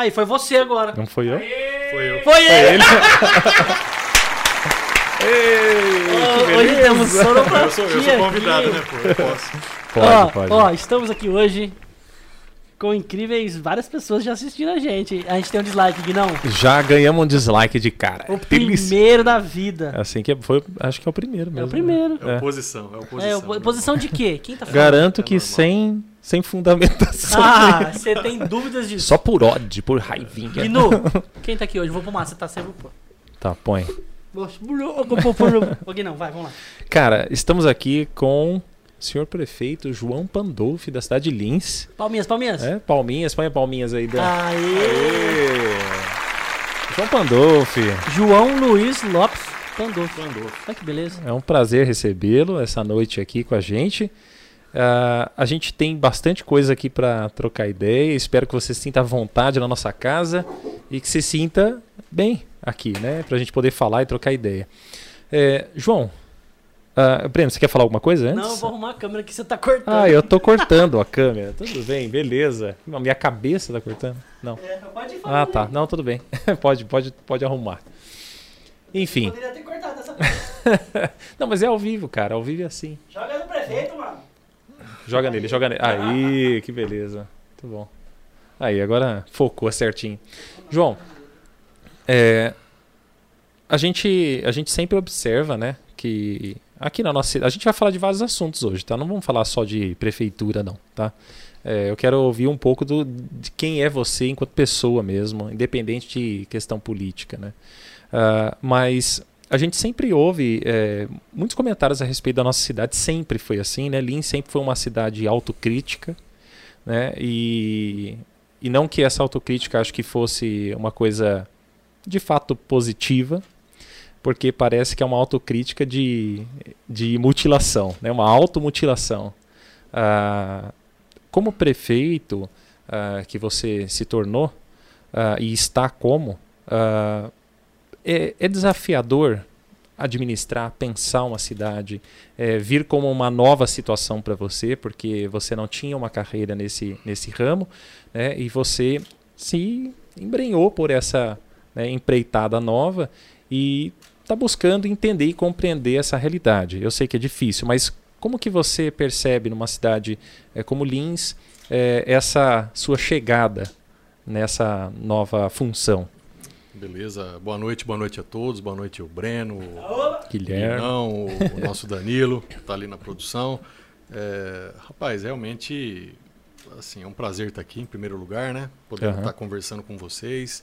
Aí, foi você agora. Não foi eu? Foi eu. Foi ele! Ei, Hoje temos beleza. sonoplastia Eu sou, eu sou aqui. convidado, né? Pô, eu posso. Pode, ó, pode. ó, estamos aqui hoje com incríveis várias pessoas já assistindo a gente. A gente tem um dislike aqui, não? Já ganhamos um dislike de cara. O Delícia. primeiro da vida. Assim que foi, acho que é o primeiro É mesmo. o primeiro. É É. oposição, é É, oposição. o- posição de quê? Quem tá falando? Garanto É que normal. sem, sem fundamentação. Ah, você tem dúvidas disso. Só por ódio, por raivinha. Gnu, quem tá aqui hoje? Vou pro mar, você tá sem pôr. Tá, põe. Ô, não, vai, vamos lá. Cara, estamos aqui com o senhor prefeito João Pandolfi, da cidade de Lins. Palminhas, palminhas. É, palminhas, põe palminhas aí. Dan. Aê! Aê. João Pandolfi, João Luiz Lopes Pandolfo. Pandolfo. Olha que beleza. é um prazer recebê-lo essa noite aqui com a gente. Ah, a gente tem bastante coisa aqui para trocar ideia. Espero que você sinta à vontade na nossa casa e que se sinta bem aqui, né? Pra gente poder falar e trocar ideia. É, João, ah, Breno, você quer falar alguma coisa antes? Não, eu vou arrumar a câmera que você tá cortando. Ah, eu tô cortando a câmera. Tudo bem, beleza. A minha cabeça tá cortando? Não. É, pode falar. Ah, tá. Não, tudo bem. pode, pode, pode arrumar. Enfim. Poderia ter cortado essa. Não, mas é ao vivo, cara. Ao vivo é assim. Joga no prefeito, mano. Joga nele, joga nele. Aí, que beleza. Muito bom. Aí, agora focou certinho. João, é, a, gente, a gente sempre observa, né, que aqui na nossa a gente vai falar de vários assuntos hoje, tá? Não vamos falar só de prefeitura, não, tá? É, eu quero ouvir um pouco do, de quem é você enquanto pessoa mesmo, independente de questão política, né? Ah, mas a gente sempre ouve é, muitos comentários a respeito da nossa cidade, sempre foi assim, né? Lins sempre foi uma cidade autocrítica, né? E, e não que essa autocrítica acho que fosse uma coisa de fato positiva, porque parece que é uma autocrítica de, de mutilação, né? uma automutilação. Ah, como prefeito ah, que você se tornou ah, e está como, ah, é, é desafiador administrar, pensar uma cidade, é, vir como uma nova situação para você, porque você não tinha uma carreira nesse, nesse ramo, né, e você se embrenhou por essa né, empreitada nova e está buscando entender e compreender essa realidade. Eu sei que é difícil, mas como que você percebe numa cidade é, como Lins é, essa sua chegada nessa nova função? Beleza. Boa noite, boa noite a todos. Boa noite ao Breno, Guilherme. não, o, o nosso Danilo, que tá ali na produção. É, rapaz, realmente, assim, é um prazer estar aqui em primeiro lugar, né? Poder Aham. estar conversando com vocês,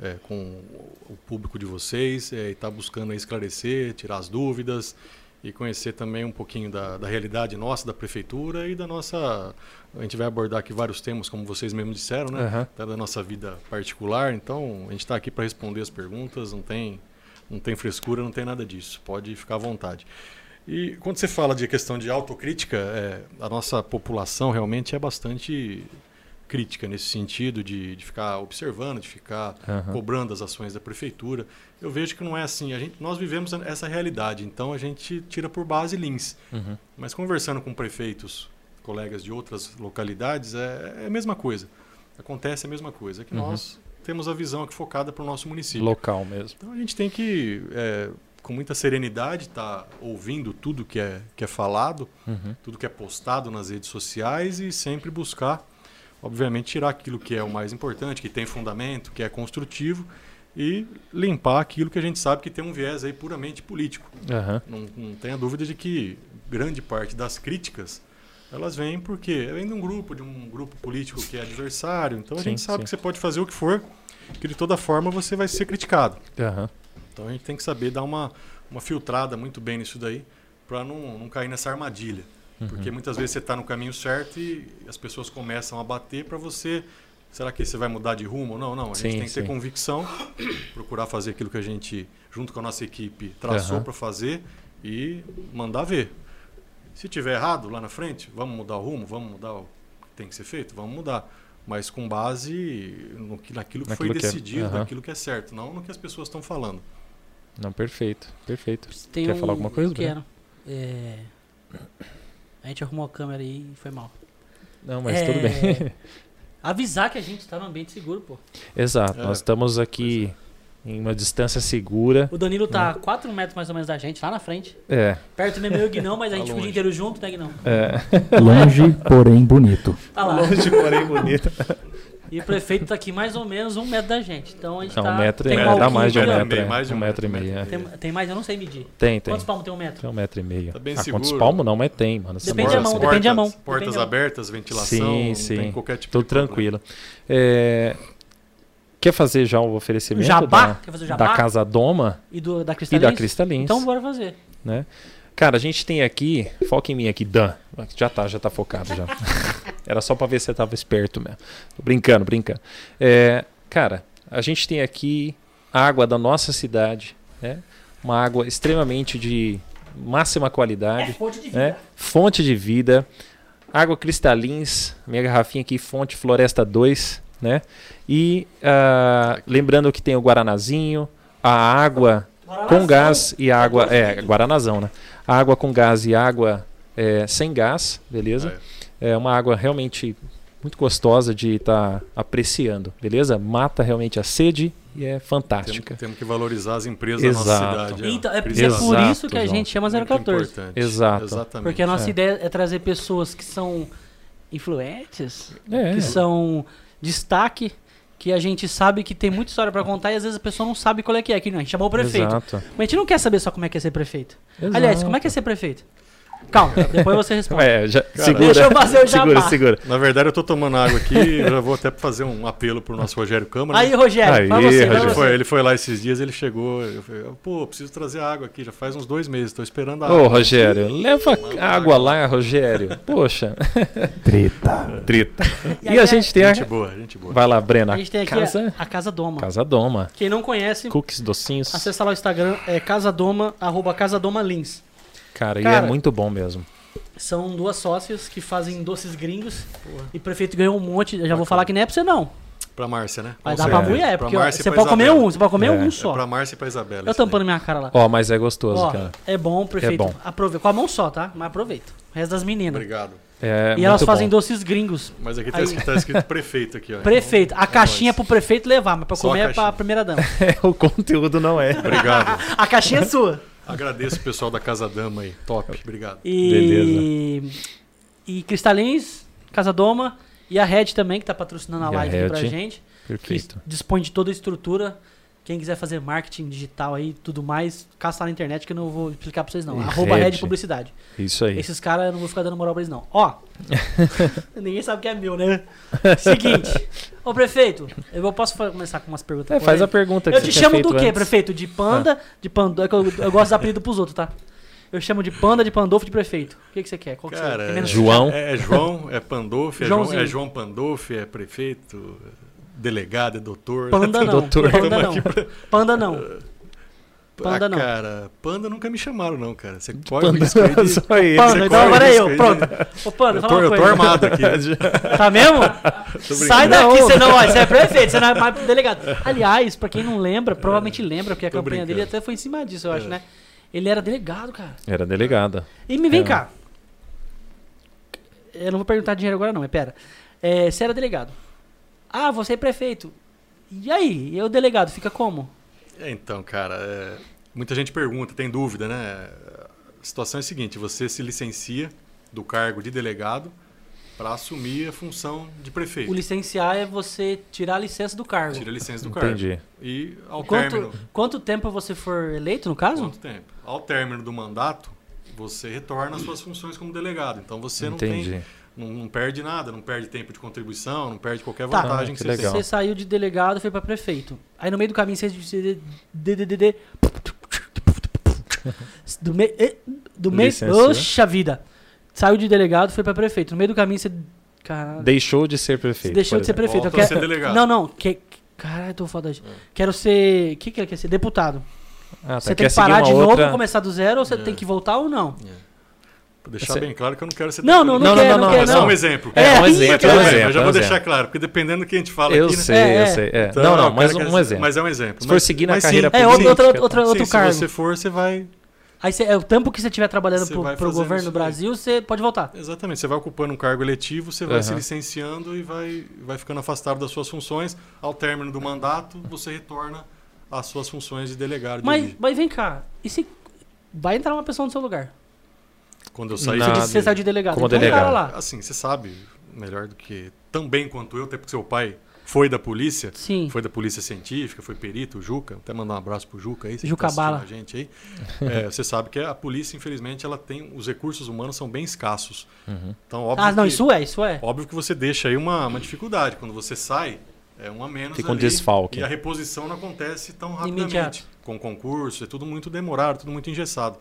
é, com o público de vocês, é, e estar buscando aí esclarecer, tirar as dúvidas e conhecer também um pouquinho da, da realidade nossa, da prefeitura e da nossa. A gente vai abordar aqui vários temas, como vocês mesmos disseram, né? Aham. até da nossa vida particular. Então, a gente está aqui para responder as perguntas, não tem, não tem frescura, não tem nada disso. Pode ficar à vontade. E quando você fala de questão de autocrítica, é, a nossa população realmente é bastante crítica nesse sentido de, de ficar observando, de ficar Aham. cobrando as ações da prefeitura. Eu vejo que não é assim. A gente, nós vivemos essa realidade, então a gente tira por base Lins. Uhum. Mas conversando com prefeitos, colegas de outras localidades, é, é a mesma coisa. Acontece a mesma coisa. É que Uhum. nós temos a visão aqui focada para o nosso município. Local mesmo. Então a gente tem que, é, com muita serenidade, estar ouvindo tudo que é, que é falado, Uhum. tudo que é postado nas redes sociais e sempre buscar, obviamente, tirar aquilo que é o mais importante, que tem fundamento, que é construtivo e limpar aquilo que a gente sabe que tem um viés aí puramente político. Aham. Não, não tenha dúvida de que grande parte das críticas elas vêm porque vem de um grupo, de um grupo político que é adversário. Então a Sim, gente sabe sim. que você pode fazer o que for, que de toda forma você vai ser criticado. Aham. Então a gente tem que saber dar uma, uma filtrada muito bem nisso daí para não, não cair nessa armadilha. Uhum. Porque muitas vezes você está no caminho certo e as pessoas começam a bater para você. Será que você vai mudar de rumo ou não? Não, a gente Sim, tem que ter sim. convicção, procurar fazer aquilo que a gente, junto com a nossa equipe, traçou Aham. para fazer e mandar ver. Se tiver errado lá na frente, vamos mudar o rumo, vamos mudar o que tem que ser feito, vamos mudar. Mas com base no que, naquilo que Naquilo foi que é- decidido, aham. naquilo que é certo, não no que as pessoas estão falando. Não, perfeito, perfeito. Tem Quer um- falar alguma coisa? Quero. É... A gente arrumou a câmera aí e foi mal. Não, mas É, tudo bem. Avisar que a gente tá num ambiente seguro, pô. Exato. É. Nós estamos aqui em uma distância segura. O Danilo tá a 4 metros mais ou menos da gente, lá na frente. É. Perto mesmo eu e o Guinão, mas a Tá gente fica o dia inteiro junto, né, Guinão? é. Longe, porém bonito. Tá lá. Longe, porém bonito. E o prefeito tá aqui mais ou menos um metro da gente. Então a gente Não, tá. um metro tem e meio. Dá mais de um metro. Mais de Um um metro e meio. é. Tem, tem mais, eu não sei medir. Tem, tem. Quantos palmos tem um metro? Tem um metro e meio. Tá bem ah, quantos seguro. palmos não, mas tem, mano. Depende da mão, portas, depende da mão. Portas Depende abertas, ventilação, Sim, sim. tem qualquer tipo Tudo tranquilo. É, Quer fazer já o oferecimento Jabá? da, Quer fazer o jabá? da Casa Doma E do, da e Cristalins? da Cristalins? Então bora fazer. né? Cara, a gente tem aqui, foca em mim aqui, Dan. Já tá, já tá focado já. Era só pra ver se você tava esperto mesmo. Tô brincando, brincando. É, cara, a gente tem aqui água da nossa cidade, né? Uma água extremamente de máxima qualidade, fonte de né? Fonte de vida. Água cristalins, minha garrafinha aqui, fonte Floresta 2, né? E ah, lembrando que tem o Guaranazinho, a água com gás e água. É, Guaranazão, né? Água com gás e água é, sem gás, beleza? É uma água realmente muito gostosa de estar apreciando, beleza? Mata realmente a sede e é Temos, fantástica. temos que valorizar as empresas Exato. da nossa cidade. Então, é, é por Exato, isso que a João. gente chama Muito 014. importante. Exato. Exatamente. Porque a nossa É. ideia é trazer pessoas que são influentes, É, que são destaque, que a gente sabe que tem muita história pra contar e às vezes a pessoa não sabe qual é que é. Que não, a gente chamou o prefeito. Exato. Mas a gente não quer saber só como é que é ser prefeito. Exato. Aliás, como é que é ser prefeito? Calma, depois você responde. É, já, segura. Deixa eu fazer o segura, jabá. segura. Na verdade, eu tô tomando água aqui e eu já vou até fazer um apelo pro nosso Rogério Câmara. Aí, Rogério, Aí, você, Rogério. Ele foi, ele foi lá esses dias, ele chegou. Eu falei, pô, preciso trazer água aqui. Já faz uns dois meses, tô esperando a Ô, água. Rogério, leva água lá, Rogério. Poxa, Treta. trita. E E a gente tem a... Gente boa, gente boa. Vai lá, Brena. A gente tem aqui Casa, a, a Casa Doma. Casa Doma. Quem não conhece, Cookies, docinhos. acessa lá o Instagram, é Casadoma, arroba Casadoma Lins. Cara, e Cara, é muito bom mesmo. São duas sócias que fazem doces gringos. E o prefeito ganhou um monte. Já vou falar que não é pra você, não. Pra Márcia, né? Vai Com dar pra mulher, Pra porque ó, e você pra pode comer um, você pode comer É. um É só. pra Márcia e pra Isabela. Eu isso daí. tampando minha cara lá. Ó, mas é gostoso, Ó, cara. é bom, prefeito. bom. Aproveita. Com a mão só, tá? Mas aproveita. O resto das meninas. Obrigado. É e elas fazem bom. doces gringos. Mas aqui tá Aí. escrito, tá escrito prefeito aqui, ó. Prefeito. A Então, é caixinha é pro prefeito levar, mas pra Só a comer é pra primeira dama. o conteúdo não é. Obrigado. A caixinha é sua. Agradeço o pessoal da Casa Dama aí. Top. Obrigado. E. E Cristalins, Casa Doma. E a Red também, que tá patrocinando a E a live aqui pra gente. que Perfeito. dispõe de toda a estrutura. Quem quiser fazer marketing digital aí tudo mais, caça lá na internet que eu não vou explicar pra vocês não. E Arroba Red. Red Publicidade. Isso aí. Esses caras eu não vou ficar dando moral pra eles não. Ó, ninguém sabe que é meu, né? Seguinte, ô prefeito, eu posso começar com umas perguntas? É, faz a polêmicas? pergunta que Eu você te chamo feito do quê, antes. prefeito? De panda, de panda, é que eu, eu gosto de dar apelido pros outros, tá? Eu chamo de panda, de pandolfo, de prefeito. O que, que você quer? Qual que você Cara, é João. É, é João, é Pandolfo, é João, é João Pandolfo, é prefeito, delegado, é doutor. Panda não. Doutor. Panda não. pra- Panda não. Panda ah, não. Cara, panda nunca me chamaram, não, cara. Você corre o Panda, risco aí de- só ele. Panda, Você então agora é o eu. de- Pronto. Ô, Panda, Eu fala tô, uma eu tô armado aqui. Tá mesmo? Sai daqui, você não, ó, você é prefeito, você não é mais delegado. Aliás, pra quem não lembra, provavelmente lembra, porque a campanha dele brincando. até foi em cima disso, eu acho, É. né? Ele era delegado, cara. Era delegada. E me vem É. cá. Eu não vou perguntar dinheiro agora, não, mas pera. É, você era delegado. Ah, você é prefeito. E aí? E o delegado fica como? É, então, cara, é, muita gente pergunta, tem dúvida, né? A situação é a seguinte: você se licencia do cargo de delegado para assumir a função de O prefeito. licenciar é você tirar a licença do cargo. Tira a licença do cargo. Entendi. E ao quanto, término. quanto tempo você for eleito, no caso? Quanto tempo? Ao término do mandato, você retorna às suas funções como delegado. Então você não tem. Não, não perde nada, não perde tempo de contribuição, não perde qualquer Tá. vantagem Ah, que, que você legal. Você saiu de delegado e foi pra prefeito. Aí no meio do caminho você. você- Do meio. eh, Do meio. Oxa vida! Saiu de delegado e foi pra prefeito. No meio do caminho você. Caralho. Deixou de ser Você prefeito. deixou por de ser prefeito. Eu Volta a quero- ser delegado. Não, não. Que... Caralho, tô foda. É. Quero ser. O que, que ele quer ser? Deputado. Ah, tá. Você Quer tem que parar de novo, outra... começar do zero ou você É. tem que voltar ou não? Pra deixar Você- bem claro que eu não quero ser Não, não, não, Não, quer, não, não, não, quer, É não. só um exemplo. É, É, um aí, exemplo, é um exemplo. eu já é vou exemplo. deixar claro, porque dependendo do que a gente fala Eu aqui, né? sei, É, eu é. sei. é. Então, Não, não, o mas um, quer- exemplo. Mas é um exemplo. Se for seguir na mas carreira sim, É, política, outro, outro, tá. outro, sim, outro se cargo. você for, você vai Aí você, é o tempo que você estiver trabalhando pro fazendo governo do. Brasil, você pode voltar. Exatamente, você vai ocupando um cargo eletivo, você vai Aham. se licenciando e vai, vai ficando afastado das suas funções. Ao término do mandato, você retorna às suas funções de delegado. de Mas, origem. mas vem cá, e se vai entrar uma pessoa no seu lugar? Quando eu saí, Na- Você disse você saiu de delegado. como então, delegado. lá. assim, você sabe melhor do que tão bem quanto eu, até porque seu pai foi da polícia, Sim. foi da polícia científica, foi perito, o Juca. Até mandar um abraço pro Juca aí, Juca tá Bala. a gente aí. É, você sabe que a polícia, infelizmente, ela tem os recursos humanos são bem escassos. Uhum. Então, óbvio Ah, não, que, isso é, isso é. óbvio que você deixa aí uma, uma dificuldade quando você sai. É um a menos Fica um ali, desfalque. E a reposição não acontece tão Imediato. rapidamente. Com concurso, é tudo muito demorado, tudo muito engessado.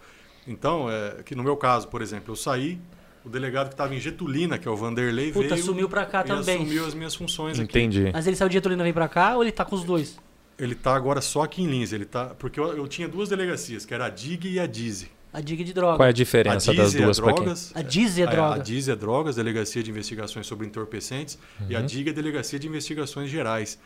Então, é, que no meu caso, por exemplo, eu saí, o delegado que estava em Getulina, que é o Vanderlei, Puta, veio sumiu pra cá e também. assumiu as minhas funções aqui. Entendi. Mas ele saiu de Getulina e vem pra cá ou ele tá com os dois? Ele tá agora só aqui em Lins, ele tá, porque eu, eu tinha duas delegacias, que era a DIG e a DIZE. A diga de droga. Qual é a A diferença das DIZE é duas quem? drogas, A Dizzy é a- droga. A DIZE é drogas, Delegacia de Investigações sobre Entorpecentes, e a Uhum. DIG é Delegacia de Investigações Gerais.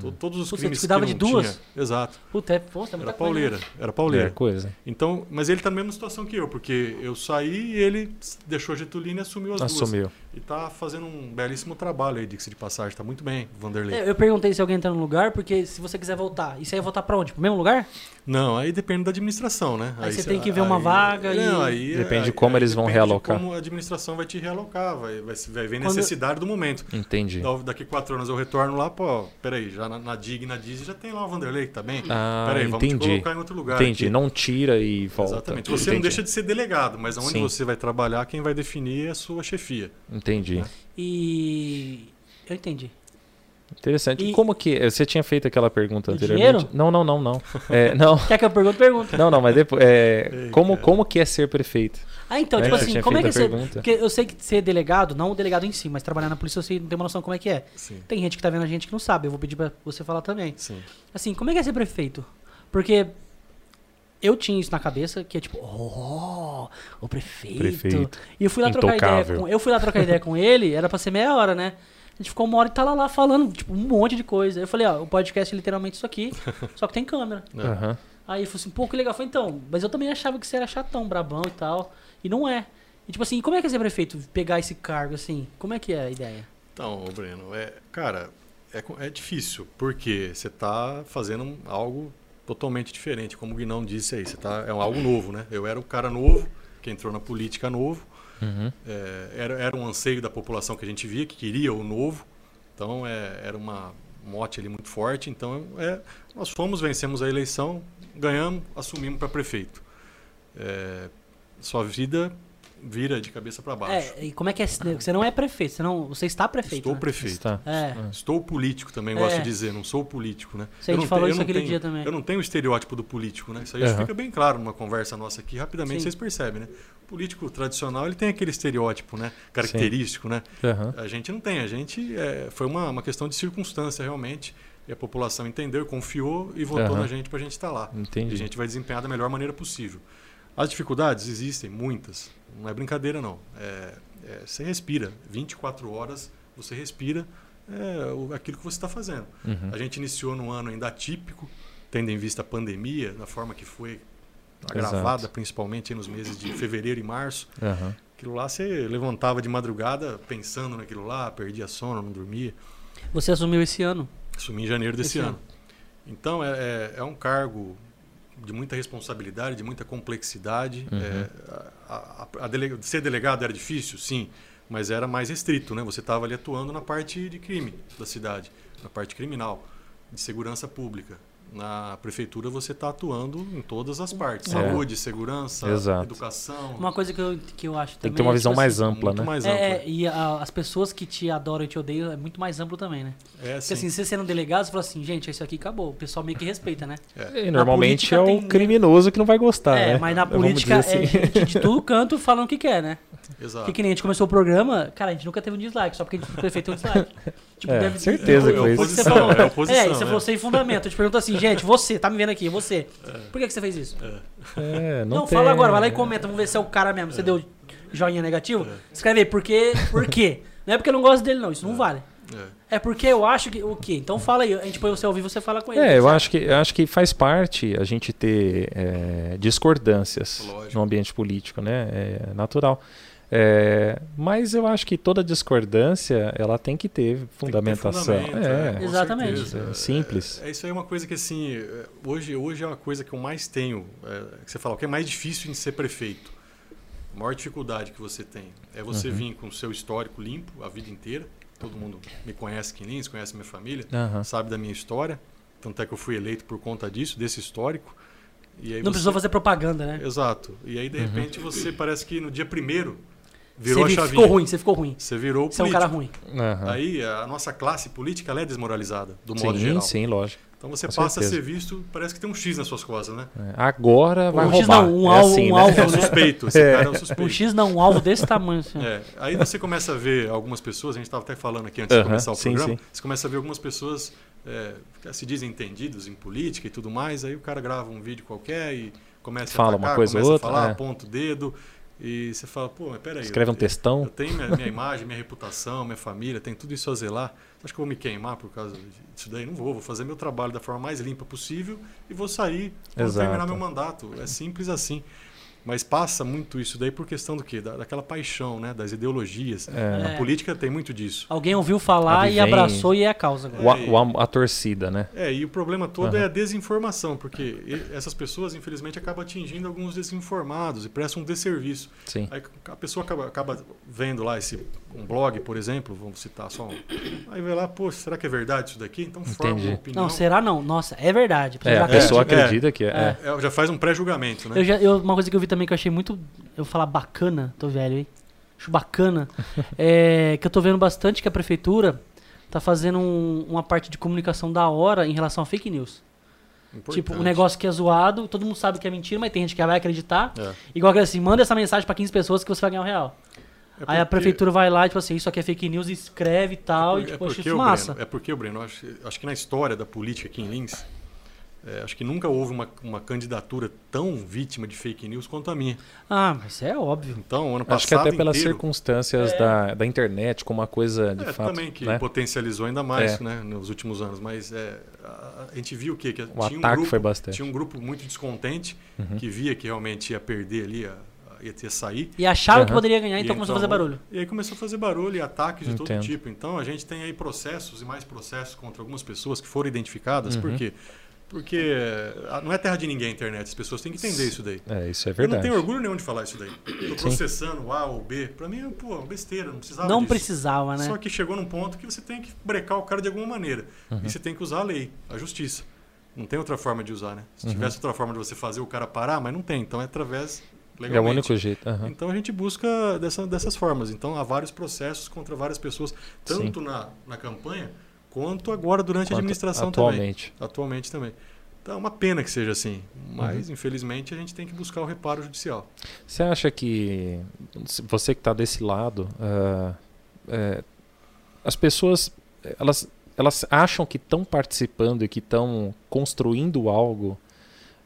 To- Todos os Putz, crimes você cuidava que de duas? tinha- Exato. Puta, é, pô, é muita Era coisa, pauleira, né? era É pauleira. coisa. Então, mas ele tá na mesma situação que eu, porque eu saí e ele deixou a Getulina e assumiu as duas. Assumiu. E tá fazendo um belíssimo trabalho aí, diga-se de passagem. Tá muito bem, Vanderlei. É, eu perguntei se alguém tá no lugar, porque se você quiser voltar, e você ia voltar pra onde? Pro mesmo lugar? Não, aí depende da administração, né? Aí você cê- tem que ver uma vaga e- Não, aí, Depende de aí- como aí eles vão realocar. como a administração vai te realocar, vai, vai, vai ver Quando- necessidade do momento. Entendi. Da- Daqui quatro anos eu retorno lá, pô, peraí, já na, na DIG e na DIZ já tem lá o Vanderlei que tá bem. Ah, peraí, vamos te entendi. colocar em outro lugar. Entendi. aqui. Não tira e volta. Exatamente. Você Entendi. não deixa de ser delegado, mas onde Sim. você vai trabalhar, quem vai definir é a sua chefia. Entendi. E. Eu entendi. Interessante. E- Como que. Você tinha feito aquela pergunta anteriormente? dinheiro? Não, não, não, não. É, não. Quer que eu pergunte? Pergunta. Não, não, mas depois. é, como, como que é ser prefeito? Ah, então, É, tipo assim, como é que é ser. Porque eu sei que ser delegado, não o delegado em si, mas trabalhar na polícia eu sei, não tenho uma noção como é que é. Sim. Tem gente que tá vendo a gente que não sabe, eu vou pedir pra você falar também. Sim. Assim, como é que é ser prefeito? Porque eu tinha isso na cabeça, que é tipo, oh, o prefeito. Prefeito. E eu fui lá trocar ideia Intocável. com. Eu fui lá trocar ideia com ele, era pra ser meia hora, né? A gente ficou uma hora e tá lá, lá falando, tipo, um monte de coisa. Eu falei, ó, o podcast é literalmente isso aqui, só que tem câmera. Aham. Aí ele falou assim, pô, que legal. Eu falei, então, mas eu também achava que você era chatão, brabão e tal. E não é. E tipo assim, como é que é ser prefeito? Pegar esse cargo assim? Como é que é a ideia? Então, ô Breno, é, cara, é, é difícil, porque você está fazendo algo totalmente diferente, como o Guinão disse aí, você tá, é um algo novo, né? Eu era o cara novo, que entrou na política novo, Uhum. é, era, era um anseio da população que a gente via, que queria o novo, então é, era uma mote ali muito forte, então é, nós fomos, vencemos a eleição, ganhamos, assumimos para prefeito. É, sua vida vira de cabeça para baixo. É, e como é que é? Você não é prefeito, você, não, você está prefeito. Estou né? prefeito. Está. É. Estou político também, É. gosto de dizer, não sou político, né? A Eu gente não falou isso aquele tenho- dia também. Eu não tenho o estereótipo do político, né? Isso aí Aham. fica bem claro numa conversa nossa aqui, rapidamente Sim. vocês percebem, né? O político tradicional, ele tem aquele estereótipo, né? Característico, né? Aham. A gente não tem, a gente é, foi uma, uma questão de circunstância realmente, e a população entendeu, confiou e votou Aham. na gente para a gente estar lá. E a Entendi. gente vai desempenhar da melhor maneira possível. As dificuldades existem, muitas. Não é brincadeira, não. É, é, você respira. 24 horas você respira é, o- aquilo que você está fazendo. Uhum. A gente iniciou num ano ainda atípico, tendo em vista a pandemia, da forma que foi agravada, Exato. principalmente nos meses de fevereiro e março. Aham. Aquilo lá você levantava de madrugada pensando naquilo lá, perdia sono, não dormia. Você assumiu esse ano. Assumi em janeiro desse Esse ano. ano. Então é, é, é um cargo de muita responsabilidade, de muita complexidade. Uhum. É, a, a- a ser delegado era difícil, sim, mas era mais restrito, né? Você estava ali atuando na parte de crime da cidade, na parte criminal, de segurança pública. Na prefeitura você está atuando em todas as partes: É. saúde, segurança, Exato. educação. Uma coisa que eu, que eu acho Tem também. que ter uma é, visão tipo mais assim, ampla, né? mais ampla. É, é, e a- as pessoas que te adoram e te odeiam é muito mais amplo também, né? É, Porque sim. assim, você sendo delegado, você fala assim, gente, isso aqui acabou. O pessoal meio que respeita, né? E normalmente é o tem- criminoso que não vai gostar, é, né? mas na política dizer é assim. gente de todo canto falando o que quer, né? Exato. Porque que nem a gente começou o programa, cara, a gente nunca teve um dislike, só porque a gente prefeito um dislike. Tipo, É, deve certeza É, que é foi isso. Você falou- é oposição. É, você né? falou sem fundamento. Eu te pergunto assim, gente, você, tá me vendo aqui, você. Por que, que você fez isso? É, não, Não, tem... fala agora, vai lá e comenta, vamos ver se é o cara mesmo. Você deu joinha negativo? Escreve aí, por quê? Por quê? Não é porque eu não gosto dele, não, isso não vale. É. É porque eu acho que. O quê? Então fala aí. A gente põe você ao vivo você fala com ele. É, eu Você acho que, eu acho que faz parte a gente ter é, discordâncias Lógico. no ambiente político, né? É natural. É, mas eu acho que toda discordância ela tem que ter Tem que ter fundamentação. fundamento, é, Exatamente. certeza. É simples. É, é isso aí é uma coisa que assim, é, hoje, hoje é uma coisa que eu mais tenho, é, que você fala, o que é mais difícil em ser prefeito. A maior dificuldade que você tem é você Uhum. vir com o seu histórico limpo a vida inteira. Todo mundo me conhece aqui em Lins, conhece minha família, Aham. sabe da minha história. Tanto é que eu fui eleito por conta disso, desse histórico. E aí Não você- precisou fazer propaganda, né? Exato. E aí, de Uhum. repente, você parece que no dia primeiro virou Você a chavinha. ficou ruim, você ficou ruim. Você virou Você é um cara ruim. Aham. Aí a nossa classe política ela é desmoralizada, do modo sim, geral. sim, lógico. Então você Com passa a certeza. ser visto, parece que tem um X nas suas costas, né? É, Agora vai Um X roubar. não, um É alvo- assim, um né? alvo. É o suspeito, esse cara é o suspeito. Um X não, um alvo desse tamanho. Assim. É, aí você começa a ver algumas pessoas, a gente estava até falando aqui antes de Aham, começar o sim, programa, sim. você começa a ver algumas pessoas é, que se dizem entendidos em política e tudo mais, aí o cara grava um vídeo qualquer e começa Fala a atacar, uma coisa ou começa outra, a falar, é. aponta o dedo e você fala, pô, mas peraí. Escreve um eu- textão. Eu tenho minha, minha imagem, minha reputação, minha família, tem tudo isso a zelar. Você acha que eu vou me queimar por causa disso daí? Não vou, vou fazer meu trabalho da forma mais limpa possível e vou sair Exato. terminar meu mandato. É simples assim. Mas passa muito isso daí por questão do quê? Da, daquela paixão, né? Das ideologias. É. A política tem muito disso. Alguém ouviu falar e abraçou e é a causa agora. O a, o a- torcida, né? É, e o problema todo Aham. é a desinformação, porque essas pessoas, infelizmente, acabam atingindo alguns desinformados e prestam um desserviço. Sim. Aí a pessoa acaba, acaba vendo lá esse um blog, por exemplo, vamos citar só um. Aí vai lá, pô, será que é verdade isso daqui? Então forma Entendi. uma opinião. Não, será não? Nossa, é verdade. É, a pessoa é. acredita que é. É, já faz um pré-julgamento, né? Eu já, eu- uma coisa que eu vi também que eu achei muito. Eu vou falar bacana, tô velho, hein? Acho bacana. é que eu tô vendo bastante que a prefeitura tá fazendo um- uma parte de comunicação da hora em relação a fake news. Importante. Tipo, um negócio que é zoado, todo mundo sabe que é mentira, mas tem gente que vai acreditar. É. Igual que assim, manda essa mensagem pra 15 pessoas que você vai ganhar um real. É Aí a porque- prefeitura vai lá e, tipo assim, isso aqui é fake news, e escreve e tal, é e por- tipo, é porque, massa. Breno, é porque, o Breno, acho, acho que na história da política aqui em Lins, é, acho que nunca houve uma, uma candidatura tão vítima de fake news quanto a minha. Ah, mas é óbvio. Então, ano passado Acho que até pelas inteiro, circunstâncias É. da, da internet, como uma coisa de É, fato. também que né? potencializou ainda mais É. né, nos últimos anos. Mas é, a, a gente viu o quê? Que O tinha um ataque grupo, foi bastante. Tinha um grupo muito descontente Uhum. que via que realmente ia perder ali, a- ia ter sair. E achava que Aham. poderia ganhar, E então começou a fazer barulho. E aí começou a fazer barulho e ataques de todo Entendo. tipo. Então a gente tem aí processos e mais processos contra algumas pessoas que foram identificadas. Uhum. Por quê? Porque ah, não é terra de ninguém a internet. As pessoas têm que entender isso daí. É, isso é Eu não verdade. tenho orgulho nenhum de falar isso daí. Tô processando o A ou o B. Pra mim, pô, é besteira, não precisava Não disso. precisava, né? Só que chegou num ponto que você tem que brecar o cara de alguma maneira. Uhum. E você tem que usar a lei, a justiça. Não tem outra forma de usar, né? Se Uhum. tivesse outra forma de você fazer o cara parar, mas não tem. Então é através É o legalmente. único jeito. aham. Então a gente busca dessa, dessas formas. Então há vários processos contra várias pessoas, tanto na, na campanha quanto agora durante a Quanto administração também. atualmente. Atualmente também. Então é uma pena que seja assim, Uhum. mas infelizmente a gente tem que buscar o reparo judicial. Você acha que você que está desse lado, é, as pessoas elas, elas acham que estão participando e que estão construindo algo?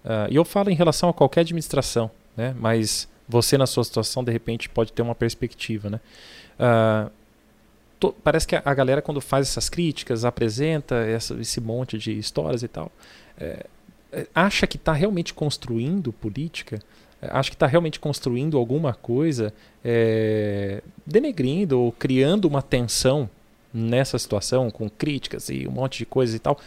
ah, e eu falo em relação a qualquer administração, né? Mas você na sua situação de repente pode ter uma perspectiva, né? Ah, to- parece que a, a galera quando faz essas críticas apresenta essa- esse monte de histórias e tal, é, é, acha que está realmente construindo política? acho que está realmente construindo alguma coisa, é, denegrindo ou criando uma tensão nessa situação, com críticas e um monte de coisas e tal.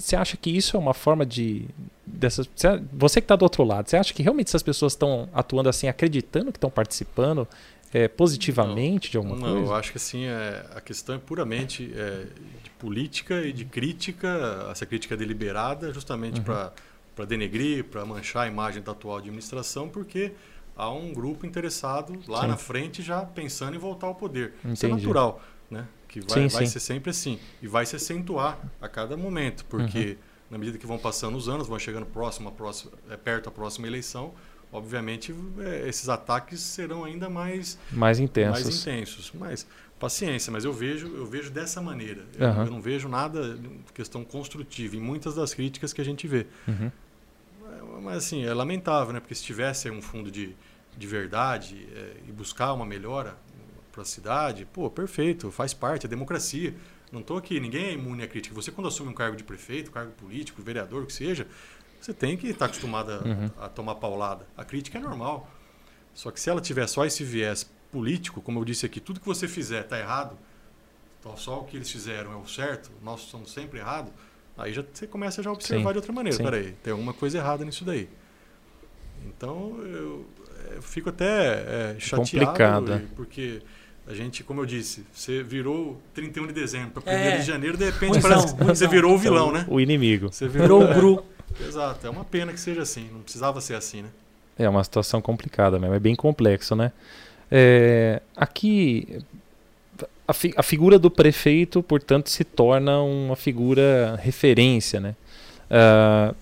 Você acha que isso é uma forma de. Dessas, você- que está do outro lado, você acha que realmente essas pessoas estão atuando assim, acreditando que estão participando é, positivamente de alguma Não, eu coisa? acho que assim, é, a questão é puramente é, de política e de crítica, essa crítica deliberada, justamente Uhum. para denegrir, para manchar a imagem da atual administração, porque há um grupo interessado lá Sim. na frente já pensando em voltar ao poder. Isso é Entendi. natural, né? Que vai, Sim, vai sim. ser sempre assim. E vai se acentuar a cada momento, porque Uhum. na medida que vão passando os anos, vão chegando próximo a próxima, é, perto da próxima eleição, obviamente é, esses ataques serão ainda mais Mais intensos. mais intensos. Mas paciência, mas eu vejo, eu vejo dessa maneira. Eu, Aham. eu não vejo nada questão construtiva em muitas das críticas que a gente vê. Uhum. Mas assim, é lamentável, né? Porque se tivesse um fundo de, de verdade é, e buscar uma melhora, a cidade, pô, perfeito, faz parte, é democracia. Não estou aqui, ninguém é imune à crítica. Você, quando assume um cargo de prefeito, cargo político, vereador, o que seja, você tem que estar acostumado a, Uhum. a tomar paulada. A crítica é normal. Só que se ela tiver só esse viés político, como eu disse aqui, tudo que você fizer está errado, então só o que eles fizeram é o certo, nós somos sempre errados, aí já, você começa já a observar Sim, de outra maneira. sim. Peraí, tem alguma coisa errada nisso daí. Então eu, eu fico até é, chateado, Complicado, é. porque a gente, como eu disse, você virou 31 de dezembro para 1 É. de janeiro, de repente parece que você virou o vilão, né? O inimigo. Você Virou o Gru. Exato, é uma pena que seja assim, não precisava ser assim, né? É uma situação complicada mesmo, é bem complexo, né? É, aqui, a, fi- a figura do prefeito, portanto, se torna uma figura referência, né? Ah,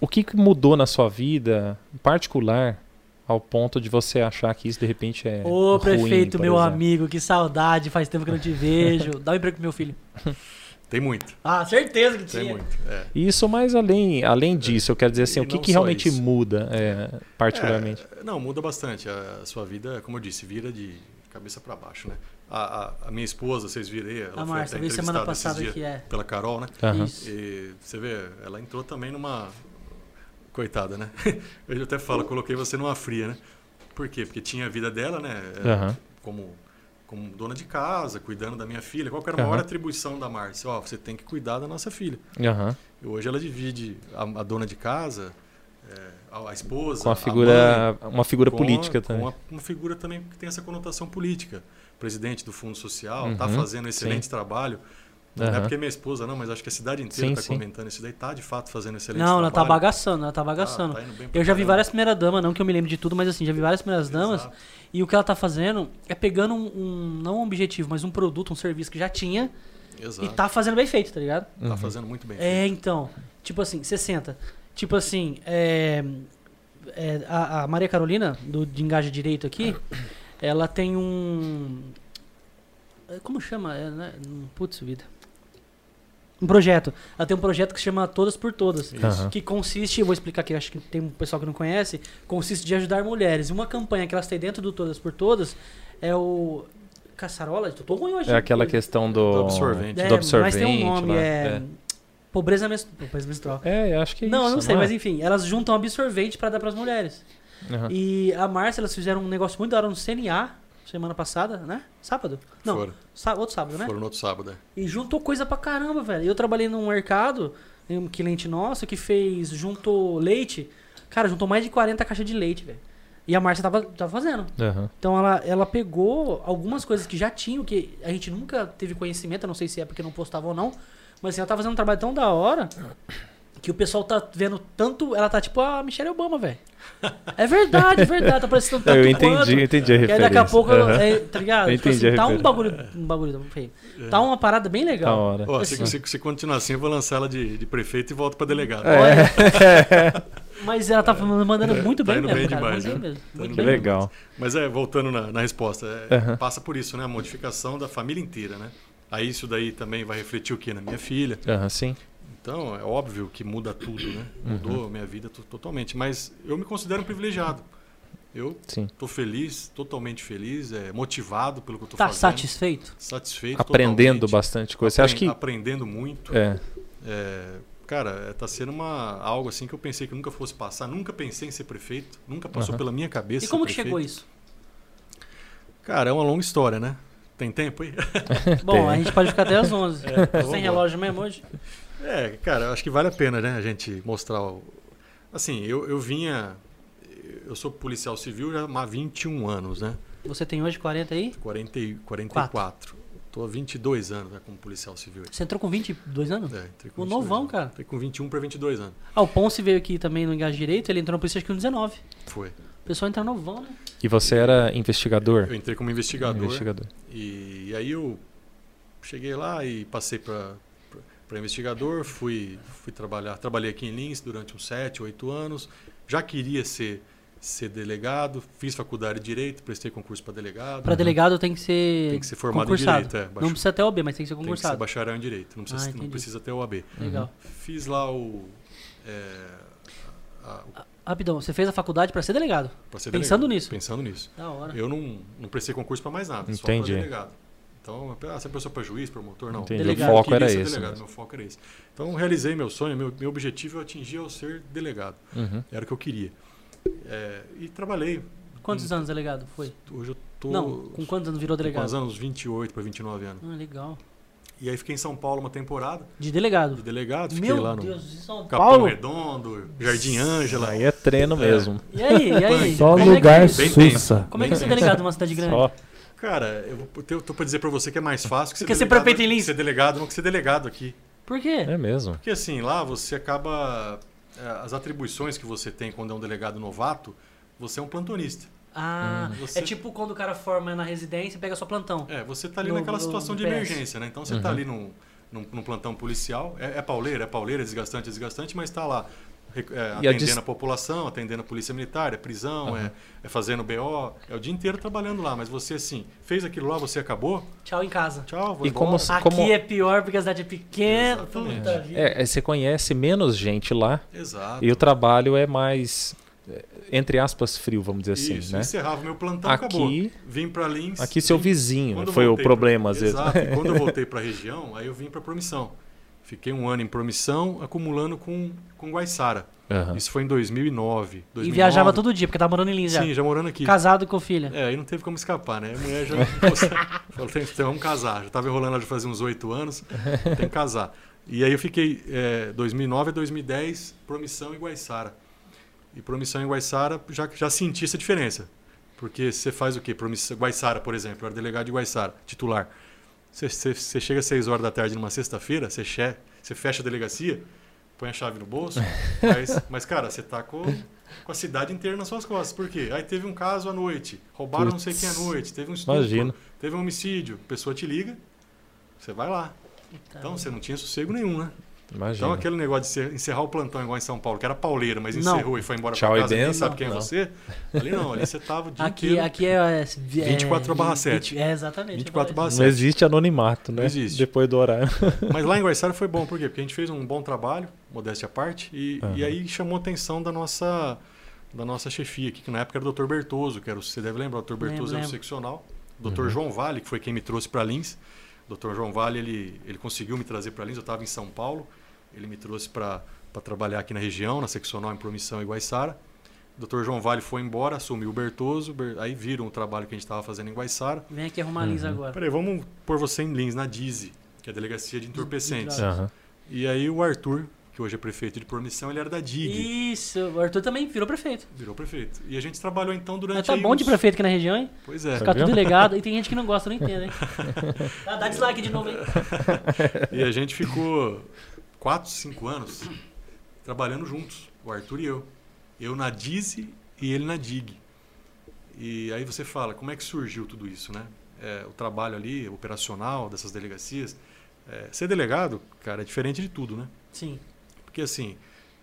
o que que mudou na sua vida, em particular, ao ponto de você achar que isso de repente é Ô, ruim, prefeito, meu exemplo? amigo, que saudade, faz tempo que eu não te vejo. Dá um emprego pro meu filho. Tem muito, Ah, certeza que tem tinha. muito. É. Isso, mas além, além disso, eu quero dizer assim, E o que, que realmente isso. muda, é, particularmente? É, não, muda bastante. A, sua vida, como eu disse, vira de cabeça para baixo, né? A, a- a minha esposa, vocês viram aí, ela A foi Márcia, até veio semana passada que é. pela Carol, né? Isso. E você vê, ela entrou também numa. Coitada, né? Eu até falo, coloquei você numa fria, né? Por quê? Porque tinha a vida dela, né? Aham. Como, como dona de casa, cuidando da minha filha. Qual era a maior Aham. atribuição da Márcia? Ó, você tem que cuidar da nossa filha. E hoje ela divide a, a dona de casa, é, a, a esposa, Com a mãe, figura, uma figura política a- também. Uma, uma figura também que tem essa conotação política. Presidente do Fundo Social, está Uhum, fazendo excelente trabalho. Não é porque é minha esposa, não, mas acho que a cidade inteira está comentando isso daí. Está, de fato, fazendo excelente Não, trabalho. ela tá bagaçando, ela tá Tá- bagaçando. tá pra Eu já vi várias primeiras damas, não que eu me lembre de tudo, mas assim, já vi várias primeiras damas. Exato. E o que ela tá fazendo é pegando um, um- não um objetivo, mas um produto, um serviço que já tinha Exato. e tá fazendo bem feito, tá ligado? Tá Uhum. fazendo muito bem. É, feito. então. Tipo assim, 60. Tipo assim, é, é, a, a Maria Carolina, do, de Engaja Direito aqui, ela tem um. é, Como chama? É, né? Putz, vida. Um projeto. Ela tem um projeto que se chama Todas por Todas. Isso. Que consiste, eu vou explicar aqui, acho que tem um pessoal que não conhece, consiste de ajudar mulheres. Uma campanha que elas têm dentro do Todas por Todas é o. Caçarola? Eu tô ruim hoje. É aquela questão do, Do absorvente. É, do absorvente. mas tem um nome, lá. é. Pobreza, menstru... Pobreza menstrual. É, eu acho que é Não, isso. eu não sei, é? mas enfim, elas juntam absorvente pra dar pras mulheres. Aham. E a Márcia, elas fizeram um negócio muito da hora no CNA, semana passada, né? Sábado? Não, Foram, sá- outro sábado, né? foram no outro sábado. é. E juntou coisa pra caramba, velho. Eu trabalhei num mercado, um cliente nosso que fez, juntou leite. Cara, juntou mais de 40 caixas de leite, velho. E a Márcia tava, tava fazendo. Aham. Então ela, ela pegou algumas coisas que já tinham, que a gente nunca teve conhecimento, eu não sei se é porque não postava ou não, mas assim, ela tá fazendo um trabalho tão da hora que o pessoal tá vendo tanto. Ela tá tipo a Michelle Obama, velho. É verdade, é verdade. Tá parecendo tanto Eu quanto. entendi, eu entendi a E aí referência. daqui a pouco, Aham. é, tá ligado? Eu Tipo entendi a assim, tá um referência. bagulho. Um bagulho tá feio. Tá uma parada bem legal. hora. Ó, Assim. se, se, se continuar assim, eu vou lançar ela de, de prefeito e volto para delegado. É. Mas ela tá mandando muito Tá bem mesmo, bem cara. demais, muito bem né? mesmo. Tá Que bem legal. Mas é, voltando na, na resposta, é, Aham. passa por isso, né? A modificação da família inteira, né? Aí isso daí também vai refletir o quê? Na minha filha. Aham, sim. Então, é óbvio que muda tudo, né? Mudou a minha vida to- totalmente. Mas eu me considero um privilegiado. Eu Sim. tô feliz, totalmente feliz, é, motivado pelo que eu tô Tá fazendo. satisfeito? Satisfeito. Aprendendo totalmente. bastante coisa. Você acha que. Aprendendo muito. É. É, cara, é, tá sendo uma, algo assim que eu pensei que nunca fosse passar. Nunca pensei em ser prefeito. Nunca passou Aham. pela minha cabeça E como ser que chegou isso? Cara, é uma longa história, né? Tem tempo aí? Bom, a gente pode ficar até às 11. É, então Sem relógio mesmo hoje? É, cara, eu acho que vale a pena, né? A gente mostrar. O... Assim, eu, eu vinha. Eu sou policial civil já há 21 anos, né? Você tem hoje 40 aí? 40, e 44. Tô há 22 anos né, como policial civil. Você entrou com 22 anos? É, entrei com O 22 novão, anos. cara. Entrei com 21 para 22 anos. Ah, o Ponce veio aqui também no Engaje Direito, ele entrou no polícia acho que com 19. Foi. O pessoal entra novão, né? E você era investigador? Eu entrei como investigador. Investigador. E, e aí eu cheguei lá e passei para para investigador, fui fui trabalhar, trabalhei aqui em Lins durante uns 7, 8 anos. Já queria ser ser delegado, fiz faculdade de direito, prestei concurso para delegado. Pra delegado tem que ser Tem que ser formado em concursado. direito, é, Não precisa ter OB, mas tem que ser Tem que ser concursado. bacharel em direito, não precisa, Ah, não precisa ter o AB. Legal. Fiz lá o, é, a- Rapidão, você fez a faculdade pra ser delegado. Pra ser Pensando delegado. nisso. Pensando nisso. Da hora. Eu não, não prestei concurso para mais nada, Entendi. só para delegado. Então, ah, você pensou para juiz, promotor? Não. Entendi. Delegado. O foco Eu era queria ser esse. Delegado, mesmo. meu foco era esse. Então, realizei meu sonho, meu, meu objetivo eu atingi ao ser delegado. Uhum. Era o que eu queria. É, e trabalhei. Quantos anos delegado foi? Hoje eu tô. Não, com quantos anos virou tô com delegado? quantos anos? 28 para 29 anos. Ah, legal. E aí fiquei em São Paulo uma temporada De delegado. de delegado. Fiquei Meu lá no Deus, em São Capão Paulo? Redondo, Jardim Ângela. Aí é treino mesmo. E aí, e aí? Só Como é que- lugar Bem sussa. Como é que é ser delegado numa cidade grande? Só. Cara, eu tô para dizer para você que é mais fácil que Você ser quer ser delegado, prefeito em Lins? ser delegado não que ser delegado aqui. Por quê? É mesmo. Porque assim, lá você acaba. é, As atribuições que você tem quando é um delegado novato, você é um plantonista. Ah, Você- é tipo quando o cara forma na residência e pega só plantão. É, você tá ali No- naquela no- situação no de PS. emergência, né? Então você tá Uhum. ali num, num, num plantão policial. É, é pauleira, é pauleira, é desgastante, é desgastante, mas tá lá. É, a atendendo dis- a população, atendendo a polícia militar, é prisão, Uhum. é, é fazendo BO, é o dia inteiro trabalhando lá. Mas você, assim, fez aquilo lá, você acabou, Tchau em casa. tchau, vou E como se- Aqui como- é pior porque a cidade é pequena. Exatamente. Puta vida. É, é, você conhece menos gente lá Exato. e o trabalho é mais, é, entre aspas, frio, vamos dizer assim, Isso, né? encerrava meu plantão, Aqui- acabou. Vim para Lins. Aqui seu vim- vizinho foi o problema pra- às vezes. Exato. E quando eu voltei para a região, aí eu vim para promissão. Fiquei um ano em promissão, acumulando com, com Guaiçara. Aham. Isso foi em 2009. 2009. E viajava todo dia, porque tava morando em Lins já. Sim, já morando aqui. Casado com filha. É, aí não teve como escapar, né? A mulher já falou, tem, tem, vamos casar. Já estava enrolando de fazer uns oito anos, tem que casar. E aí eu fiquei é, 2009 a 2010, promissão em Guaiçara. E promissão em Guaiçara, já, já senti essa diferença. Porque você faz o quê? Promissão, Guaiçara, por exemplo, eu era delegado de Guaiçara, titular. Você, você, você chega às 6 horas da tarde numa sexta-feira, você, che- você fecha a delegacia, põe a chave no bolso, mas, mas cara, você tá com, com a cidade inteira nas suas costas. Por quê? Aí teve um caso à noite, roubaram não sei quem à noite, teve um estupro, Imagino. teve um homicídio, a pessoa te liga, você vai lá. Eita. Então você não tinha sossego nenhum, né? Imagina. Então aquele negócio de ser- encerrar o plantão igual em São Paulo, que era pauleira, mas Não. encerrou e foi embora Tchau pra e casa, nem benção. sabe quem é Não. você. Ali não, ali você tava o dia Aqui, inteiro. aqui é, é 24 barra 7. É, exatamente. 24 barra Não 7. existe anonimato, né? Não existe. Depois do horário. Mas lá em Guaiçara foi bom, por quê? Porque a gente fez um bom trabalho, modéstia à parte, e, Aham. e aí chamou a atenção da nossa, da nossa chefia aqui, que na época era o Dr. Bertoso, que era o, você deve lembrar, o Dr. Lembro, Bertoso era o lembro. seccional. O Dr. Uhum. João Vale, que foi quem me trouxe para Lins. O Dr. João Vale, ele, ele conseguiu me trazer para Lins, eu estava em São Paulo, ele me trouxe para trabalhar aqui na região, na seccional em Promissão e Guaiçara. O Dr. João Vale foi embora, assumiu o Bertoso, Ber- aí viram o trabalho que a gente estava fazendo em Guaiçara. Vem aqui arrumar Lins Uhum. agora. Peraí, vamos pôr você em Lins, na DIZI, que é a Delegacia de Entorpecentes. Aham. E aí o Arthur, que hoje é prefeito de Promissão, ele era da DIG, Isso, o Arthur também virou prefeito. virou prefeito. E a gente trabalhou então durante Mas tá bom de uns- prefeito aqui na região, hein? Pois é. Ficar viu? tudo delegado. E tem gente que não gosta, não entende, hein? Dá, dá dislike de novo, hein? E a gente ficou 4, 5 anos trabalhando juntos, o Arthur e eu. Eu na DIZI e ele na DIG. E aí você fala, como é que surgiu tudo isso, né? É, o trabalho ali, operacional dessas delegacias. É, ser delegado, cara, é diferente de tudo, né? Sim. Porque assim,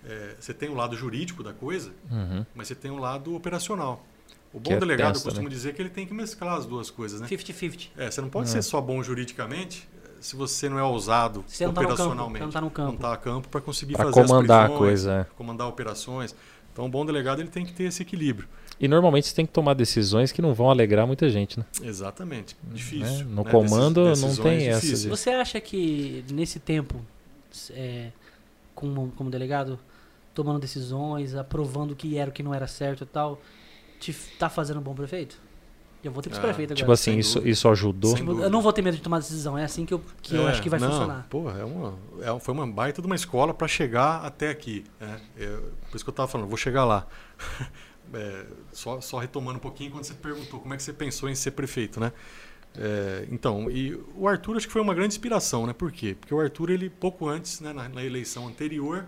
é, você tem o lado jurídico da coisa, Uhum. mas você tem o lado operacional. O bom é delegado, tenso, eu costumo né? dizer que ele tem que mesclar as duas coisas, né? 50-50. É, você não pode É. ser só bom juridicamente se você não é ousado Você não tá no campo. operacionalmente. Você não tá no Não campo. tá a campo para conseguir Pra fazer comandar as a coisa. é. comandar operações. Então, o bom delegado ele tem que ter esse equilíbrio. E normalmente você tem que tomar decisões que não vão alegrar muita gente, né? Exatamente. Né? Difícil. No né? comando Decis- não tem essa difíceis. de- Você acha que nesse tempo, é, como, como delegado, tomando decisões, aprovando o que era o que não era certo e tal, te tá fazendo um bom prefeito? Eu vou ter que ser Ah, prefeito agora. Tipo assim, isso, dúvida. isso ajudou. Tipo, eu não vou ter medo de tomar decisão. É assim que eu, que eu É, acho que vai não, funcionar. Porra, é uma, é, um- foi uma baita de uma escola para chegar até aqui. Né? Eu- por isso que eu estava falando, vou chegar lá. É, só, só retomando um pouquinho, quando você perguntou como é que você pensou em ser prefeito, né? É, então, e o Arthur acho que foi uma grande inspiração, né? Por quê? Porque o Arthur, ele pouco antes, né, na, na eleição anterior,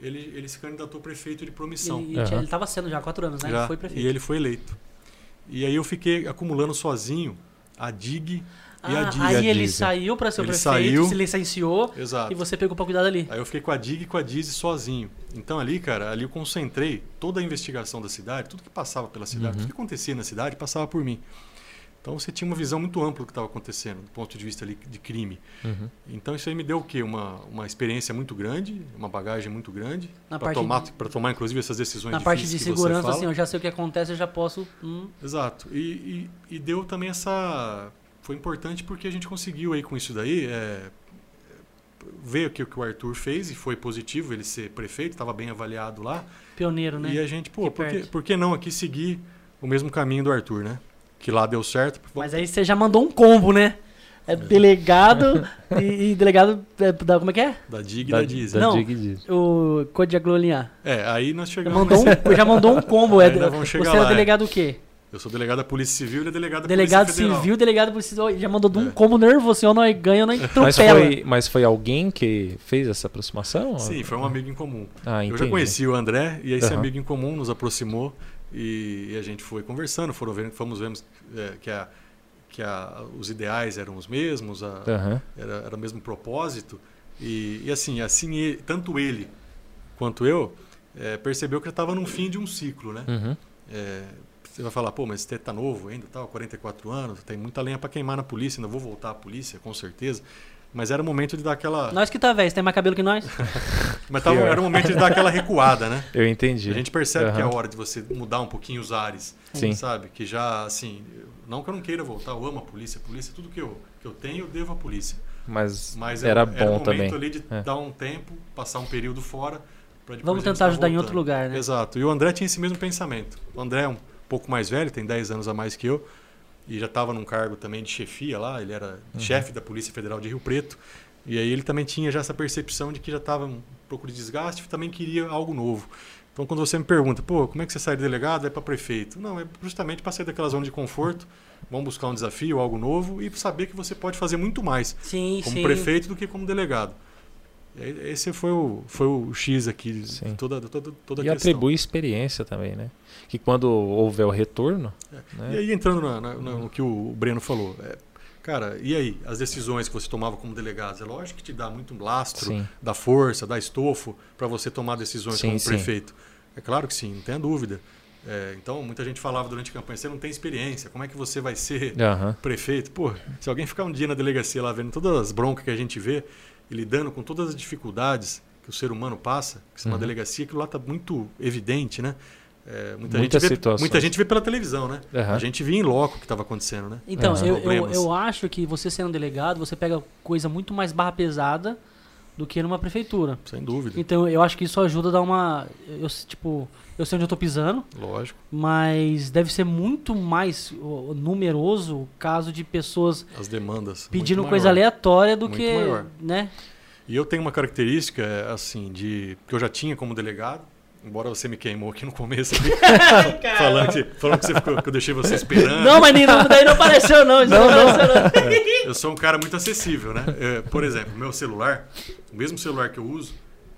ele, ele se candidatou a prefeito de promissão. Ele, ele, tinha- Aham. ele tava sendo já há quatro anos, né? Já, Ele foi prefeito. E ele foi eleito. E aí eu fiquei acumulando sozinho a DIG e a Ah, DIG. aí ele saiu pra ser o Ele prefeito, saiu. se licenciou Exato. e você pegou pra cuidar dali. Aí eu fiquei com a DIG e com a DIZI sozinho. Então ali, cara, ali eu concentrei toda a investigação da cidade, tudo que passava pela cidade, Uhum. tudo que acontecia na cidade passava por mim. Então você tinha uma visão muito ampla do que estava acontecendo, do ponto de vista ali de crime. Uhum. Então isso aí me deu o quê? Uma, uma experiência muito grande, uma bagagem muito grande para tomar, de- tomar inclusive essas decisões Na parte de segurança, assim, eu já sei o que acontece, eu já posso. hum, Exato. E, e, e deu também essa. Foi importante porque a gente conseguiu aí com isso daí é, ver o que, o Arthur fez e foi positivo ele ser prefeito, estava bem avaliado lá. pioneiro, né? E a gente, pô, por que, por que não aqui seguir o mesmo caminho do Arthur, né? Que lá deu certo. Mas aí você já mandou um combo, né? É delegado e, e delegado é, da. Como é que é? Da DIG e da, Diz. da Não. Dig. O Código. É, aí nós chegamos. mandou, um, já mandou um combo. É, Ainda vamos chegar você era lá, é. delegado o quê? Eu sou delegado da Polícia Civil e ele é delegado da Delegado Polícia Federal. civil, delegado policial. Já mandou de um É. combo nervoso, senão nós ganha, nós Mas atropela. foi, mas foi alguém que fez essa aproximação? Sim, foi um amigo em comum. Ah, Eu já conheci o André e esse Aham. amigo em comum nos aproximou e, e a gente foi conversando, foram vendo, fomos vendo é, que, a, que a, os ideais eram os mesmos, a, Aham. era, era o mesmo propósito e, e assim, assim tanto ele quanto eu é, percebeu que estava no fim de um ciclo, né? Uhum. É, você vai falar, pô, mas você tá novo ainda, tal, 44 anos, tem muita lenha para queimar na polícia, ainda vou voltar à polícia, com certeza. Mas era o momento de dar aquela, Nós que tá velho, você tem mais cabelo que nós? mas tava, era o momento de dar aquela recuada, né? Eu entendi. A gente percebe que é a hora de você mudar um pouquinho os ares, Sim. sabe? Que já, assim, não que eu não queira voltar, eu amo a polícia, a polícia, tudo que eu, que eu tenho, eu devo à polícia. Mas, Mas era era, bom era o momento também. ali de É. dar um tempo, passar um período fora. pra depois Vamos tentar tá ajudar em voltando. outro lugar, né? Exato. E o André tinha esse mesmo pensamento. O André é um pouco mais velho, tem 10 anos a mais que eu, e já estava num cargo também de chefia lá, ele era Uhum. chefe da Polícia Federal de Rio Preto. E aí ele também tinha já essa percepção de que já estava um pouco de desgaste e também queria algo novo. Então quando você me pergunta, pô, como é que você sai de delegado, vai para prefeito? Não, é justamente para sair daquela zona de conforto, vamos buscar um desafio, algo novo e saber que você pode fazer muito mais Sim, como sim. prefeito do que como delegado. E Esse foi o, foi o X aqui de Sim. toda, toda, toda a E questão. atribui experiência também, né? Que quando houver o retorno, E né? aí, entrando na- na- no que o Breno falou, é, cara, e aí, as decisões que você tomava como delegado? É lógico que te dá muito lastro, Sim. dá força, dá estofo para você tomar decisões Sim, como sim. prefeito. É claro que sim, não tenha dúvida. É, então, muita gente falava durante a campanha, você não tem experiência, como é que você vai ser Aham. prefeito? Pô, se alguém ficar um dia na delegacia lá vendo todas as broncas que a gente vê e lidando com todas as dificuldades que o ser humano passa, que isso é uma Uhum. delegacia, aquilo lá está muito evidente, né? É, muita, gente vê, muita gente vê pela televisão, né? Aham. A gente via em loco o que estava acontecendo, né? Então, Aham. eu, eu, eu acho que você sendo delegado, você pega coisa muito mais barra pesada do que numa prefeitura. Sem dúvida. Então, eu acho que isso ajuda a dar uma. Eu, tipo, eu sei onde eu tô pisando, Lógico. mas deve ser muito mais ó, numeroso o caso de pessoas As demandas. pedindo coisa aleatória do Muito que. maior. né? E eu tenho uma característica, é, assim, de que eu já tinha como delegado, embora você me queimou aqui no começo, aqui, falando, que, falando que, você ficou- que eu deixei você esperando. Não, mas nem- não, daí não apareceu, não. Isso não, apareceu, não. Eu sou um cara muito acessível, né? É, por exemplo, meu celular, o mesmo celular que eu uso,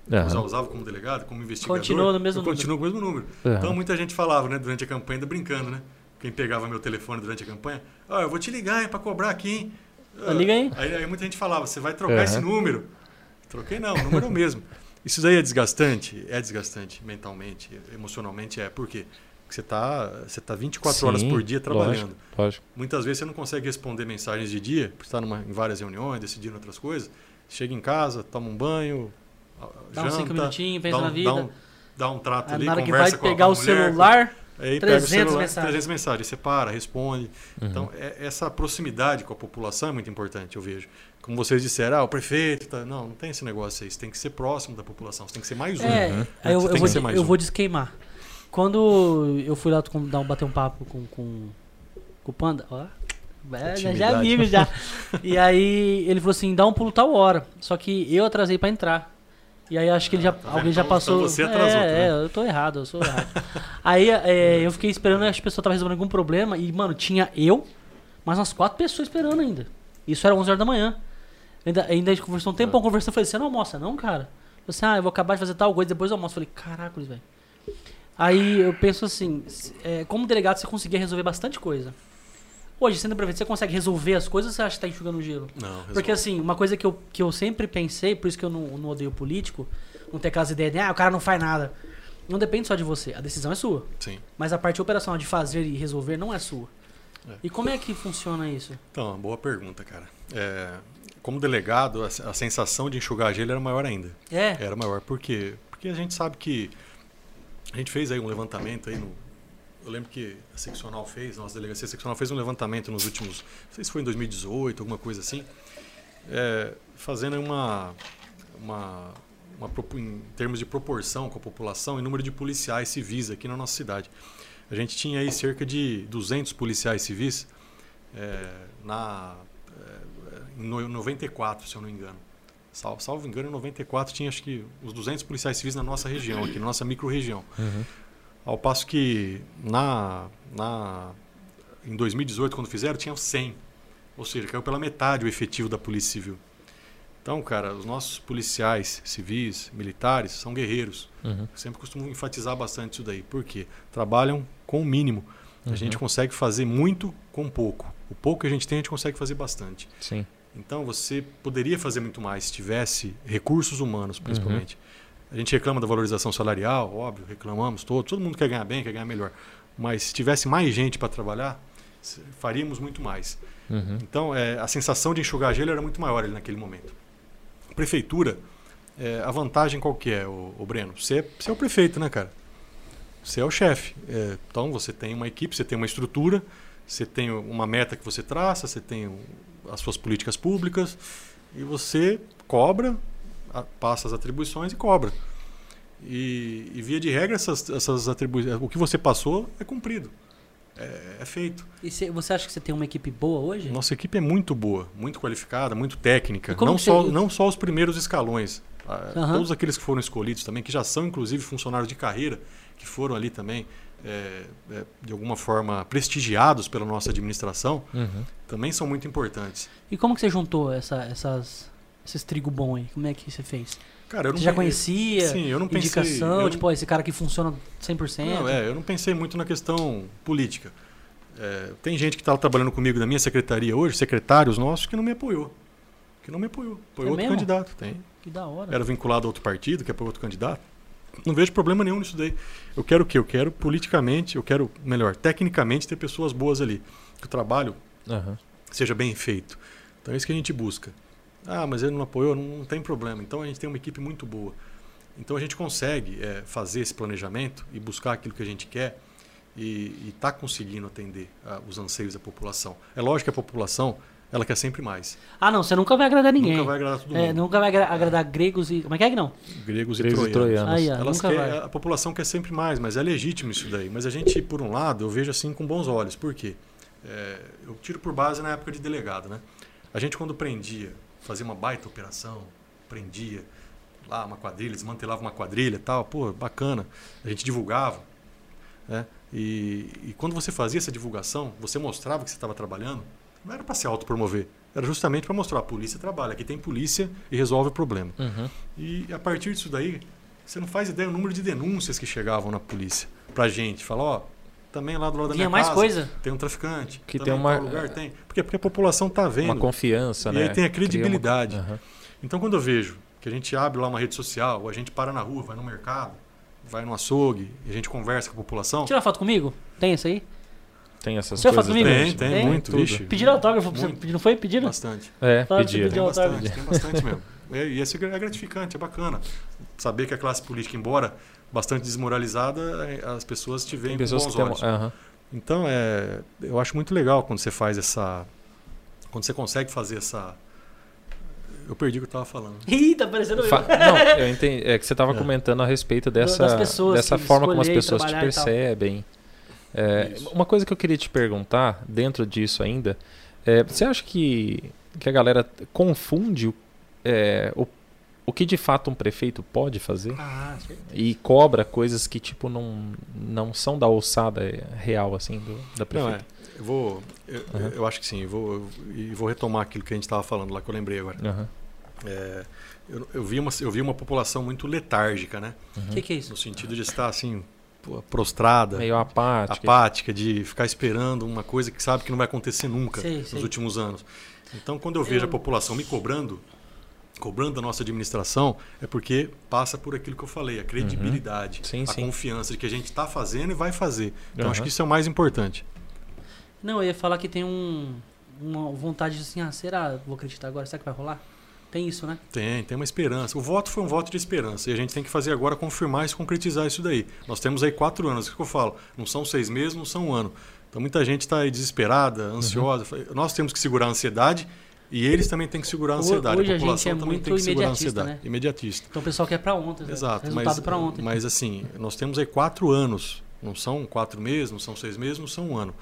eu já usava como delegado, como investigador. Continua no mesmo continuo com o mesmo número. Aham. Então muita gente falava, né, durante a campanha, ainda brincando, né? Quem pegava meu telefone durante a campanha, ah, eu vou te ligar, hein, pra cobrar aqui, hein? Ah, liga aí. aí. aí muita gente falava, você vai trocar Aham. esse número. Troquei não, o número é o mesmo. Isso daí é desgastante? É desgastante mentalmente, emocionalmente é. Por quê? Porque você está você tá 24 horas Sim, por dia trabalhando. Lógico, lógico. Muitas vezes você não consegue responder mensagens de dia, porque está em várias reuniões, decidindo outras coisas. Chega em casa, toma um banho, Dá janta, uns cinco minutinhos, pensa um, na vida. Dá um, dá um trato ali, na hora que conversa vai com a- pegar o mulher, celular, aí 300 pega o celular, mensagens. 300 mensagens, você para, responde. Uhum. Então, é- essa proximidade com a população é muito importante, eu vejo. Como vocês disseram, ah, o prefeito, tá... não, não tem esse negócio aí, você tem que ser próximo da população, você tem que ser mais um. É, né? aí eu, vou, eu um. desqueimar. Quando eu fui lá dar um, bater um papo com, com, com o Panda, ó, é, já, é amigo já. e aí ele falou assim, dá um pulo tal hora. Só que eu atrasei pra entrar. E aí acho que ele já, Ah, tá alguém já passou. então você atrasou é, também. é, eu tô errado, eu sou errado. aí é, eu fiquei esperando, as pessoas estavam resolvendo algum problema. E, mano, tinha eu, mais umas quatro pessoas esperando ainda. Isso era 11 horas da manhã. Ainda, ainda a gente conversou um tempão conversando. Eu falei, você não almoça, não, cara? Eu falei, assim, ah, eu vou acabar de fazer tal coisa, depois eu almoço. Eu falei, caracoles, velho. Aí eu penso assim, é, como delegado você conseguia resolver bastante coisa. Hoje, sendo prefeito, você consegue resolver as coisas ou você acha que tá enxugando gelo? Não, Porque resolve. assim, uma coisa que eu, que eu sempre pensei, por isso que eu não, não odeio político, não ter aquelas ideias de, ah, o cara não faz nada. Não depende só de você, a decisão é sua. Sim. Mas a parte operacional de fazer e resolver não é sua. E como é que funciona isso? Então, boa pergunta, cara. É, como delegado, a, a sensação de enxugar gelo era maior ainda. É? Era maior. Por quê? Porque a gente sabe que a gente fez aí um levantamento aí no. Eu lembro que a seccional fez, nossa delegacia seccional fez um levantamento nos últimos. Não sei se foi em 2018, alguma coisa assim. é, fazendo uma, uma, uma em termos de proporção com a população e número de policiais civis aqui na nossa cidade. A gente tinha aí cerca de 200 policiais civis é, na é, em no- 94, se eu não me engano. Salvo, salvo engano, em 94 tinha acho que os 200 policiais civis na nossa região, aqui na nossa micro-região. Uhum. Ao passo que na, na, em 2018, quando fizeram, tinha 100. Ou seja, caiu pela metade o efetivo da Polícia Civil. Então, cara, os nossos policiais civis, militares, são guerreiros. Uhum. Sempre costumo enfatizar bastante isso daí. Por quê? Trabalham com o mínimo. A Uhum. gente consegue fazer muito com pouco. O pouco que a gente tem, a gente consegue fazer bastante. Sim. Então você poderia fazer muito mais se tivesse recursos humanos, principalmente. A gente reclama da valorização salarial, óbvio, reclamamos todos. Todo mundo quer ganhar bem, quer ganhar melhor. Mas se tivesse mais gente para trabalhar, faríamos muito mais. Uhum. Então é, a sensação de enxugar gelo era muito maior ali naquele momento. Prefeitura, é, a vantagem qual que é, o, Breno? Você, é- você é o prefeito, né, cara? Você é o chefe. É, então você tem uma equipe, você tem uma estrutura, você tem uma meta que você traça, você tem o- as suas políticas públicas e você cobra, passa as atribuições e cobra. E, e via de regra, essas, essas atribuições, o que você passou é cumprido, é, é feito. E cê- você acha que você tem uma equipe boa hoje? Nossa equipe é muito boa, muito qualificada, muito técnica. Não só, você- não só os primeiros escalões. Aham. Todos aqueles que foram escolhidos também, que já são inclusive funcionários de carreira, que foram ali também, é, é, de alguma forma, prestigiados pela nossa administração, Uhum. também são muito importantes. E como que você juntou essa- essas, esses trigo bom aí? Como é que você fez? Cara, eu não Você já conhecia? Sim, eu não pensei. indicação? não- Tipo, ó, esse cara aqui funciona 100%? Não, é, eu não pensei muito na questão política. É, tem gente que está trabalhando comigo na minha secretaria hoje, secretários nossos, que não me apoiou. Que não me apoiou. Apoiou É outro mesmo? candidato. Tem. Que da hora. Era vinculado a outro partido, que apoiou outro candidato. Não vejo problema nenhum nisso daí. Eu quero o quê? Eu quero politicamente, eu quero, melhor, tecnicamente ter pessoas boas ali. Que o trabalho Aham. seja bem feito. Então é isso que a gente busca. Ah, mas ele não apoiou, não, não tem problema. Então a gente tem uma equipe muito boa. Então a gente consegue é, fazer esse planejamento e buscar aquilo que a gente quer e está conseguindo atender ah, os anseios da população. É lógico que a população ela quer sempre mais. Ah, não, você nunca vai agradar ninguém. Nunca vai agradar todo É, mundo. nunca vai agra- agradar gregos e. Como é que é que não? Gregos, Gregos e e troianos. troianos. Ó, Elas nunca quer- vai. a população quer sempre mais, mas é legítimo isso daí. Mas a gente, por um lado, eu vejo assim com bons olhos. Por quê? É, eu tiro por base na época de delegado, né? A gente quando prendia, fazia uma baita operação, prendia lá uma quadrilha, desmantelava uma quadrilha e tal, pô, bacana. A gente divulgava, né? E, e quando você fazia essa divulgação, você mostrava que você estava trabalhando, não era para se autopromover, era justamente para mostrar a polícia trabalha, aqui tem polícia e resolve o problema. Uhum. E a partir disso daí, você não faz ideia do número de denúncias que chegavam na polícia pra gente. Fala, ó, também lá do lado da minha mais casa coisa. tem um traficante. Que tem em uma- lugar tem. Porque, porque a população tá vendo. Uma confiança, E né? aí tem a Cria uma- credibilidade. Aham. Então quando eu vejo que a gente abre lá uma rede social, ou a gente para na rua, vai no mercado, vai no açougue, e a gente conversa com a população. Tira uma foto comigo? Tem isso aí? Tem essas Você coisas. também. Tem, tem, Tem? muito, Tudo. vixe. Pediram autógrafo? Muito. Não foi? Pediram? Bastante. É, pediram. pedir Tem bastante, tem bastante mesmo. E, e esse é gratificante, é bacana. Saber que a classe política, embora bastante desmoralizada, eh, as pessoas te veem Tem com pessoas bons olhos. uma- Aham. Então, é, eu acho muito legal quando você faz essa. Quando você consegue fazer essa. Eu perdi o que eu estava falando. Ih, tá parecendo eu. Fa- Não, eu entendi. É que você estava É. comentando a respeito dessa, pessoas dessa forma como as pessoas te percebem. É, uma coisa que eu queria te perguntar, dentro disso ainda, é, você acha que, que a galera confunde o, é, o, o que de fato um prefeito pode fazer Ah, e cobra coisas que tipo não, não são da alçada real assim do, da Não, prefeitura? é. Eu vou. Eu, Uhum. eu acho que sim. Eu vou, eu- e vou retomar aquilo que a gente estava falando lá, que eu lembrei agora. Aham. É, eu, eu, vi uma, eu vi uma população muito letárgica, né? O que, que é isso? No sentido de estar assim, prostrada, Meio apático. apática, de ficar esperando uma coisa que sabe que não vai acontecer nunca Sei, nos sei. últimos anos. Então, quando eu vejo Eu- a população me cobrando, cobrando da nossa administração, é porque passa por aquilo que eu falei, a credibilidade, Sim, a sim. confiança de que a gente está fazendo e vai fazer. Então, Aham. acho que isso é o mais importante. Não, eu ia falar que tem um, uma vontade de assim, ah, será? Vou acreditar agora, será que vai rolar? Tem isso, né? Tem, tem uma esperança. O voto foi um voto de esperança e a gente tem que fazer agora confirmar e concretizar isso daí. Nós temos aí quatro anos, o que eu falo? Não são seis meses, não são um ano. Então muita gente está aí desesperada, ansiosa. Nós temos que segurar a ansiedade e eles também têm que segurar a ansiedade. Hoje a a população gente é também muito tem que segurar a imediatista, ansiedade. né? Imediatista. Então o pessoal quer pra ontem. né? Exato, Resultado mas, pra ontem. mas assim, nós temos aí quatro anos, não são quatro meses, não são seis meses, não são um ano.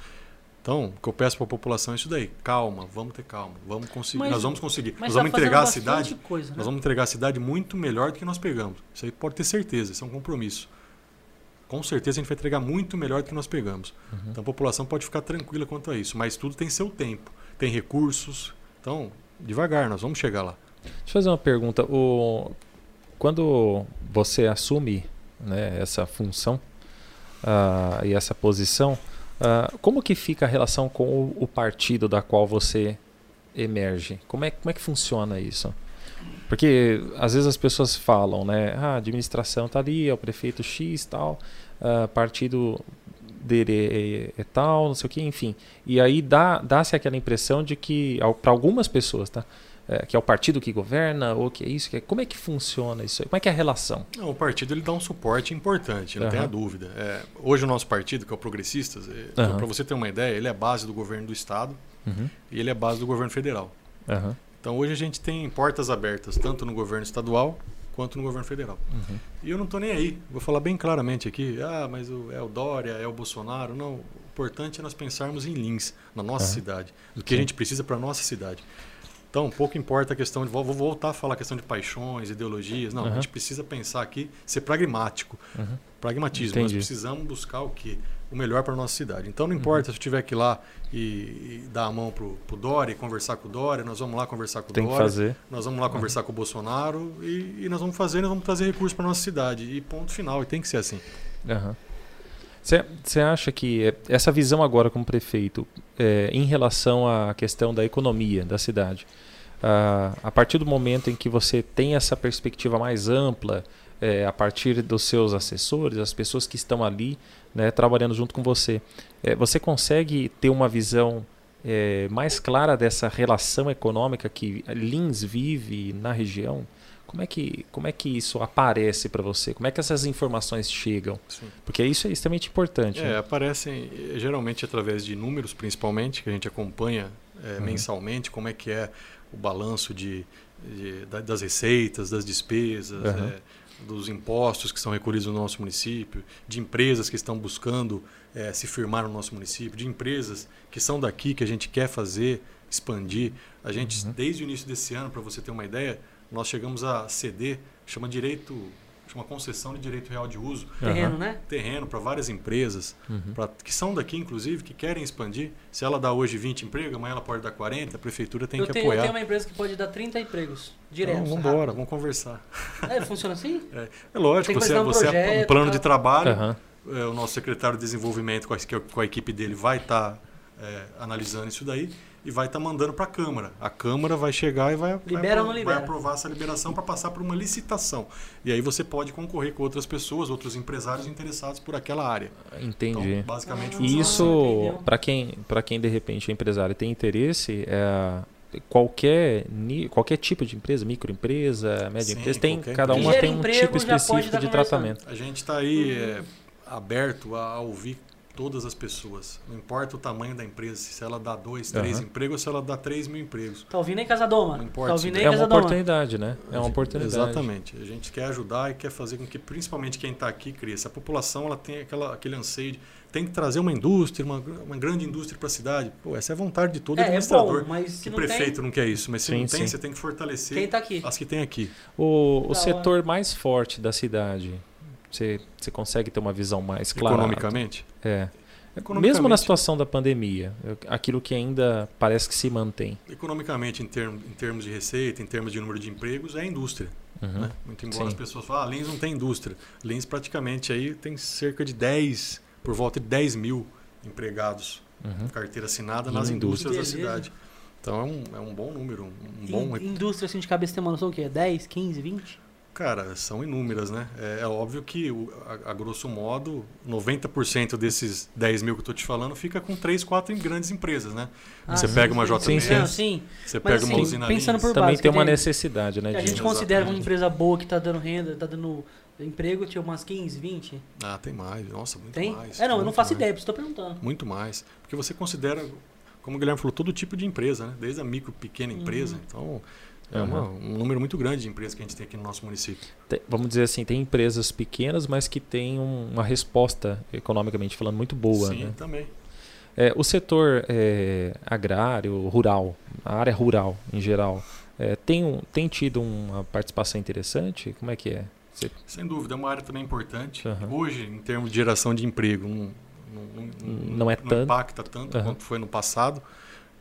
Então, o que eu peço para a população é isso daí. Calma, vamos ter calma, vamos conseguir. Mas- nós vamos conseguir. Mas nós tá vamos fazendo entregar a cidade. Coisa, né? Nós vamos entregar a cidade muito melhor do que nós pegamos. Isso aí pode ter certeza, isso é um compromisso. Com certeza a gente vai entregar muito melhor do que nós pegamos. Então a população pode ficar tranquila quanto a isso. Mas tudo tem seu tempo, tem recursos. Então, devagar, nós vamos chegar lá. Deixa eu fazer uma pergunta. O... Quando você assume né, essa função ah, e essa posição, ah, como que fica a relação com o, o partido da qual você emerge? Como é, como é que funciona isso? Porque às vezes as pessoas falam, né? Ah, a administração tá ali, é o prefeito X tal, ah, partido dele é, é tal, não sei o que, enfim. E aí dá- dá-se aquela impressão de que, para algumas pessoas, tá? É, que é o partido que governa, ou que é isso, que é, como é que funciona isso aí? Como é que é a relação? Não, o partido ele dá um suporte importante, não Aham. tenha dúvida. É, hoje o nosso partido, que é o Progressistas, Aham. para você ter uma ideia, ele é base do governo do Estado Uhum. e ele é base do governo federal. Então hoje a gente tem portas abertas, tanto no governo estadual quanto no governo federal. Uhum. E eu não estou nem aí, vou falar bem claramente aqui. Ah, mas o- é o Dória, é o Bolsonaro. Não, o importante é nós pensarmos em Lins, na nossa Aham. cidade, do que a Sim. gente precisa para a nossa cidade. Então, pouco importa a questão de. Vou vou voltar a falar a questão de paixões, ideologias. Não, a Aham. gente precisa pensar aqui, ser pragmático. Uhum. Pragmatismo. Nós Entendi. precisamos buscar o quê? O melhor para a nossa cidade. Então, Uhum. não importa se eu tiver que ir lá e, e dar a mão pro, pro Dória e conversar com o Dória, nós vamos lá conversar com o Tem que Dória. fazer. Nós vamos lá conversar com o Bolsonaro e, e nós vamos fazer, nós vamos trazer recursos para nossa cidade. E ponto final. E tem que ser assim. Você acha que é, essa visão agora como prefeito, é, em relação à questão da economia da cidade, ah, a partir do momento em que você tem essa perspectiva mais ampla, é, a partir dos seus assessores, as pessoas que estão ali né, trabalhando junto com você, é, você consegue ter uma visão é, mais clara dessa relação econômica que Lins vive na região? Como é que, como é que isso aparece para você? Como é que essas informações chegam? Sim. Porque isso é extremamente importante. É, né? aparecem eh, geralmente através de números, principalmente, que a gente acompanha eh, Uhum. mensalmente, como é que é o balanço de, de- da- das receitas, das despesas, Uhum. eh, dos impostos que são recolhidos no nosso município, de empresas que estão buscando eh, se firmar no nosso município, de empresas que são daqui, que a gente quer fazer, expandir. A gente, Uhum. desde o início desse ano, para você ter uma ideia, nós chegamos a ceder, chama direito, chama concessão de direito real de uso, Terreno, né? terreno para várias empresas, Uhum. pra- que são daqui, inclusive, que querem expandir. Se ela dá hoje 20 empregos, amanhã ela pode dar 40, a prefeitura tem eu, que tenho, eu apoiar. tenho uma empresa que pode dar 30 empregos. Direto. Então, vamos embora, vamos conversar. É, funciona assim? É lógico, Tem que você, apresentar um você é um projeto, plano tá? de trabalho, Aham. é, o nosso secretário de desenvolvimento com a, com a equipe dele vai estar analisando isso daí e vai estar mandando para a Câmara. A Câmara vai chegar e vai, Libera ou vai, não libera? vai aprovar essa liberação para passar por uma licitação. E aí você pode concorrer com outras pessoas, outros empresários interessados por aquela área. Entendi. Então, basicamente, Ah, E assim. isso, entendeu? para quem, para quem de repente é empresário e tem interesse, é, qualquer, qualquer tipo de empresa, microempresa, média Sim, empresa, tem, cada empresa. uma tem um tipo específico tá de tratamento. A gente está aí é, aberto a, a ouvir todas as pessoas. Não importa o tamanho da empresa, se ela dá dois, três Aham. empregos ou se ela dá três mil empregos. Tá ouvindo aí, Casadoma? Não importa Tá ouvindo aí, É uma oportunidade, né? É uma oportunidade. Exatamente. A gente quer ajudar e quer fazer com que, principalmente quem está aqui, cresça. A população ela tem aquela, aquele anseio de tem que trazer uma indústria, uma, uma grande indústria para a cidade. Pô, essa é a vontade de todo É, é administrador. bom, mas se que não prefeito tem, não quer isso, mas se Sim, não tem, sim. você tem que fortalecer tá aqui? as que tem aqui. O, o setor mais forte da cidade, você, você consegue ter uma visão mais clara? Economicamente. É. Economicamente- Mesmo na situação da pandemia, aquilo que ainda parece que se mantém. Economicamente, em, term, em termos de receita, em termos de número de empregos, é a indústria. Uhum. Né? Muito embora Sim. as pessoas falem, ah, Lins não tem indústria. Lins praticamente aí tem cerca de 10, por volta de 10 mil empregados, Uhum. carteira assinada nas indústria. indústrias da cidade. Então é um, é um bom número, um bom... indústria, assim, de cabeça tem uma noção o quê? 10, 15, 20? Cara, são inúmeras, né? É, é óbvio que, o- a, a grosso modo, 90% desses 10 mil que eu tô te falando fica com 3, 4 grandes empresas, né? Ah, você sim, pega uma JBS, Sim, sim. Você Mas, pega uma assim, usina pensando Lins. por Também base, tem uma tem- necessidade, né? A de- gente considera uma empresa boa que tá dando renda, tá dando emprego, tinha umas 15, 20? Ah, tem mais. Nossa, muito Tem? mais. É, não, eu não faço mais. ideia, por isso tô perguntando. Muito mais. Porque você considera, como o Guilherme falou, todo tipo de empresa, né? Desde a micro, pequena empresa. Uhum. Então, é Aham. uma- um número muito grande de empresas que a gente tem aqui no nosso município. Tem- vamos dizer assim, tem empresas pequenas, mas que têm um- uma resposta, economicamente falando, muito boa. Sim, né? também. É, o setor é, agrário, rural, a área rural em geral, é, tem, um- tem tido uma participação interessante? Como é que é? Você- Sem dúvida, é uma área também importante. Aham. Hoje, em termos de geração de emprego, não, não, Não é tanto. impacta tanto Aham. quanto foi no passado,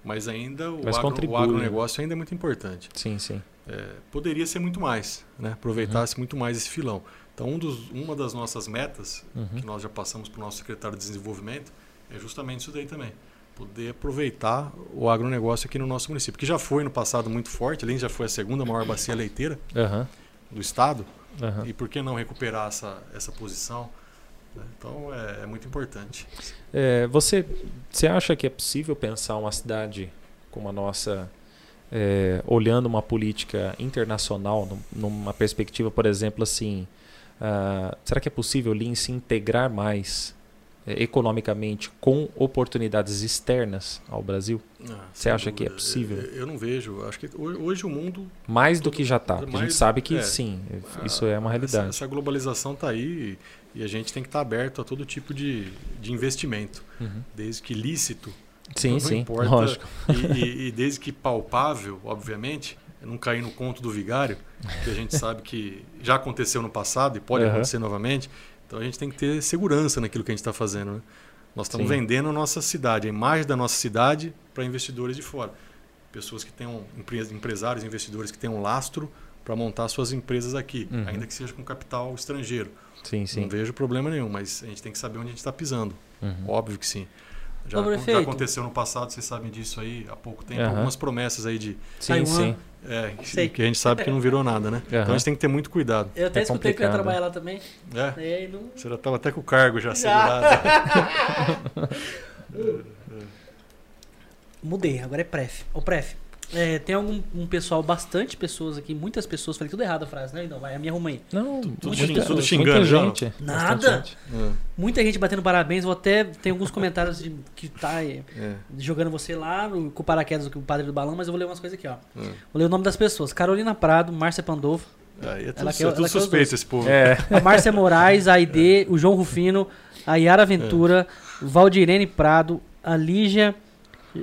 mas ainda o, Mas agro, o agronegócio ainda é muito importante. Sim, sim. É, poderia ser muito mais, né? aproveitasse muito mais esse filão. Então, um dos, uma das nossas metas, Uhum. que nós já passamos para o nosso secretário de desenvolvimento, é justamente isso daí também. Poder aproveitar o agronegócio aqui no nosso município, que já foi no passado muito forte, além de já foi a segunda maior bacia leiteira Aham, do estado, e por que não recuperar essa, essa posição? Né? Então é, é muito importante. É, você, você acha que é possível pensar uma cidade como a nossa, é, olhando uma política internacional, num- numa perspectiva, por exemplo, assim, ah, será que é possível Lins se integrar mais é, economicamente com oportunidades externas ao Brasil? Ah, Você acha que é dúvida. possível? Eu, não vejo. Acho que hoje, o mundo. Mais do que já está. A gente sabe que é. sim, a- isso é uma Essa, realidade. essa globalização está aí e, e a gente tem que estar aberto a todo tipo de, de investimento, Uhum. desde que lícito Sim, não sim, importa, lógico. E, e- e desde que palpável, obviamente, não cair no conto do vigário, que a gente sabe que já aconteceu no passado e pode Aham. acontecer novamente. Então a gente tem que ter segurança naquilo que a gente está fazendo. Né? Nós estamos Sim. vendendo a nossa cidade, a imagem da nossa cidade para investidores de fora. Pessoas que tenham, empre- empresários, investidores que tenham lastro para montar suas empresas aqui, Uhum. ainda que seja com capital estrangeiro. Sim, sim. Não vejo problema nenhum, mas a gente tem que saber onde a gente está pisando. Uhum. Óbvio que sim. Já, Ô, já aconteceu no passado, vocês sabem disso aí há pouco tempo, Aham. algumas promessas aí de Sim, Taiwan. sim. é, Sei. que a gente sabe que não virou nada, né? Então a gente tem que ter muito cuidado. Eu até É escutei que eu ia trabalhar lá também. É, É, não... você já estava até com o cargo já Já. segurado. Mudei, agora é pref. Ô, pref. É, tem algum um pessoal, bastante pessoas aqui, muitas pessoas, falei tudo errado a frase, né? Não, vai, a minha arruma aí. Não, tudo muita- tudo xingando já, gente. Nada. gente. É, Muita gente batendo parabéns, vou até. Tem alguns comentários de, que tá é, é, jogando você lá, no- com o paraquedas do padre do balão, mas eu vou ler umas coisas aqui, ó. é. Vou ler o nome das pessoas: Carolina Prado, Márcia Pandolfo, Aí é tudo, Ela é quer- tudo suspeito esse povo. É, a Márcia Moraes, a Aide, o João Rufino, a Yara Ventura, Valdirene Prado, a Lígia.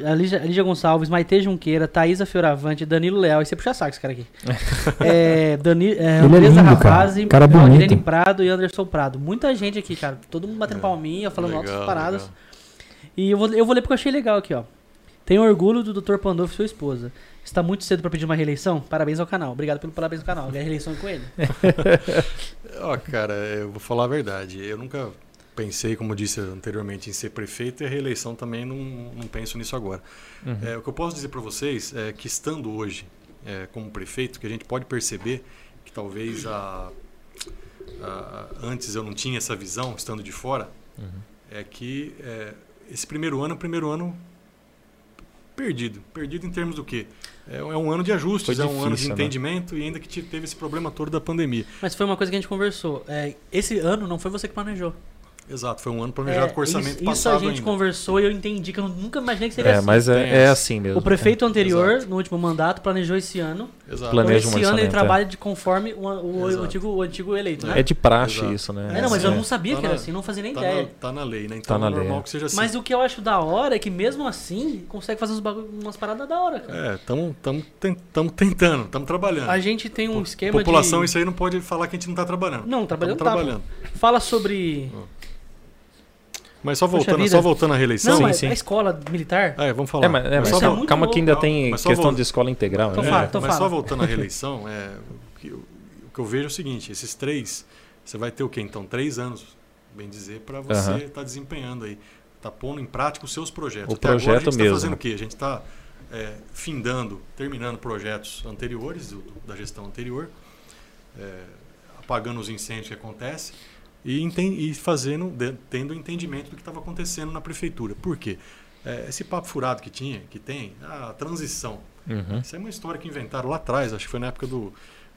A Lígia, a Lígia Gonçalves, Maite Junqueira, Thaisa Fioravante, Danilo Leal. E você puxa saco esse cara aqui. É, Dani, é, é Andresa cara. Ravazzi, Cara bonito. Prado e Anderson Prado. Muita gente aqui, cara. Todo mundo batendo É. palminha, falando Legal, altas paradas. legal. E eu vou, eu vou ler porque eu achei legal aqui, ó. Tenho orgulho do Dr. Pandolfo e sua esposa. Está muito cedo para pedir uma reeleição? Parabéns ao canal. Obrigado pelo parabéns ao canal. Ganhei a reeleição com ele. Ó, cara, eu vou falar a verdade. Eu nunca pensei, como eu disse anteriormente, em ser prefeito e a reeleição também não, não penso nisso agora. Uhum. É, o que eu posso dizer para vocês é que estando hoje é, como prefeito, que a gente pode perceber que talvez a, a- antes eu não tinha essa visão, estando de fora, Uhum. é que é, esse primeiro ano é o primeiro ano perdido. Perdido em termos do quê? É, é um ano de ajustes, Foi é um ano de difícil, né? entendimento e ainda que te- teve esse problema todo da pandemia. Mas foi uma coisa que a gente conversou. É, esse ano não foi você que planejou. Exato, foi um ano planejado É, com orçamento isso, passado Isso a gente ainda. conversou e eu entendi que eu nunca imaginei que seria É, assim. mas é, é assim mesmo. O prefeito anterior, Exato. no último mandato, planejou esse ano. Exato. Planeja então um esse ano ele orçamento, trabalha de conforme o, o- o antigo, o antigo eleito, É, né? de praxe Exato. isso, né? É, não, mas eu É. não sabia Tá que era na- assim, não fazia nem Tá ideia. na, tá na lei, né? Então Tá na é normal lei. que seja assim. Mas o que eu acho da hora é que mesmo assim consegue fazer uns bagulho, umas paradas da hora, cara. É, estamos tentando, estamos trabalhando. A gente tem um esquema População, de... isso aí não pode falar que a gente não está trabalhando. Não, trabalhando Tamo tá, trabalhando. Fala sobre... Mas só voltando, só voltando à reeleição. Não, Sim, mas sim. a escola militar... É, vamos falar. É, mas, é, mas só é calma louco. que ainda tem mas questão de escola integral. Então né? fala, É, então mas fala. só voltando à reeleição, é, o, que, o que eu vejo é o seguinte: esses três, você vai ter o quê? Então, três anos, bem dizer, para você estar desempenhando aí. Está pondo em prática os seus projetos. O Até agora a projeto gente está mesmo. fazendo o quê? A gente está é, findando, terminando projetos anteriores, do- do- da gestão anterior. é, apagando os incêndios que acontecem e, e fazendo, de- tendo entendimento do que estava acontecendo na prefeitura. Por quê? É, esse papo furado que tinha, que tem, a transição. Uhum. Isso é uma história que inventaram lá atrás, acho que foi na época do,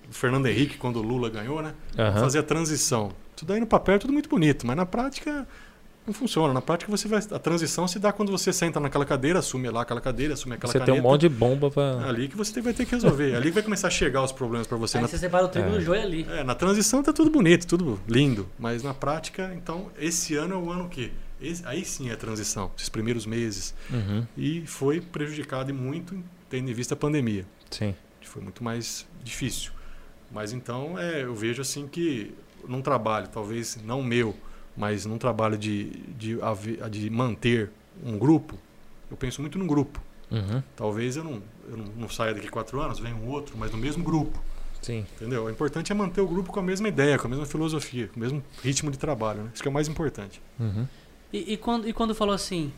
do Fernando Henrique, quando o Lula ganhou, né? Aham. Fazer a transição. Tudo aí no papel é tudo muito bonito, mas na prática não funciona. Na prática você vai. A transição se dá quando você senta naquela cadeira, assume lá aquela cadeira, assume aquela Você tem um caneta. monte de bomba pra. Ali que você vai ter que resolver. Ali que vai começar a chegar os problemas para você. Aí Na, você separa o trigo É. do joio ali. é, na transição tá tudo bonito, tudo lindo. Mas na prática, então, esse ano é o ano que. esse- aí sim é a transição, esses primeiros meses. Uhum. E foi prejudicado e muito, tendo em vista a pandemia. Sim. Foi muito mais difícil. Mas então é, eu vejo assim que num trabalho, talvez não meu, mas num trabalho de, de, de manter um grupo, eu penso muito num grupo. Uhum. Talvez eu não, eu não, não saia daqui quatro anos, venha um outro, mas no mesmo grupo. Sim. Entendeu? O importante é manter o grupo com a mesma ideia, com a mesma filosofia, com o mesmo ritmo de trabalho. Né? Isso que é o mais importante. Uhum. E, e quando, e quando falou assim,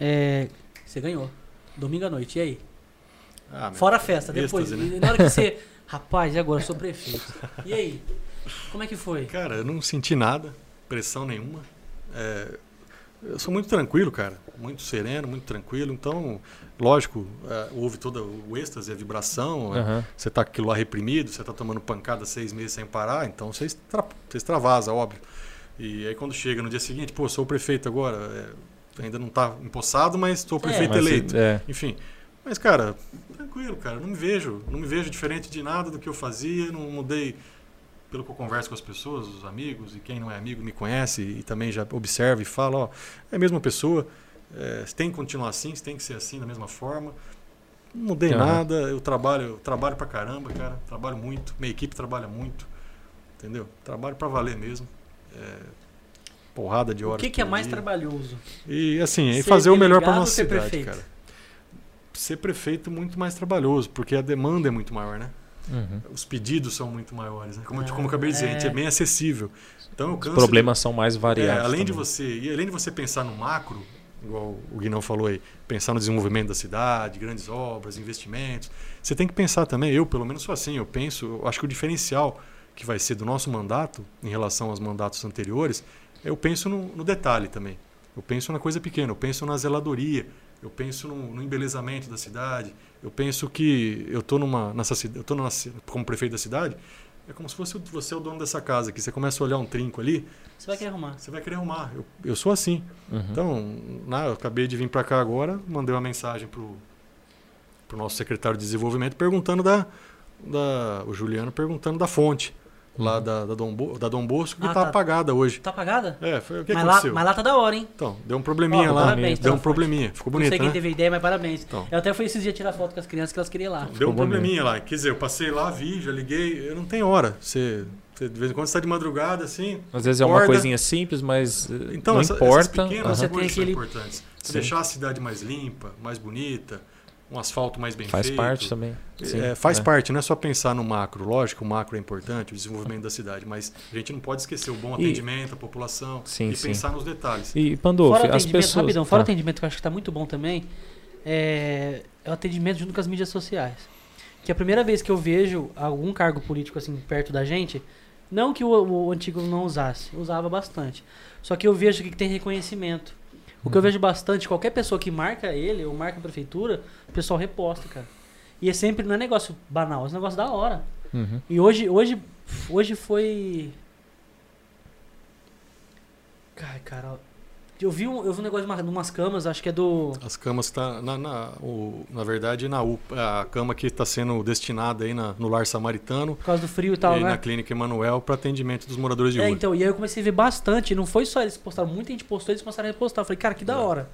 é, você ganhou, domingo à noite, e aí? Ah, meu, Fora a festa, depois. êxtase, né? E na hora que você, rapaz, e agora? Eu sou prefeito. E aí? Como é que foi? Cara, eu não senti nada, pressão nenhuma. É, eu sou muito tranquilo, cara. Muito sereno, muito tranquilo. Então, lógico, é, houve todo o êxtase, a vibração. é, Aham. Você tá com aquilo lá reprimido, você tá tomando pancada seis meses sem parar, então você, extra, você extravasa, óbvio. E aí quando chega no dia seguinte, pô, sou o prefeito agora. é, ainda não tá empossado, mas estou prefeito Mas, eleito. É. Enfim. Mas, cara, tranquilo, cara. Não me vejo. Não me vejo diferente de nada do que eu fazia. Não mudei pelo que eu converso com as pessoas, os amigos, e quem não é amigo me conhece e também já observa e fala, ó, é a mesma pessoa. É, tem que continuar assim, tem que ser assim da mesma forma. Não mudei Aham. nada, eu trabalho, eu trabalho pra caramba, cara. Trabalho muito, minha equipe trabalha muito. Entendeu? Trabalho pra valer mesmo. É, porrada de O horas. que, que é mais dia. trabalhoso? E assim, e Ser fazer o melhor para nossa cidade, prefeito? cara. Ser prefeito é muito mais trabalhoso, porque a demanda é muito maior, né? Uhum. Os pedidos são muito maiores, né? Como, Ah, como eu acabei de dizer, a gente é. é bem acessível. Então Os problemas são mais de, é, variados. além de você, e além de você pensar no macro, igual o Guinão falou aí, pensar no desenvolvimento da cidade, grandes obras, investimentos, você tem que pensar também, eu pelo menos sou assim, eu penso, eu acho que o diferencial que vai ser do nosso mandato em relação aos mandatos anteriores, eu penso no, no detalhe também. Eu penso na coisa pequena, eu penso na zeladoria, eu penso no, no embelezamento da cidade, eu penso que eu estou numa nessa eu tô numa como prefeito da cidade, é como se fosse você é o dono dessa casa aqui, você começa a olhar um trinco ali, Você vai querer arrumar. você vai querer arrumar. Eu, eu sou assim. Uhum. Então, na, eu acabei de vir para cá agora, mandei uma mensagem pro pro nosso secretário de desenvolvimento perguntando da, da o Juliano perguntando da fonte lá Uhum. da, da, Dom, Bo- da Dom Bosco que Ah, está tá. apagada hoje. Tá apagada? É, foi o que mas, lá, aconteceu. mas lá tá da hora, hein? Então, deu um probleminha Ó, lá. parabéns deu pela um probleminha. Ficou Não bonito, sei quem né? teve ideia, mas parabéns. Então. Eu até fui esses dias tirar foto com as crianças que elas queriam ir lá. Deu um probleminha lá. Quer dizer, eu passei lá, vi, já liguei. Eu não tenho hora. Você, de vez em quando você está de madrugada assim. Às vezes é uma Acorda. coisinha simples, mas eh, Então, não essa- importa. essas pequenas. Você coisas tem são aquele- importantes. Sim. Deixar a cidade mais limpa, mais bonita, um asfalto mais bem Faz feito. parte também. Sim, É, faz é. parte, não é só pensar no macro. Lógico, o macro é importante, o desenvolvimento da cidade, mas a gente não pode esquecer o bom E- atendimento à população Sim, e sim. pensar nos detalhes. E Pandolfo, Fora o as atendimento, pessoas. rapidão, fora o Tá. atendimento que eu acho que tá muito bom também, é, é o atendimento junto com as mídias sociais. Que é a primeira vez que eu vejo algum cargo político assim perto da gente, não que o, o antigo não usasse, usava bastante. Só que eu vejo que tem reconhecimento. O que eu vejo bastante, qualquer pessoa que marca ele ou marca a prefeitura, o pessoal reposta, cara. E é sempre, não é negócio banal, é um negócio da hora. Uhum. E hoje, hoje, hoje foi. Ai, cara. Eu vi um, eu vi um negócio de uma- de umas camas, acho que é do. As camas tá na, na, o- na verdade na UPA, a cama que está sendo destinada aí na- no lar samaritano Por causa do frio e e tal, aí né? na clínica Emanuel para atendimento dos moradores de É, rua. então, e aí eu comecei a ver bastante. Não foi só eles que postaram, muita gente postou, eles começaram a repostar. Eu falei, cara, que da É. hora.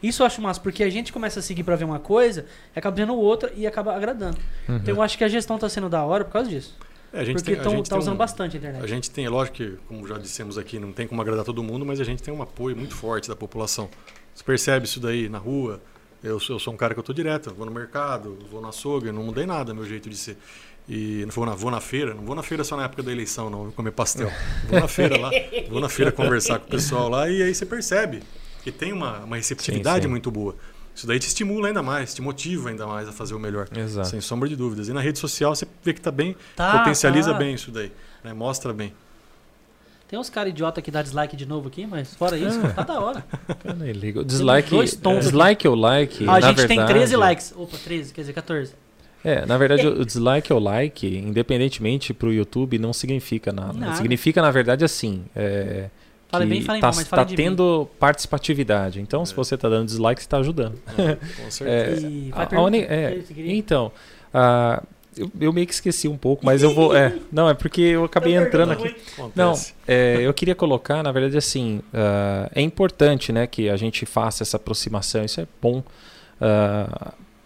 Isso eu acho massa, porque a gente começa a seguir pra ver uma coisa, acaba vendo outra e acaba agradando. Uhum. Então eu acho que a gestão tá sendo da hora por causa disso. É, a gente porque tem, a tão, gente tá usando um- bastante a A internet. gente tem, lógico que, como já dissemos aqui, não tem como agradar todo mundo, mas a gente tem um apoio muito forte da população. Você percebe isso daí na rua. Eu sou, eu sou um cara que eu tô direto, eu vou no mercado, vou na açougue, não mudei nada meu jeito de ser. E não vou na, vou na feira, não vou na feira só na época da eleição, não, vou comer pastel. Vou na feira lá, vou na feira conversar com o pessoal lá e aí você percebe que tem uma, uma receptividade Sim, sim. muito boa. Isso daí te estimula ainda mais, te motiva ainda mais a fazer o melhor. Exato. Sem sombra de dúvidas. E na rede social você vê que tá bem, Tá, potencializa tá. bem isso daí. né? Mostra bem. Tem uns caras idiota que dá dislike de novo aqui, mas fora isso, tá da hora. Eu nem ligo. Dislike, aqui. dislike ou like. Ah, a na gente tem verdade- 13 likes. Opa, 13, quer dizer 14. É, na verdade, o dislike ou like, independentemente pro YouTube, não significa nada. Nada. Significa, na verdade, assim. É, Falem que bem, falem tá, mal, mas tá de mim. tendo participatividade. Então, se É. você tá dando dislike, você tá ajudando. Com certeza. E A- a é? Então, ah, eu, eu meio que esqueci um pouco, mas eu vou. É, não, é porque eu acabei entrando aqui. Não, é, eu queria colocar, na verdade, assim, ah, é importante né, que a gente faça essa aproximação, isso é bom,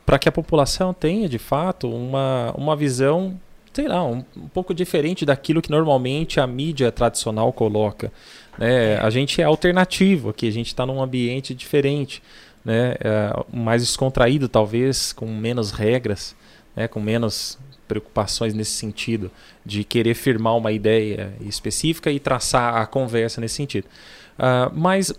para que a população tenha, de fato, uma, uma visão, sei lá, um, um pouco diferente daquilo que normalmente a mídia tradicional coloca. Né? A gente é alternativo aqui, a gente está num ambiente diferente, né? é, mais descontraído, talvez, com menos regras, né? com menos preocupações nesse sentido de querer firmar uma ideia específica e traçar a conversa nesse sentido. Ah, mas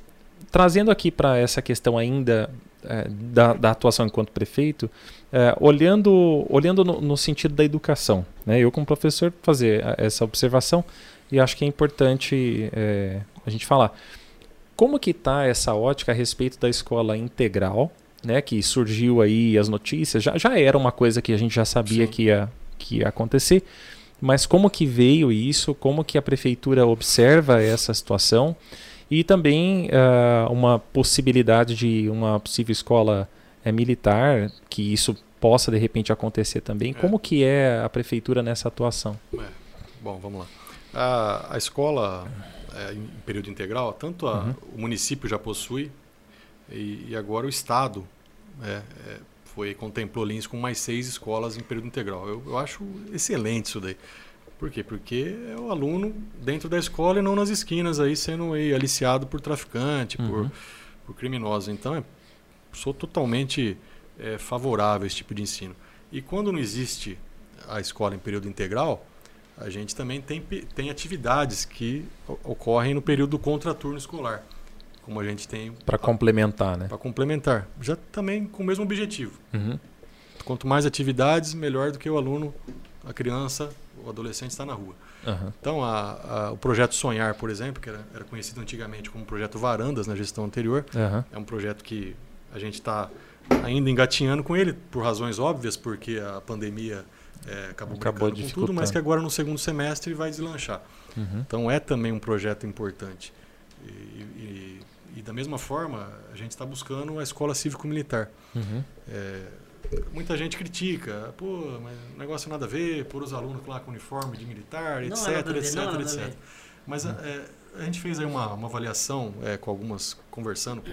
trazendo aqui para essa questão ainda eh, da, da atuação enquanto prefeito, eh, olhando, olhando no, no sentido da educação, né? eu como professor fazer a- essa observação e acho que é importante eh, a gente falar como que está essa ótica a respeito da escola integral, né, que surgiu aí as notícias, já, já era uma coisa que a gente já sabia Sim. que ia, que ia acontecer, mas como que veio isso, como que a prefeitura observa essa situação e também ah, uma possibilidade de uma possível escola eh, militar, que isso possa de repente acontecer também, É. como que é a prefeitura nessa atuação? Bom, vamos lá. A, a escola é, em período integral, tanto a- Uhum. o município já possui e, e agora o Estado é, é, foi contemplou Lins com mais seis escolas em período integral. Eu, eu acho excelente isso daí. Por quê? Porque é o aluno dentro da escola e não nas esquinas aí sendo aí, aliciado por traficante, Uhum. por, por criminosos. Então, é, sou totalmente é, favorável a esse tipo de ensino. E quando não existe a escola em período integral, a gente também tem, tem atividades que ocorrem no período do contraturno escolar, como a gente tem Para complementar, né? para complementar, já também com o mesmo objetivo. Uhum. Quanto mais atividades, melhor do que o aluno, a criança, o adolescente está na rua. Aham. Então, a- a- o projeto Sonhar, por exemplo, que era, era conhecido antigamente como projeto Varandas na gestão anterior, Aham. é um projeto que a gente está ainda engatinhando com ele, por razões óbvias, porque a pandemia é, acabou, Acabou brincando com tudo, mas que agora no segundo semestre vai deslanchar. Uhum. Então é também um projeto importante. E, e- e da mesma forma, a gente está buscando a escola cívico-militar. Uhum. É, muita gente critica, pô, mas negócio nada a ver, pôr os alunos lá com uniforme de militar, Não etc, nada a ver, etc, não é nada a etc. Mas é, a gente fez aí uma, uma avaliação é, com algumas, conversando com,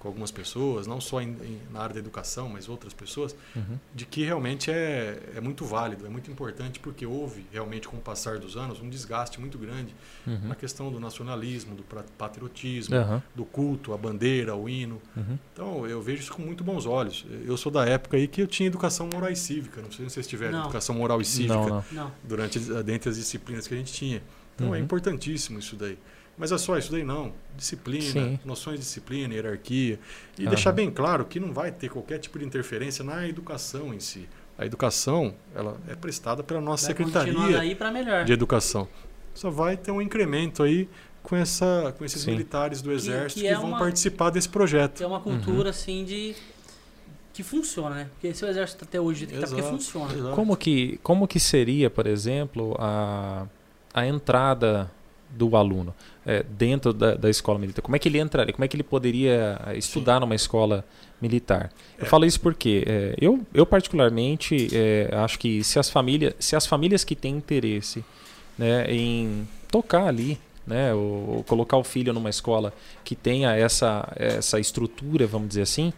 com algumas pessoas, não só em- em- na área da educação, mas outras pessoas, Uhum. de que realmente é, é muito válido, é muito importante, porque houve realmente, com o passar dos anos, um desgaste muito grande Uhum. na questão do nacionalismo, do patriotismo, Aham. do culto, a bandeira, o hino. Uhum. Então, eu vejo isso com muito bons olhos. Eu sou da época aí que eu tinha educação moral e cívica. Não sei se vocês tiveram Não. educação moral e cívica Não, não. Durante dentre as disciplinas que a gente tinha. Então, é Uhum. importantíssimo isso daí. Mas é só isso daí não. Disciplina, Sim. noções de disciplina, hierarquia. E Aham. deixar bem claro que não vai ter qualquer tipo de interferência na educação em si. A educação ela é prestada pela nossa Vai Secretaria aí pra melhor. de Educação. Só vai ter um incremento aí com, essa, com esses Sim. militares do Exército que, que é vão uma- participar desse projeto. É uma cultura, assim, de... Que funciona, né? Porque se o exército até hoje, jeito que tá porque Exato, funciona. exato. Como que, como que seria, por exemplo, a, a entrada do aluno é, dentro da, da escola militar? Como é que ele entraria? Como é que ele poderia eh, estudar numa escola militar? Eu É. falo isso porque é, eu, eu particularmente é, acho que se as famílias, se as famílias que têm interesse né, em tocar ali, né, ou, ou colocar o filho numa escola que tenha essa, essa estrutura, vamos dizer assim,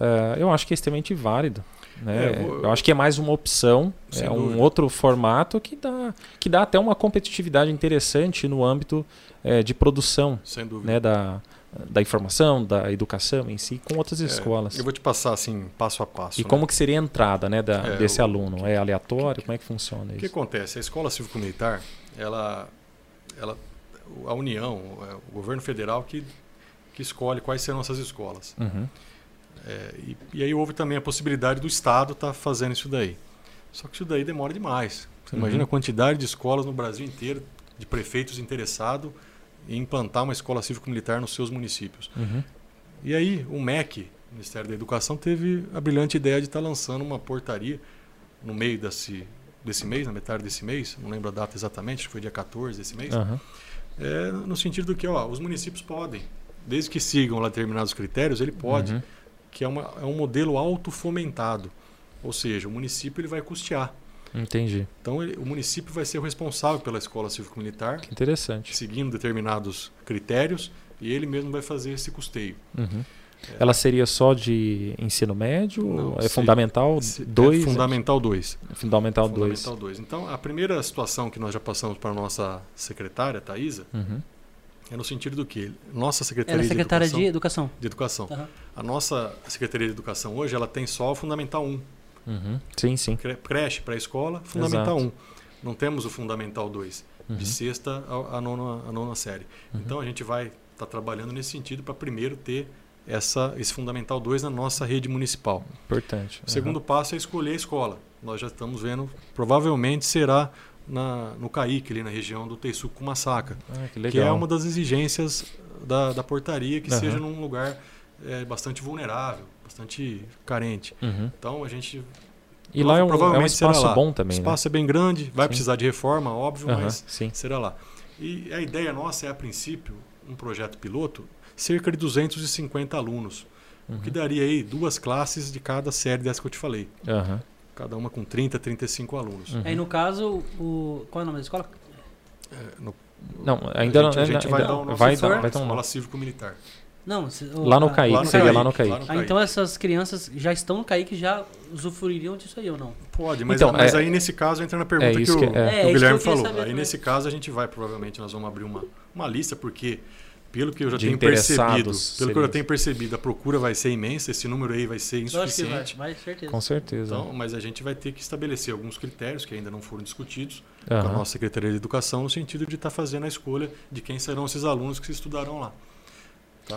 ah, eu acho que é extremamente válido. Né? É, eu eu acho que é mais uma opção, Sem é um dúvida. outro formato que dá, que dá até uma competitividade interessante no âmbito eh, de produção né, da, da informação, da educação em si, com outras É, escolas. Eu vou te passar assim, passo a passo. E né? como que seria a entrada né, da, É, desse o- aluno? É aleatório? Como é que funciona O que isso? acontece? A escola cívico-militar, ela, ela, a União, é, o governo federal que, que escolhe quais serão essas escolas. Uhum. É, e, e aí houve também a possibilidade do Estado estar fazendo isso daí. Só que isso daí demora demais. Você Uhum. imagina a quantidade de escolas no Brasil inteiro, de prefeitos interessados em implantar uma escola cívico-militar nos seus municípios. Uhum. E aí o MEC, Ministério da Educação, teve a brilhante ideia de estar lançando uma portaria no meio desse, desse mês, na metade desse mês, não lembro a data exatamente, acho que foi dia 14 desse mês, Aham. é, no sentido do que ó, os municípios podem, desde que sigam lá determinados critérios, ele pode, Uhum. Que é, uma, é um modelo autofomentado. Ou seja, o município ele vai custear. Entendi. Então ele- o município vai ser o responsável pela escola cívico-militar, Que interessante. seguindo determinados critérios, e ele mesmo vai fazer esse custeio. Uhum. Ela seria só de ensino médio? Não, é seria- fundamental Se- 2? É fundamental 2. fundamental 2. Fundamental 2. Então, a primeira situação que nós já passamos para a nossa secretária, Thaisa, Uhum. É no sentido do que nossa secretaria é secretária de de educação, educação. de educação. Aham. A nossa secretaria de educação hoje, ela tem só o fundamental 1. Uhum. Sim, sim. Cre- Creche, pré-escola, fundamental Exato. 1. Não temos o fundamental 2, Uhum. de sexta a, a nona, a nona série. Uhum. Então, a gente vai estar trabalhando nesse sentido para primeiro ter essa, esse fundamental 2 na nossa rede municipal. Importante. O segundo passo é escolher a escola. Nós já estamos vendo, provavelmente será na, no CAIC, ali na região do Teiçuco com Massacra, Uhum. Ah, que que é uma das exigências da, da portaria que Aham. seja num lugar é, bastante vulnerável, bastante carente. Uhum. Então a gente E lá é um, é um espaço bom o também, espaço é bem grande, vai Sim. precisar de reforma, óbvio, né? Aham, mas Sim. será lá. E a ideia nossa é, a princípio, um projeto piloto, cerca de 250 alunos, o que Uhum. daria aí duas classes de cada série dessa que eu te falei. Aham. Cada uma com 30, 35 alunos. Uhum. Aí no caso, o. Qual é o nome da escola? É, no- Não, ainda a não. gente, a gente ainda- vai ainda- dar o nosso vai, dar, vai dar um escola cívico-militar. Não, se- o- Lá no a- CAIC, Lá no seria lá no CAIC, Ah, então essas crianças já estão no CAIC e já usufruiriam disso aí ou não? Pode, mas, Então, mas é- aí nesse caso entra na pergunta é que, o, que- é. que É, o isso que Guilherme queria falou. Aí também. nesse caso a gente vai, provavelmente, nós vamos abrir uma, uma lista, porque pelo que eu já De tenho percebido, interessados pelo seria que eu já tenho percebido, a procura vai ser imensa, esse número aí vai ser vai, insuficiente. vai, certeza. Com certeza. Então, mas a gente vai ter que estabelecer alguns critérios que ainda não foram discutidos com a nossa Secretaria de Educação, no sentido de estar fazendo a escolha de quem serão esses alunos que estudarão lá.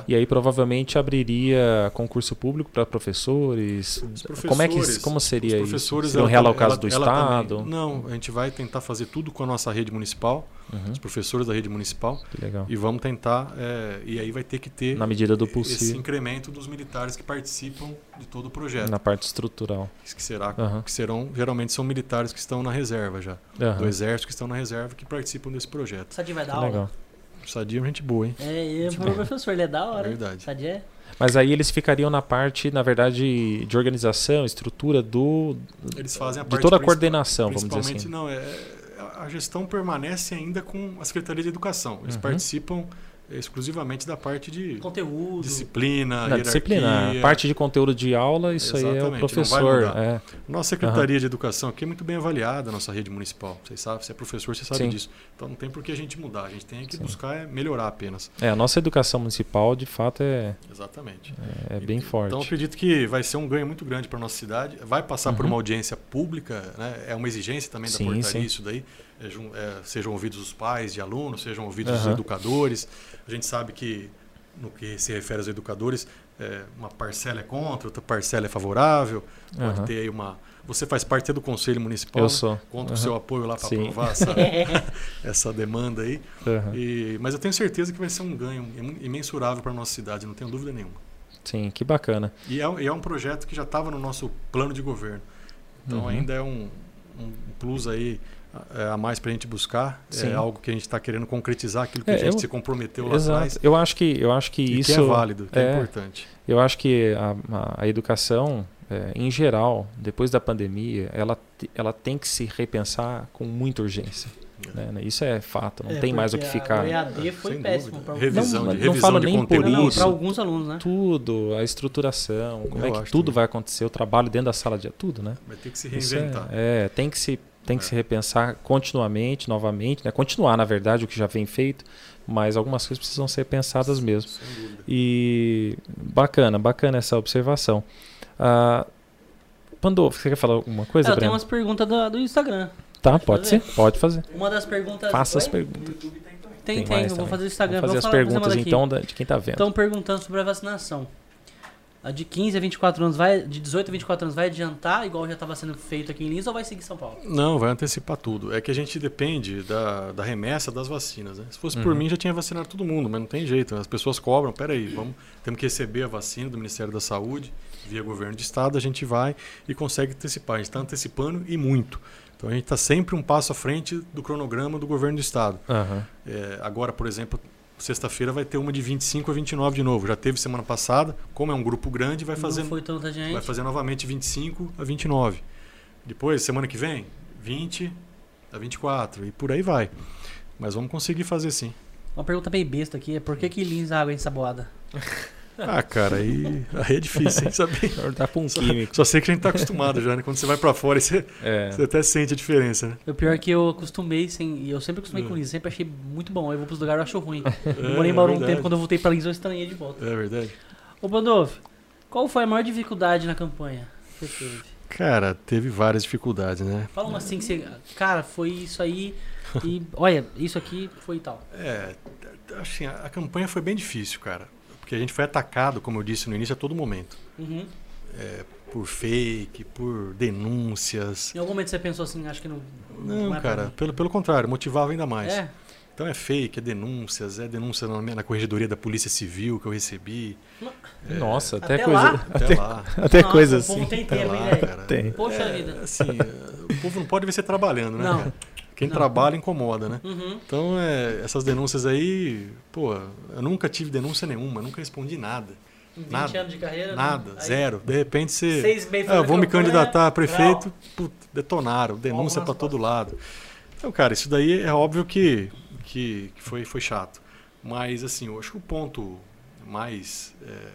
E aí provavelmente abriria concurso público para professores. Os Como é que professores- como seria Os professores, isso? Seriam ela- realocados ela- do ela estado? também- não, a gente vai tentar fazer tudo com a nossa rede municipal, Uhum, os professores da rede municipal, que legal. e vamos tentar, é, e aí vai ter que ter Na medida do esse possível, incremento dos militares que participam de todo o projeto. na parte estrutural. Que, será, Aham. que serão, geralmente são militares que estão na reserva já, Aham, do exército que estão na reserva, que participam desse projeto. Sadia vai dar que aula? legal. Sadia é gente boa, hein? É, ele é um professor, ele é da hora. hein? Verdade. Sadia é. Mas aí eles ficariam na parte, na verdade, de organização, estrutura do Eles fazem a de parte toda a coordenação, vamos dizer Principalmente, assim. não, é, a gestão permanece ainda com a Secretaria de Educação. Eles Uhum. participam exclusivamente da parte de Conteúdo. disciplina, Na hierarquia. disciplina, parte de conteúdo de aula, isso aí é o Exatamente, professor. É. Nossa Secretaria de Educação aqui é muito bem avaliada, a nossa rede municipal. Vocês sabem, você é professor, você sabe Sim. disso. Então não tem por que a gente mudar. A gente tem que Sim. buscar é melhorar apenas. É, a nossa educação municipal, de fato, é, Exatamente. é bem forte. Então, eu acredito que vai ser um ganho muito grande para a nossa cidade. Vai passar por Uhum. uma audiência pública, né? é uma exigência também da Sim, portaria sim. isso daí. É, é, sejam ouvidos os pais de alunos, sejam ouvidos os Aham. educadores. A gente sabe que, no que se refere aos educadores, é, uma parcela é contra, outra parcela é favorável. Pode Aham. ter aí uma... Você faz parte do Conselho Municipal, Eu né? sou. Conta o seu apoio lá para aprovar essa, essa demanda aí. E- mas eu tenho certeza que vai ser um ganho im- imensurável para a nossa cidade, não tenho dúvida nenhuma. Sim, que bacana. E é, e é um projeto que já estava no nosso plano de governo. Então Uhum. ainda é um, um plus aí é, a mais para a gente buscar. Sim. É algo que a gente está querendo concretizar aquilo que É, a gente eu- se comprometeu lá Exato. atrás. Eu acho que eu acho que E isso que é válido, que é, é, importante. Eu acho que a, a- a educação, é, em geral, depois da pandemia, ela, ela tem que se repensar com muita urgência. É. né? Isso é fato, não É, tem mais o que ficar. A, o EAD foi Sem péssimo para Revisão Não, de, não revisão falo de nem por conteúdo. isso. para alguns alunos, né? Tudo, a estruturação, como Eu é que tudo também. vai acontecer, o trabalho dentro da sala de tudo, né? Vai ter que se reinventar. é, é, tem que se tem que É. se repensar continuamente, novamente, né? Continuar, na verdade, o que já vem feito, mas algumas coisas precisam ser pensadas mesmo. Sem dúvida. E bacana, bacana essa observação. Ah, Pandolfo, você quer falar alguma coisa, eu tenho umas perguntas do, do Instagram. Tá, pode pode ser, pode fazer. Uma das perguntas. Faça as perguntas. Tem, tem, mais eu vou também. fazer o Instagram. Vamos fazer vou as perguntas então da- de quem tá vendo. Estão perguntando sobre a vacinação. A de 15 a 24 anos vai. De 18 a 24 anos vai adiantar, igual já estava sendo feito aqui em Lins, ou vai seguir São Paulo? Não, vai antecipar tudo. É que a gente depende da, da remessa das vacinas. Né? Se fosse por Uhum. mim, já tinha vacinado todo mundo, mas não tem jeito. As pessoas cobram, peraí, vamos, temos que receber a vacina do Ministério da Saúde, via governo de estado, a gente vai e consegue antecipar. A gente está antecipando e muito. Então a gente está sempre um passo à frente do cronograma do governo do estado. Aham. É, agora, por exemplo, sexta-feira vai ter uma de 25 a 29 de novo. Já teve semana passada, como é um grupo grande, vai fazer, Não foi tanta gente. vai fazer novamente 25 a 29. Depois, semana que vem, 20 a 24 e por aí vai. Mas vamos conseguir fazer sim. Uma pergunta bem besta aqui é por que, que Lins a água é ensaboada? Ah, cara, aí, aí é difícil, hein, saber. Perguntar pra um Só, químico. só sei que a gente tá acostumado já, né? Quando você vai pra fora, você, É. você até sente a diferença, né? O pior é que eu acostumei sem. e Eu sempre acostumei É. com Lins, sempre achei muito bom. Aí eu vou pros lugares e acho ruim. Eu É, morei em Bauru um verdade. tempo, quando eu voltei pra Lins eu estranhei de volta. É verdade. Ô Bandolfo, qual foi a maior dificuldade na campanha que você teve? Cara, teve várias dificuldades, né? Fala uma assim que você. Cara, foi isso aí. E olha, isso aqui foi tal. É, assim, a, a campanha foi bem difícil, cara. Porque a gente foi atacado, como eu disse no início, a todo momento. Uhum. Por fake, por denúncias. Em algum momento você pensou assim, acho que não. Não, é pra cara, pelo, pelo contrário, motivava ainda mais. É, Então é fake, é denúncias, é denúncia na, na corregedoria da Polícia Civil que eu recebi. Nossa, até, Até coisa. lá? Até lá. Até Nossa, coisa o povo assim. tem Até tempo, lá, cara. Tem. Poxa É, vida. Assim, é, o povo não pode ver você trabalhando, né? Não. cara? Quem Não. trabalha incomoda, né? Uhum. Então, é, essas denúncias aí, pô, eu nunca tive denúncia nenhuma, nunca respondi nada. 20 Nada. anos de carreira. Nada, né? Aí, zero. De repente você. Seis meses Ah, eu vou me candidatar a prefeito, put, detonaram, denúncia para todo lado. Então, cara, isso daí é óbvio que, que, que foi, foi chato. Mas, assim, eu acho que o ponto mais. é, mais-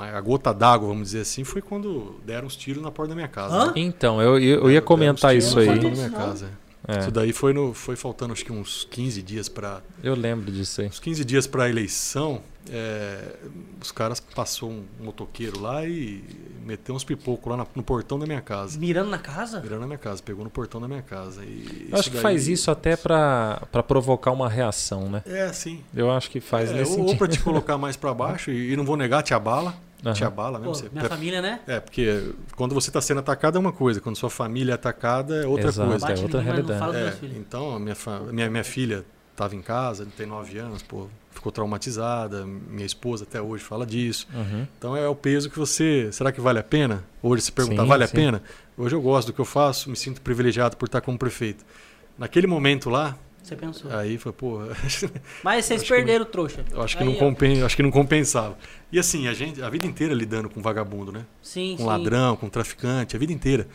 a gota d'água, vamos dizer assim, foi quando deram os tiros na porta da minha casa. Né? Então, eu, eu, eu ia comentar isso na aí. porta da Isso minha casa. É, Isso daí foi, no, foi faltando acho que uns 15 dias para eu lembro disso aí. uns 15 dias para a eleição, é, os caras passou um motoqueiro lá e meteu uns pipocos lá na- no portão da minha casa. Mirando na casa? Virando na minha casa, pegou no portão da minha casa. E Eu acho que daí- faz isso até pra, pra provocar uma reação, né? É, sim. Eu acho que faz É, nesse ou, ou sentido. para te colocar mais para baixo, e, e não vou negar, te abala. Aham. Te abala mesmo. Pô, você- minha família, né? É, porque quando você está sendo atacado é uma coisa, quando sua família é atacada é outra Exato. coisa. é outra realidade. É, então, a minha, fa- minha, minha filha estava em casa, tem nove anos, pô, ficou traumatizada. Minha esposa até hoje fala disso. Uhum. Então é o peso que você. Será que vale a pena? Hoje se perguntar, Sim, vale sim. a pena? Hoje eu gosto do que eu faço, me sinto privilegiado por estar como prefeito. Naquele momento lá, Você pensou. aí foi, pô, Mas vocês perderam o trouxa. eu acho que, Aí, não compen, acho que não compensava. E assim, a gente, a vida inteira lidando com vagabundo, né? Sim, Com sim. ladrão, com traficante, a vida inteira.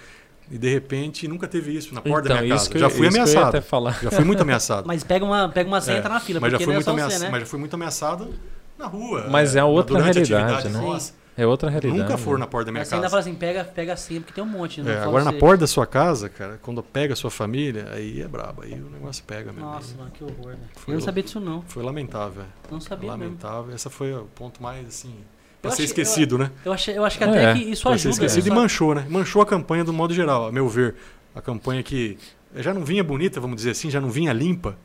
E de repente nunca teve isso na porta Então, da minha isso casa. que eu- Já fui isso que eu ia ameaçado. até falar. Já fui muito ameaçado. Mas pega uma, pega uma senha e É, tá na fila, mas já fui é muito ameaçado, né? mas já fui muito ameaçado na rua. Mas é outra durante a realidade, atividade né? nossa. É outra realidade. Nunca foram né? na porta da minha Mas você ainda casa. fala assim, pega, pega a senha, porque tem um monte. Não É, agora na porta da sua casa, cara, quando pega a sua família, aí é brabo, aí o negócio pega mesmo. Nossa, mano, que horror, velho. Foi Eu não sabia disso, não. Foi lamentável, é. Não sabia mesmo. lamentável. Esse foi o ponto mais assim, pra Eu ser achei- esquecido, né? Eu, achei, eu acho que É, até que isso Pra ser ajuda. esquecido e Só- manchou, né? Manchou a campanha do modo geral, a meu ver. A campanha que já não vinha bonita, vamos dizer assim, já não vinha limpa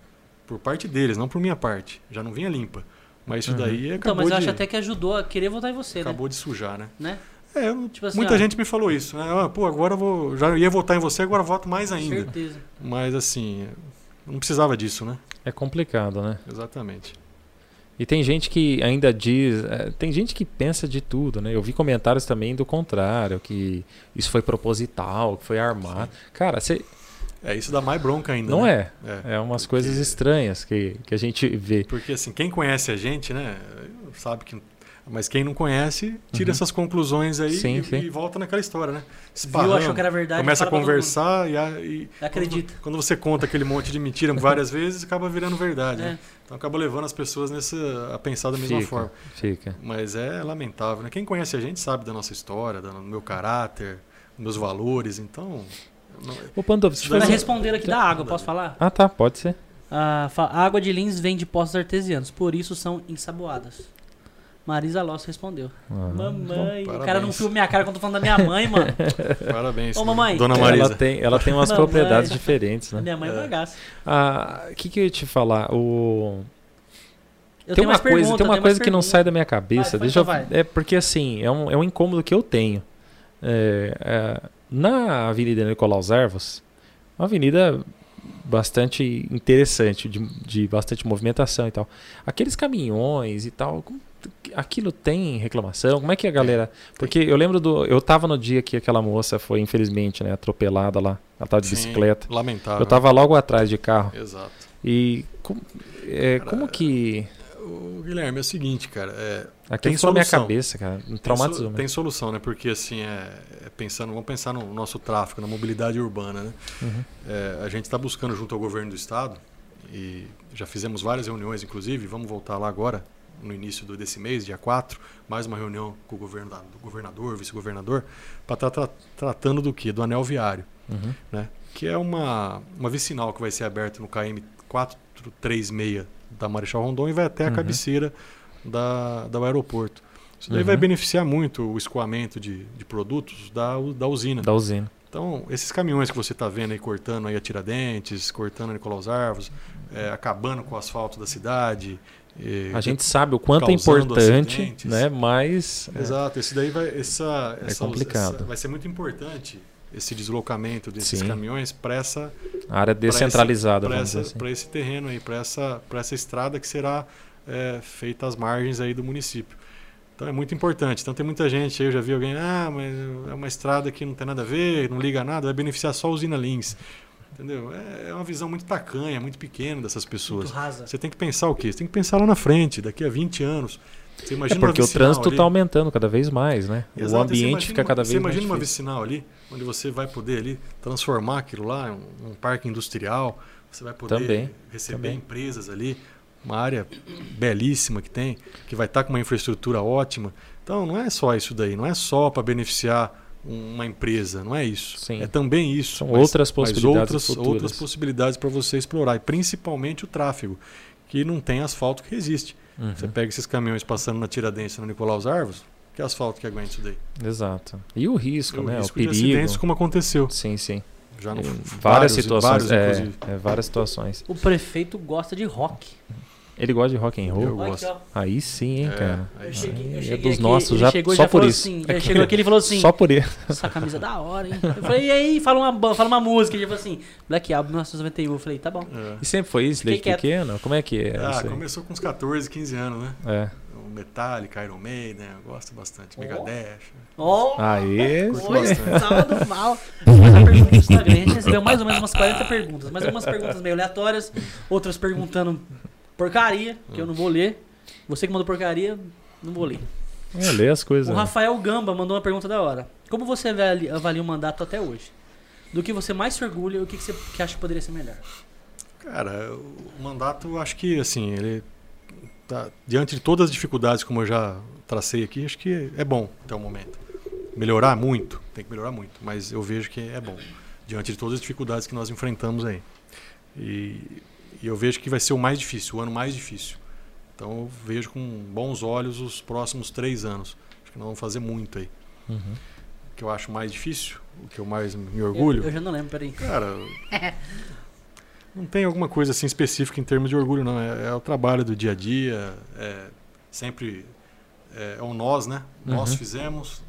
por parte deles, não por minha parte. Já não vinha limpa. Mas isso Uhum. daí Então, acabou mas eu de acho até que ajudou a querer votar em você, acabou de sujar, né? né? É, eu- Tipo assim, muita ó, gente me falou isso, né? Ah, pô, agora eu vou, já ia votar em você, agora voto mais né? ainda. Certeza. Mas assim, não precisava disso, né? É complicado, né? Exatamente. E tem gente que ainda diz, é, tem gente que pensa de tudo, né? Eu vi comentários também do contrário, que isso foi proposital, que foi armado. Cara, você É, isso dá mais bronca ainda. não né? é. É. É umas coisas estranhas que, que a gente vê. Porque assim, quem conhece a gente, né, sabe que. Mas quem não conhece, tira Uhum. essas conclusões aí Sim, e, sim. e volta naquela história, né? Viu, Esparrama, achou que era verdade. começa a conversar e, a- e. Acredita. Quando, quando você conta aquele monte de mentira várias vezes, acaba virando verdade. né? É. Então acaba levando as pessoas nessa, a pensar da mesma Fica, forma. fica. Mas é lamentável, né? Quem conhece a gente sabe da nossa história, do meu caráter, dos meus valores, então. Não- Ô, Pandolfo, faz... não- responder aqui da água, posso falar? Ah, tá, pode ser. A, fa- a água de Lins vem de poços artesianos, por isso são ensaboadas. Marisa Loss respondeu. Ah, Mamãe, bom, o cara não filma minha cara quando eu tô falando da minha mãe, mano. Parabéns. Ô, mamãe. Dona Ela Marisa. tem, ela tem umas Mamãe. propriedades diferentes, A né? minha mãe é É. bagaça. Ah, O que, que eu ia te falar? O, Eu tem tenho uma coisa, tem eu uma coisa que não sai da minha cabeça. Vai, vai, deixa eu- vai. é porque assim, é um, é um incômodo que eu tenho. É, é, na Avenida Nicolau Arvos, uma avenida bastante interessante, de, de bastante movimentação e tal. Aqueles caminhões e tal, aquilo tem reclamação? Como é que a galera. Porque eu lembro do. Eu tava no dia que aquela moça foi, infelizmente, né, atropelada lá. Ela tava de Sim, bicicleta. Lamentável. Eu tava logo atrás de carro. Exato. E como, é, Cara, como que. O Guilherme, é o seguinte, cara. É, Aquilo tem na minha solução. cabeça, cara. Me tem, so- traumatizou. tem solução, né? Porque assim, é pensando, vamos pensar no nosso tráfego, na mobilidade urbana, né? Uhum. É, a gente está buscando junto ao governo do estado e já fizemos várias reuniões, inclusive, vamos voltar lá agora, no início do- desse mês, dia 4, mais uma reunião com o governo do governador, vice-governador, para estar tratando do que? Do anel viário, Uhum. né? Que é uma, uma vicinal que vai ser aberta no KM 436 da Marechal Rondon e vai até a Uhum. cabeceira da, do aeroporto. Isso daí Uhum. vai beneficiar muito o escoamento de, de produtos da, da usina. Da usina. Então, esses caminhões que você está vendo aí cortando aí a Tiradentes, cortando a Nicolau Arvos, é, acabando com o asfalto da cidade. e- A gente sabe o quanto é importante, acidentes. né? Mas. é, Exato, esse daí vai. Essa, É essa- complicado. essa- vai ser muito importante esse deslocamento desses Sim. caminhões para essa a área esse- descentralizada, para dizer assim. esse terreno aí, para essa, pra essa estrada que será é, feita às margens aí do município. Então é muito importante. Então tem muita gente aí, eu já vi alguém, ah, mas é uma estrada que não tem nada a ver, não liga a nada, vai beneficiar só a usina Lins. Entendeu? É, é uma visão muito tacanha, muito pequena dessas pessoas. Muito rasa. Você tem que pensar o quê? Você tem que pensar lá na frente, daqui a 20 anos. Você É imagina uma porque o trânsito está aumentando cada vez mais, né? Exato, o você ambiente fica cada Você vez mais imagina uma difícil. vicinal ali, onde você vai poder ali transformar aquilo lá em um, um parque industrial, você vai poder Também, receber também. empresas ali, uma área belíssima que tem, que vai estar com uma infraestrutura ótima. Então não é só isso daí, não é só para beneficiar um- uma empresa, não é isso. Sim. É também isso. São mas- outras possibilidades outras, futuras. outras possibilidades para você explorar, e principalmente o tráfego, que não tem asfalto que resiste. Uhum, Você pega esses caminhões passando na Tiradentes, na Nicolau Arvos, que asfalto que aguenta isso daí? Exato. E o risco, o né? risco o de perigo. acidentes como aconteceu. Sim, sim. Já no, Em várias vários- situações. vários, é, é, várias situações. O prefeito gosta de rock. Ele gosta de rock and roll? Eu gosto. Aí sim, hein, É, cara. aí cheguei, eu é cheguei dos aqui, nossos, já- chegou, só já por falou isso. Assim, já chegou aqui ele falou assim, Só por isso. essa camisa é da hora, hein? Eu falei, e aí, fala uma, fala uma música. Ele falou assim, Black Album 1991. Eu falei, tá bom. É. E sempre foi isso, desde pequeno? Como é que é Ah, isso aí? começou com uns 14, 15 anos, né? É. Metallica, Iron Maiden, eu gosto bastante. Ó. Megadeth. Ó, Aê, bastante. sábado mal. Pergunta do Instagram. A gente recebeu mais ou menos umas 40 perguntas. Mais algumas perguntas meio aleatórias. Outras perguntando porcaria, que eu não vou ler. Você que mandou porcaria, não vou ler. é, lê as coisas. O né? Rafael Gamba mandou uma pergunta da hora. Como você avali- avalia o mandato até hoje? Do que você mais se orgulha e o que que você que acha que poderia ser melhor? Cara, o mandato, eu acho que, assim, ele. Tá, diante de todas as dificuldades, como eu já tracei aqui, acho que é bom até o momento. Melhorar muito, tem que melhorar muito, mas eu vejo que é bom, diante de todas as dificuldades que nós enfrentamos aí. E, e eu vejo que vai ser o mais difícil, o ano mais difícil. Então eu vejo com bons olhos os próximos três anos. Acho que nós vamos fazer muito aí. Uhum. O que eu acho mais difícil, o que eu mais me orgulho. Eu, eu já não lembro, peraí. Cara, não tem alguma coisa assim específica em termos de orgulho, não. É, é o trabalho do dia a dia, é sempre é, é o nós, né? Nós Uhum. fizemos,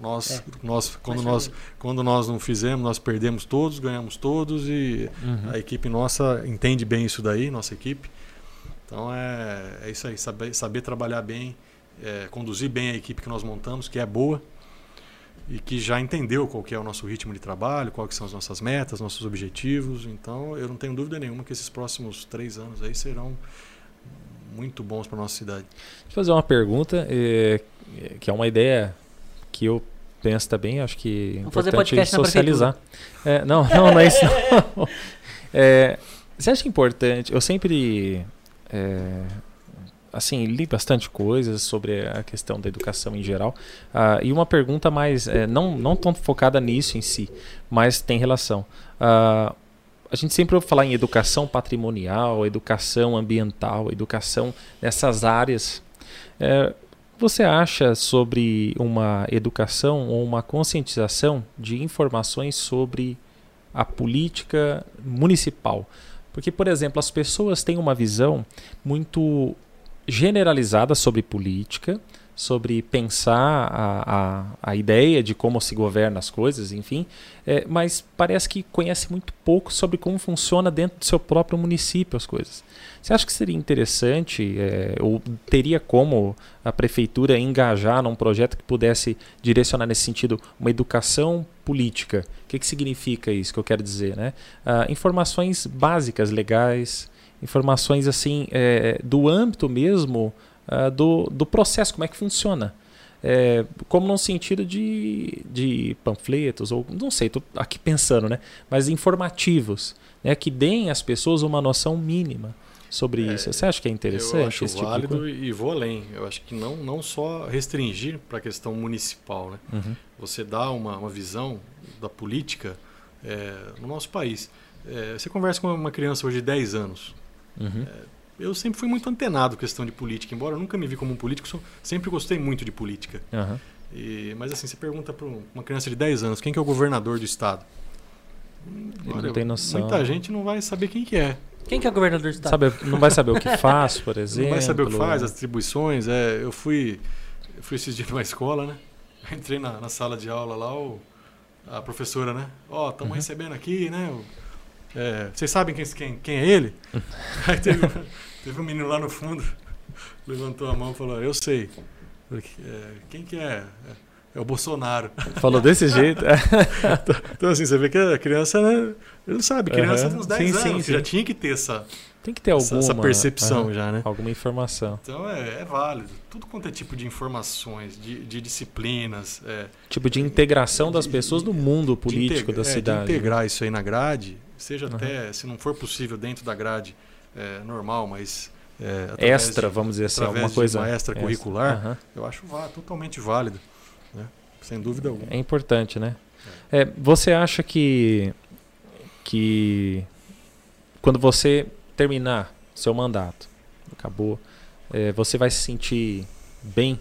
nós, É. nós quando nós quando nós não fizemos, nós perdemos todos, ganhamos todos e Uhum. a equipe nossa entende bem isso daí, nossa equipe. Então é, é isso aí, saber, saber trabalhar bem, é, conduzir bem a equipe que nós montamos, que é boa e que já entendeu qual que é o nosso ritmo de trabalho, quais que são as nossas metas, nossos objetivos. Então eu não tenho dúvida nenhuma que esses próximos três anos aí serão muito bons para nossa cidade. Deixa eu fazer uma pergunta, eh, que é uma ideia que eu penso também, acho que é importante na socializar. É, não, não, não é isso. Não. É, você acha importante? Eu sempre é, assim li bastante coisas sobre a questão da educação em geral Ah, e uma pergunta mais é, não não tão focada nisso em si, mas tem relação. Ah, a gente sempre ouve falar em educação patrimonial, educação ambiental, educação nessas áreas. É, você acha sobre uma educação ou uma conscientização de informações sobre a política municipal? Porque, por exemplo, as pessoas têm uma visão muito generalizada sobre política, sobre pensar a, a, a ideia de como se governa as coisas, enfim, é, mas parece que conhece muito pouco sobre como funciona dentro do seu próprio município as coisas. Você acha que seria interessante, é, ou teria como a prefeitura engajar num projeto que pudesse direcionar nesse sentido uma educação política? O que, que significa isso que eu quero dizer? Né? Ah, informações básicas, legais, informações assim é, do âmbito mesmo uh, do, do processo, como é que funciona. É, como num sentido de, de panfletos, ou não sei, estou aqui pensando, né? Mas informativos, né? que deem às pessoas uma noção mínima sobre é, isso. Você acha que é interessante? Eu acho esse válido tipo e vou além. Eu acho que não, não só restringir para a questão municipal. Né? Uhum. Você dá uma, uma visão da política é, no nosso país. É, você conversa com uma criança hoje de 10 anos. Uhum. É, eu sempre fui muito antenado questão de política, embora eu nunca me vi como um político, sempre gostei muito de política. Uhum. E, mas assim, você pergunta para uma criança de 10 anos, quem que é o governador do estado? Ele não tem noção. Muita gente não vai saber quem que é. Quem que é o governador do estado? Sabe, não vai saber o que faz, por exemplo. Não vai saber o que faz, as atribuições. É, eu fui, eu fui esses dias numa escola, né? Entrei na, na sala de aula lá, o, a professora, né? Ó, oh, estamos uhum. recebendo aqui, né? O, é, vocês sabem quem, quem, quem é ele? Aí teve, teve, um menino lá no fundo, levantou a mão e falou, eu sei. Falei, é, quem que é? é? É o Bolsonaro. Falou desse jeito? então, então, assim, você vê que a criança, né? Ele não sabe, criança uhum. tem uns 10 sim, anos, sim, já tinha que ter essa, tem que ter alguma, essa, percepção uhum. já, né? Alguma informação. Então é, é, válido. Tudo quanto é tipo de informações, de, de disciplinas. É, tipo de integração das pessoas no mundo político da é, cidade. De integrar isso aí na grade, seja uhum. até, se não for possível dentro da grade é, normal, mas é, extra, de, vamos dizer assim, alguma coisa uma extra curricular, uhum. eu acho totalmente válido, né? sem dúvida alguma. É importante, né? É, você acha que que quando você terminar seu mandato, acabou, é, você vai se sentir bem,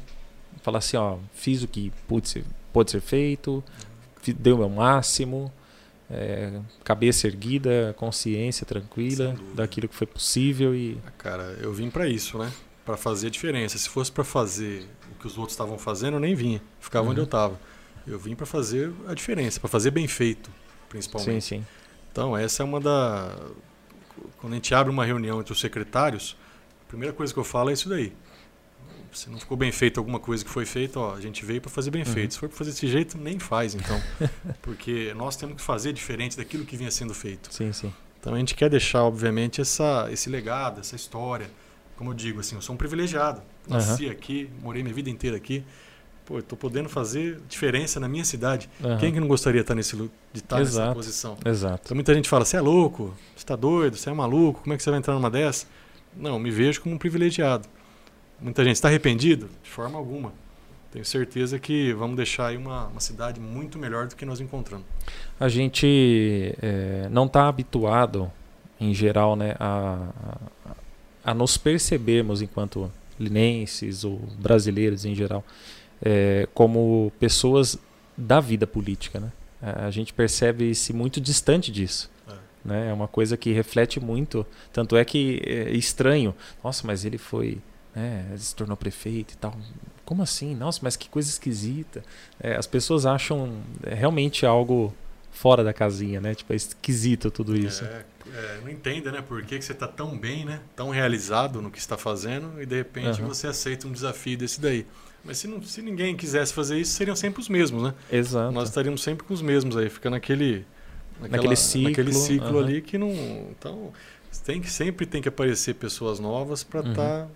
falar assim, ó, fiz o que pode ser, pode ser feito, deu o meu máximo, é, cabeça erguida, consciência tranquila daquilo que foi possível e ah, cara eu vim para isso né? Para fazer a diferença. Se fosse para fazer o que os outros estavam fazendo eu nem vinha. Ficava uhum. onde eu estava eu vim para fazer a diferença para fazer bem feito principalmente. Sim sim. Então essa é uma da quando a gente abre uma reunião entre os secretários a primeira coisa que eu falo é isso daí se não ficou bem feito alguma coisa que foi feita, ó, a gente veio para fazer bem uhum. feito. Se for para fazer desse jeito, nem faz, então. porque nós temos que fazer diferente daquilo que vinha sendo feito. Sim, sim. Então a gente quer deixar, obviamente, essa, esse legado, essa história. Como eu digo, assim, eu sou um privilegiado. Nasci uhum. aqui, morei minha vida inteira aqui. Pô, estou podendo fazer diferença na minha cidade. Uhum. Quem que não gostaria de estar, nesse, de estar Exato. nessa posição? Exato. Então muita gente fala, você é louco, você está doido, você é maluco, como é que você vai entrar numa dessa? Não, me vejo como um privilegiado. Muita gente está arrependido? De forma alguma. Tenho certeza que vamos deixar aí uma, uma cidade muito melhor do que nós encontramos. A gente é, não está habituado, em geral, né, a, a, a, nos percebermos enquanto linenses ou brasileiros em geral é, como pessoas da vida política. Né? A gente percebe-se muito distante disso. É. Né? é uma coisa que reflete muito. Tanto é que é estranho. Nossa, mas ele foi né, se tornou prefeito e tal. Como assim? Nossa, mas que coisa esquisita. É, as pessoas acham é, realmente algo fora da casinha, né? Tipo, é esquisito tudo isso. É, é, não entende, né? Por que, que você está tão bem, né? Tão realizado no que está fazendo e de repente uhum. você aceita um desafio desse daí. Mas se, não, se ninguém quisesse fazer isso, seriam sempre os mesmos, né? Exato. Nós estaríamos sempre com os mesmos aí, fica naquele, naquela, naquele ciclo, naquele ciclo uhum. ali que não. Então, tem que, sempre tem que aparecer pessoas novas para estar uhum. tá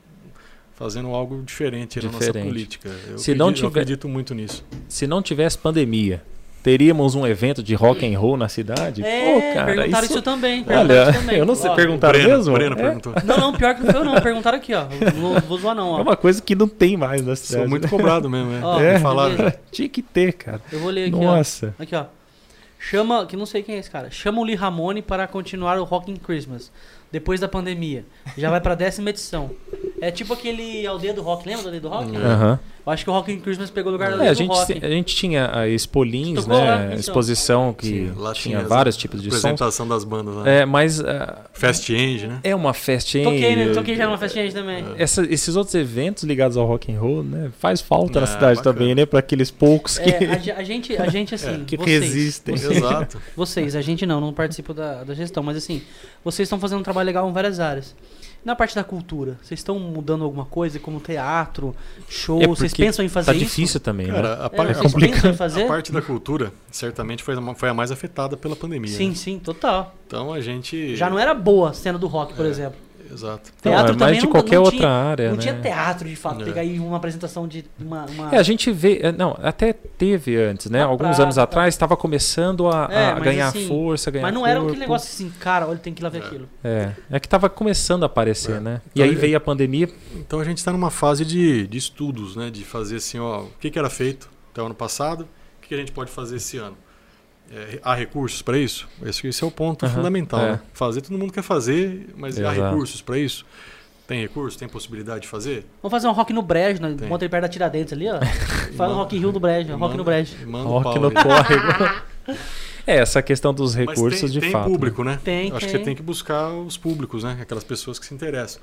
fazendo algo diferente, diferente. na nossa política. Eu, se acredito, não tiver, eu acredito muito nisso. Se não tivesse pandemia, teríamos um evento de rock and roll na cidade? É, Pô, cara, perguntaram isso, isso também. Olha, também. eu não sei, perguntaram Breno, mesmo? Breno é? perguntou. Não, não, pior que não foi eu não, perguntaram aqui, ó. Vou, vou zoar não, ó. É uma coisa que não tem mais na cidade. Sou muito cobrado mesmo, é. Ó, é falaram. Tinha que ter, cara. Eu vou ler aqui, Nossa. Ó. Aqui, ó. Chama, que não sei quem é esse cara. Chama o Lee Ramone para continuar o Rock in Christmas depois da pandemia. Já vai pra décima edição. É tipo aquele Aldeia do Rock, lembra do Aldeia do Rock? Uhum. Eu acho que o Rock in Christmas pegou o lugar da É, a, do gente, rock. a gente tinha a Expolins, Tocou lá, né? então. Exposição que Sim, lá tinha as- vários tipos de sons. apresentação das bandas lá. É, mas ah, Fast Change, né? é uma festa, hein? Toquei, né? Toquei já numa festinha também. Essa- esses outros eventos ligados ao rock and roll, né? Faz falta na É, cidade bacana. também, né? Para aqueles poucos que, É, a, ge- a gente, a gente assim, que vocês, resistem. Exato. Vocês, a gente não, não participo da, da gestão, mas assim, vocês estão fazendo um trabalho legal em várias áreas. Na parte da cultura, vocês estão mudando alguma coisa, como teatro, show? É vocês pensam em fazer Tá isso? difícil também, né? Cara, a, É, par- pensam em fazer? a parte da cultura certamente foi a, foi a mais afetada pela pandemia. Sim, né? sim, total. Então a gente. Já não era boa a cena do rock, por É. exemplo. Exato. Não, Teatro é também mais de não- qualquer não outra tinha- área, não né? tinha teatro, de fato, É. pegar aí uma apresentação de uma... uma- É, a gente vê, é, não, até teve antes, né? Na Alguns praça, anos tá. atrás estava começando a, É, a ganhar assim, força, ganhar Mas não era aquele corpo. negócio assim, cara, olha, tem que ir lá ver aquilo. É, é que tava começando a aparecer, É. né? E Então, aí é- veio a pandemia, Então a gente está numa fase de, de estudos, né? De fazer assim, ó, o que, que era feito até o ano passado, o que, que a gente pode fazer esse ano. É, há recursos para isso? Esse, esse é o ponto Aham, fundamental. é. né? Fazer todo mundo quer fazer, mas há Exato. recursos para isso? Tem recursos? Tem possibilidade de fazer? Vamos fazer um rock no Brejo, né? Tem. Monta ele perto da Tiradentes ali, ó. Faz um Rock in Rio do Brejo, rock no Manda- Brejo. manda o rock no córrego. é, essa questão dos recursos tem, de tem fato. público, né? Tem, Acho que tem. você tem que buscar os públicos, né? Aquelas pessoas que se interessam.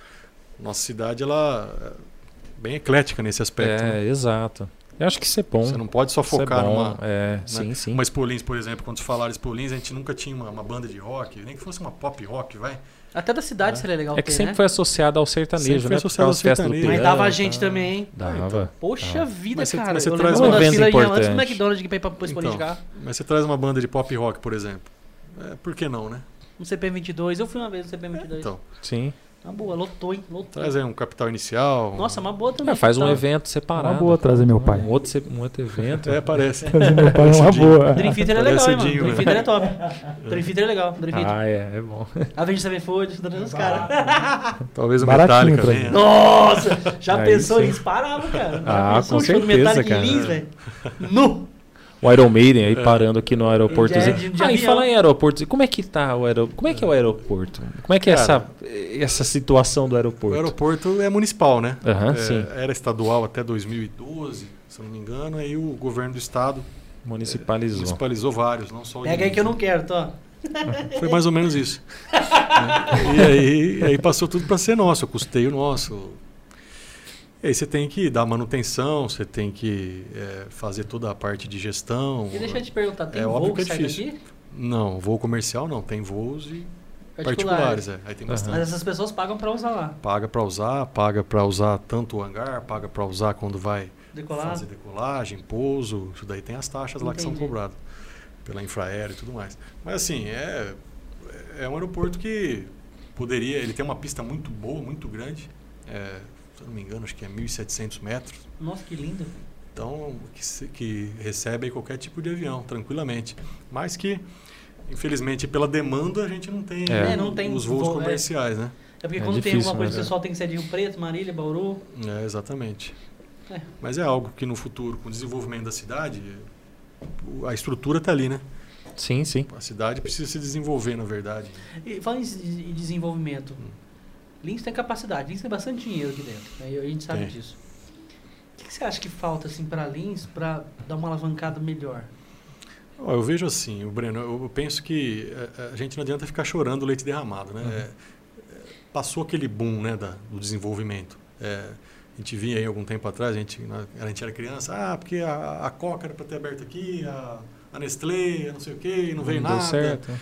Nossa cidade, ela é bem eclética nesse aspecto. É, né? exato. Eu acho que isso é bom. Você não pode só é focar bom, numa, É, sim, sim. Uma Spolins, por exemplo, quando se falaram Spolins, a gente nunca tinha uma, uma banda de rock, nem que fosse uma pop rock, vai. Até da cidade É. seria legal É que ter, sempre né? foi associado ao sertanejo, Sempre foi né? associado causa das ao sertanejo. Mas peão, dava a tá? gente também, hein? Dava. Poxa Ah. vida, Mas você- cara. mas você eu traz lembro um da evento fila de- antes do importante. McDonald's que pra Então. Mas você traz uma banda de pop rock, por exemplo. É, por que não, né? No CP22, eu fui uma vez no CP22. Então, Sim. Uma boa, lotou, hein? Lotou. traz aí um capital inicial. Nossa, uma boa também. É, faz um Então, evento separado. Uma boa trazer meu pai. Um outro, um outro evento. É, parece. Trazer meu pai é uma boa. Dream Theater é legal, hein, mano? Dream né? Theater é top. Dream Theater é legal. Dream Theater. Ah, é, é bom. Avenged Sevenfold, ajudando os caras. Talvez o Baratinho Metallica. Nossa! Já Aí pensou nisso? Parava, cara. Já Ah, pensou com certeza, Metallica em cara. Lins, velho? Nu! O Iron Maiden aí parando aqui no aeroporto. É. Já é de- de ah, e falar em aeroporto, como é que tá o aeroporto? Como é que é o aeroporto? Como é que é Cara, essa, essa situação do O aeroporto? aeroporto é municipal, né? Aham, É, sim. Era estadual até 2012, se eu não me engano. Aí o governo do estado Municipalizou. municipalizou vários, não só o Pega aí que eu não quero, tô. Foi mais ou menos isso. E aí, aí passou tudo para ser nosso, o custeio nosso. E aí você tem que dar manutenção, você tem que é, fazer toda a parte de gestão. E deixa eu te perguntar, tem É voo óbvio que é difícil. daqui? Não, voo comercial não, tem voos e Particulares. particulares. é. Aí tem bastante. Mas essas pessoas pagam pra usar lá. Paga para usar, paga para usar tanto o hangar, paga para usar quando vai Decolar. fazer decolagem, pouso, isso daí tem as taxas lá que são Entendi. cobradas pela infraero e tudo mais. Mas assim, é, é um aeroporto que poderia, ele tem uma pista muito boa, muito grande, é, se eu não me engano, acho que é 1.700 metros, Nossa, que lindo. então que, que recebe aí qualquer tipo de avião, tranquilamente. Mas que, infelizmente, pela demanda, a gente não tem, É. É, não tem os voos voo, é. comerciais, né? É porque É quando tem difícil, alguma coisa, o é. pessoal tem que ser de Rio Preto, Marília, Bauru. É, exatamente. É. Mas é algo que no futuro, com o desenvolvimento da cidade, a estrutura está ali, né? Sim, sim. A cidade precisa se desenvolver, na verdade. E falando em des- em desenvolvimento, Hum. Lins tem capacidade, Lins tem bastante dinheiro aqui dentro. né? A gente sabe Tem. disso. O que que você acha que falta assim para Lins para dar uma alavancada melhor? Eu vejo assim, o Breno, eu eu penso que eh, a gente não adianta ficar chorando o leite derramado, né? Uhum. É, é, passou aquele boom, né, da, do desenvolvimento. É, a gente via aí algum tempo atrás, a gente, a gente era criança, ah, porque a, a Coca era para ter aberto aqui, a, a Nestlé, não sei o quê, e não veio deu nada. certo.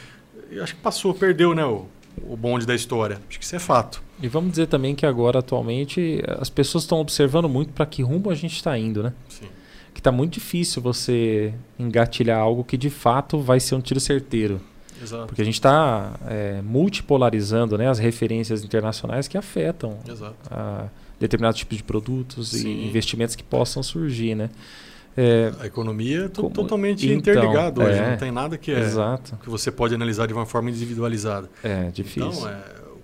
E acho que passou, perdeu, né, o, o bonde da história. Acho que isso é fato. E vamos dizer também que agora, atualmente, as pessoas estão observando muito para que rumo a gente está indo, né? Sim. Que tá muito difícil você engatilhar algo que de fato vai ser um tiro certeiro. Exato. Porque a gente está multipolarizando né, as referências internacionais que afetam determinados tipos de produtos Sim. e investimentos que possam surgir, né? É, A economia é Como- totalmente Então, interligada hoje, é. não tem nada que, é, que você pode analisar de uma forma individualizada. É difícil. Então, é,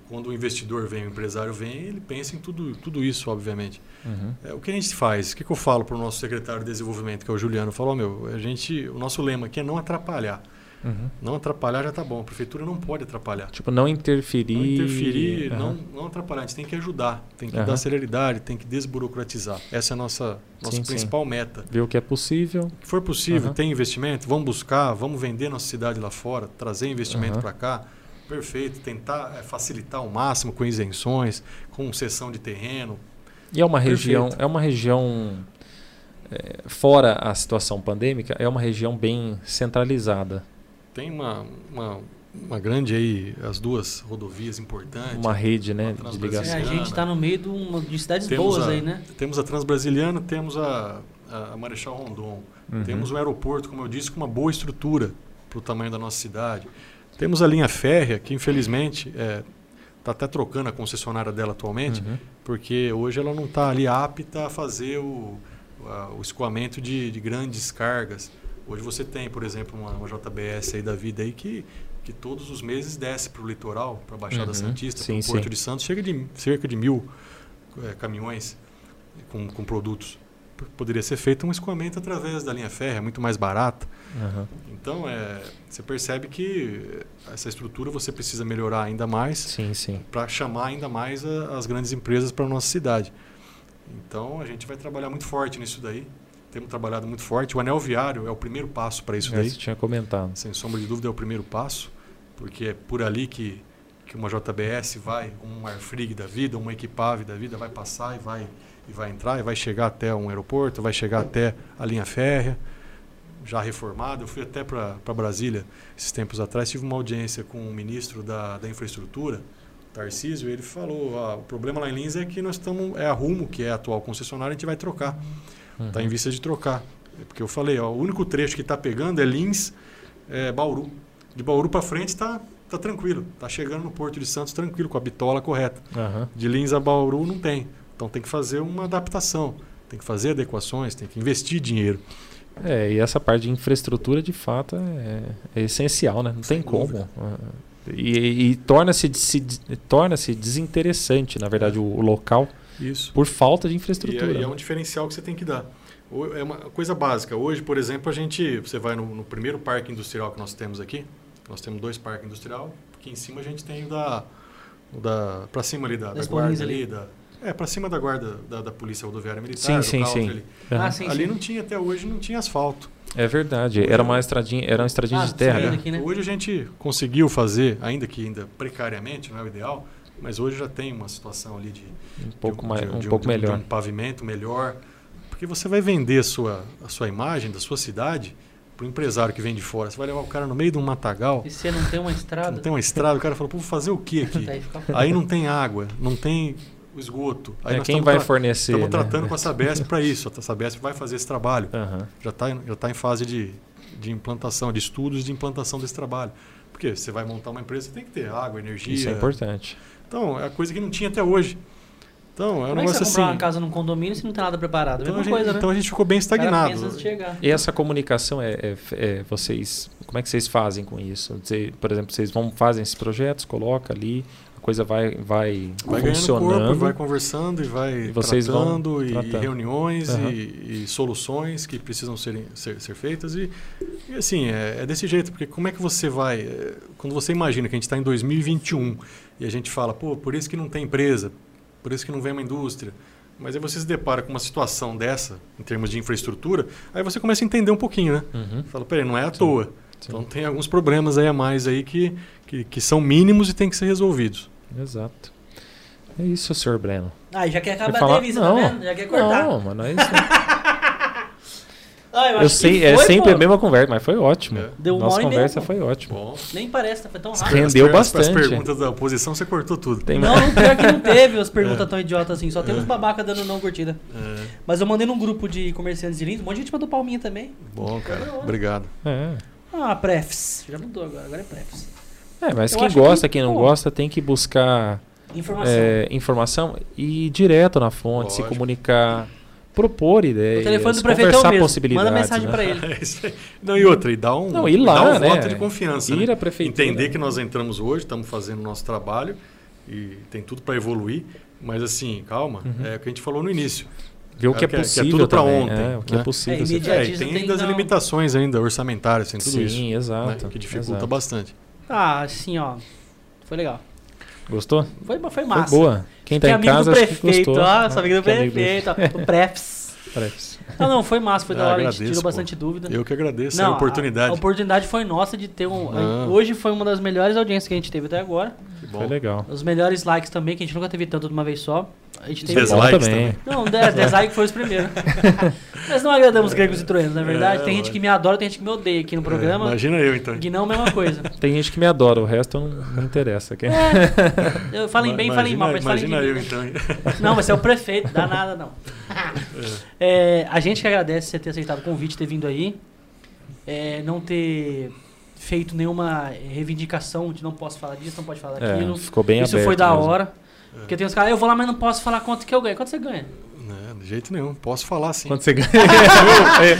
quando o investidor vem, o empresário vem, ele pensa em tudo, tudo isso, obviamente. Uhum. É, o que a gente faz? O que, que eu falo para o nosso secretário de desenvolvimento, que é o Juliano? Eu falo, ó, meu, a gente, o nosso lema aqui é não atrapalhar. Uhum. Não atrapalhar já tá bom. A prefeitura não pode atrapalhar. Tipo, não interferir. Não interferir, Aham. não, não atrapalhar. A gente tem que ajudar, tem que Aham. dar celeridade, tem que desburocratizar. Essa é a nossa, nossa Sim, sim. principal meta. Ver o que é possível. Que for possível, tem investimento, vamos buscar, vamos vender nossa cidade lá fora, trazer investimento para cá. Perfeito, tentar eh, facilitar ao máximo com isenções, com cessão de terreno. E é uma região, Perfeito. é uma região é, fora a situação pandêmica, é uma região bem centralizada, Tem uma, uma, uma grande aí, as duas rodovias importantes. uma rede, né, uma de É, ligação. a gente tá no meio de, uma- de cidades Temos boas a- aí, né? Temos a Transbrasiliana, temos a, a Marechal Rondon. Uhum. Temos o aeroporto, como eu disse, com uma boa estrutura para o tamanho da nossa cidade. Temos a linha férrea, que infelizmente está até trocando a concessionária dela atualmente, Uhum. porque hoje ela não está ali apta a fazer o, a- o escoamento de, de grandes cargas. Hoje você tem, por exemplo, uma, uma JBS aí da vida aí que, que todos os meses desce para o litoral, para a Baixada Uhum. Santista, para o Porto sim. de Santos, chega de cerca de mil eh, caminhões com, com produtos. Poderia ser feito um escoamento através da linha férrea, muito mais barata. Aham. Então, é, você percebe que essa estrutura você precisa melhorar ainda mais Sim, sim. para chamar ainda mais a- as grandes empresas para a nossa cidade. Então, a gente vai trabalhar muito forte nisso daí. Temos trabalhado muito forte. O anel viário é o primeiro passo para isso É, daí. Você tinha comentado. Sem sombra de dúvida, é o primeiro passo, porque é por ali que, que uma JBS vai, um Airfrig da vida, uma Equipave da vida, vai passar e vai, e vai entrar, e vai chegar até um aeroporto, vai chegar até a linha férrea, já reformado. Eu fui até para Brasília esses tempos atrás, tive uma audiência com o ministro da, da Infraestrutura, Tarcísio, ele falou: ah, o problema lá em Lins é que nós estamos, é a Rumo, que é a atual concessionária, a gente vai trocar. Está Uhum. em vista de trocar. É Porque eu falei, ó, o único trecho que está pegando é Lins, é, Bauru. De Bauru para frente está tá tranquilo. Está chegando no Porto de Santos tranquilo, com a bitola correta. Aham. De Lins a Bauru não tem. Então tem que fazer uma adaptação. Tem que fazer adequações, tem que investir dinheiro. É, e essa parte de infraestrutura, de fato, é, é essencial, né? Não Sem tem como. dúvida. Ah, E, e torna-se se- torna-se desinteressante, na verdade, o, o local Isso. por falta de E infraestrutura. é, e é um diferencial que você tem que dar. É uma coisa básica. Hoje, por exemplo, a gente, você vai no, no primeiro parque industrial que nós temos aqui. Nós temos dois parques industriais. Aqui em cima a gente tem o da, o da para cima ali da, da guarda ali, ali. da, é para cima da guarda da, da polícia rodoviária militar. Sim, sim, sim. Ali, Aham. Ah, sim, ali sim. não tinha até hoje não tinha asfalto. É verdade. Era uma estradinha, era uma estradinha Ah, de terra. né? aqui, né? Hoje a gente conseguiu fazer, ainda que ainda precariamente, não é o ideal, mas hoje já tem uma situação ali de Um pouco, de mais, de um de pouco de melhor. um pavimento melhor. Porque você vai vender a sua, a sua imagem da sua cidade para o empresário que vem de fora. Você vai levar o cara no meio de um matagal, E você não tem uma estrada? não tem uma estrada, o cara fala, pô, vou fazer o que aqui? Fica... Aí não tem água, não tem o esgoto. Aí É, quem vai fornecer? Estamos né? tratando com a Sabesp para isso. A Sabesp vai fazer esse trabalho. Aham. Já está já tá em fase de, de implantação, de estudos de implantação desse trabalho. Porque você vai montar uma empresa, você tem que ter água, energia. Isso é importante. Então, é a coisa que não tinha até hoje. Então, é um Como é que você negócio vai assim. comprar uma casa num condomínio se não tem nada preparado? É a Então a, mesma gente, coisa, né? então a gente ficou bem estagnado. E essa comunicação é, é- é vocês, como é que vocês fazem com isso? Por exemplo, vocês vão fazem esses projetos, coloca ali, a coisa vai vai, Vai ganhando funcionando. corpo, vai conversando e vai E vocês vão tratando, e, tratando. e reuniões Aham. e, e soluções que precisam serem, ser, ser feitas. E, e assim, é, é desse jeito, porque como é que você vai. é, Quando você imagina que a gente está em 2021 e a gente fala, pô, por isso que não tem empresa, por isso que não vem uma indústria. Mas aí você se depara com uma situação dessa, em termos de infraestrutura, aí você começa a entender um pouquinho, né? Uhum, Fala, peraí, não é à Sim. toa. sim. Então tem alguns problemas aí a mais aí que, que, que são mínimos e tem que ser resolvidos. Exato. É isso, senhor Breno. Ah, já quer acabar Quer a falar? entrevista, Não. tá vendo? Já quer cortar. Não, mano, é isso. Ah, eu eu sei, é foi, sempre pô. a mesma conversa, mas foi ótimo. É. Deu uma Nossa conversa pô. foi ótima. Nem parece, tá- foi tão As rápido. Rendeu as bastante. As perguntas da oposição, você cortou tudo. Tem Não, não, pior que não teve as perguntas É. tão idiotas assim. Só tem uns babaca dando não curtida. É, Mas eu mandei num grupo de comerciantes de Lins, um monte de gente mandou palminha também. bom, cara. Obrigado. É. Ah, Prefs. Já mudou agora, agora é Prefs. É, mas Eu quem gosta, que, quem não pô, gosta, tem que buscar Informação. é, informação e ir direto na fonte, se Lógico. comunicar, propor ideias, o telefone do prefeito é o conversar mesmo. possibilidades. Manda mensagem né? pra ele. É. Não, e outra, e dá um, Não, ir dá lá, um né? voto de confiança. Ir né? à prefeitura. Entender que nós entramos hoje, estamos fazendo o nosso trabalho e tem tudo para evoluir. Mas assim, calma, Uhum. é o que a gente falou no início. Ver o que é, que é- que é possível tudo pra também, ontem, É, o que é né? possível. É, imedi- É, e tem tem ainda as que limitações ainda orçamentárias, tem tudo Sim, isso. exato. né, que dificulta exato. bastante. Ah, assim, ó. Foi legal. Gostou? Foi, foi Foi massa. boa. Quem tá Que em amigo casa do acho que prefeito, gostou. ó. Sou amigo do Que amigo prefeito, ó. O Prefs. Parece. Não, não, foi massa, foi da Ah, hora, a gente agradeço, tirou pô. bastante dúvida. Eu que agradeço Não, a oportunidade. A, oportunidade foi nossa de ter um. Ah. Hoje foi uma das melhores audiências que a gente teve até agora. Que bom. Foi legal. Os melhores likes também, que a gente nunca teve tanto de uma vez só. A gente teve. Deslikes também. Não, 10 10 likes foi os primeiros. Mas não agradamos gregos e troianos, na verdade. É, tem gente que me adora, tem gente que me odeia aqui no É, programa. imagina eu então. Guinão, mesma coisa. Tem gente que me adora, o resto não, não interessa. Quem- É, eu falo em bem, Ma- falo em mal, mas falo em Imagina eu mim. então. Não, mas você é o prefeito, dá nada não. É, a gente que agradece você ter aceitado o convite, ter vindo aí. É, não ter feito nenhuma reivindicação de não posso falar disso, não pode falar É, daquilo. ficou bem Isso foi da mesmo. hora. Porque tem uns caras, eu vou lá, mas não posso falar quanto que eu ganho. Quanto você ganha? Não, de jeito nenhum. Posso falar sim. Quando você ganha.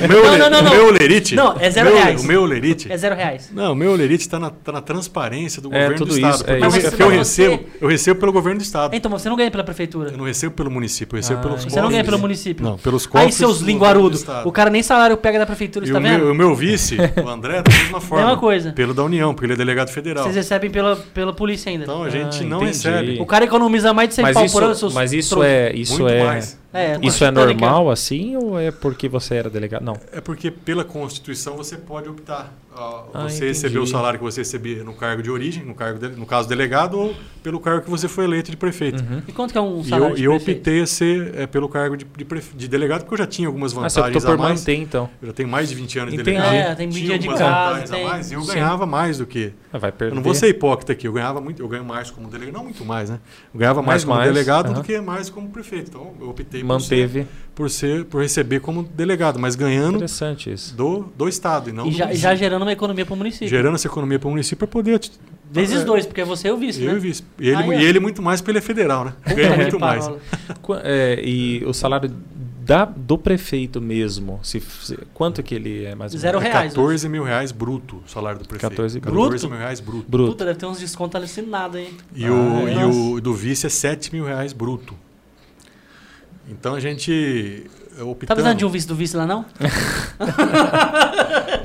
O meu, Não, ole- não, não, não. meu olerite. Não, é zero meu, reais. O meu olerite. É zero reais. Não, o meu olerite está na, tá na transparência do É, governo tudo do Estado. isso, é porque isso. eu, eu recebo, você- eu recebo pelo governo do Estado. Então, você não ganha pela prefeitura. Eu não recebo pelo município, eu recebo Ah, pelos Você Você não ganha pelo município. Não, pelos Aí, cofres. seus do linguarudos. O cara nem salário pega da prefeitura, E tá o, vendo? meu, o meu vice, o André, da mesma forma. Mesma coisa. Pelo da União, porque ele é delegado federal. Vocês recebem pela, pela polícia ainda. Então a gente Ah, não entendi. recebe. O cara economiza mais de 100 Mas pau isso, por ano, seus mas isso é. Isso Muito é. mais. É, Isso é normal assim ou é porque você era delegado? Não. É porque pela Constituição você pode optar. ah, Ah, você receber o salário que você recebia no cargo de origem, no, cargo de- no caso delegado, ou pelo cargo que você foi eleito de prefeito. Uhum. E quanto que é um E salário eu, de e eu prefeito? optei a ser é, pelo cargo de, de, prefe- de delegado, porque eu já tinha algumas Ah, você vantagens optou por mais. manter então. Eu já tenho mais de 20 anos de Entendi. delegado. É, tem Tinha dia de algumas casa, vantagens tem- a mais e eu Sim. ganhava mais do que. Ah, vai Eu perder. não vou ser hipócrita aqui, eu ganhava muito, eu ganho mais como delegado, não muito mais, né? Eu ganhava mais, Mais, como mais, delegado aham. do que mais como prefeito. Então eu optei por ser, Manteve. por ser por receber como delegado, mas ganhando Interessante isso. do, do estado e não E do já, já gerando uma economia pro município. gerando essa economia para o município para poder Vezes É, dois, porque você é o vice, eu né? e vice. E ele, Aí, ó. e ele muito mais porque ele é federal, né? Ganha muito mais. é, e o salário da, do prefeito mesmo, se, se- quanto que ele é mais ou Zero menos? É reais, 14 mil reais bruto o salário do prefeito. 14 bruto? mil reais bruto. Bruto. Puta, deve ter uns descontos alucinados, hein? E, o, Ah, e nossa. o do vice é 7 mil reais bruto. Então a gente Tá optando... precisando de um vice do vice lá, não?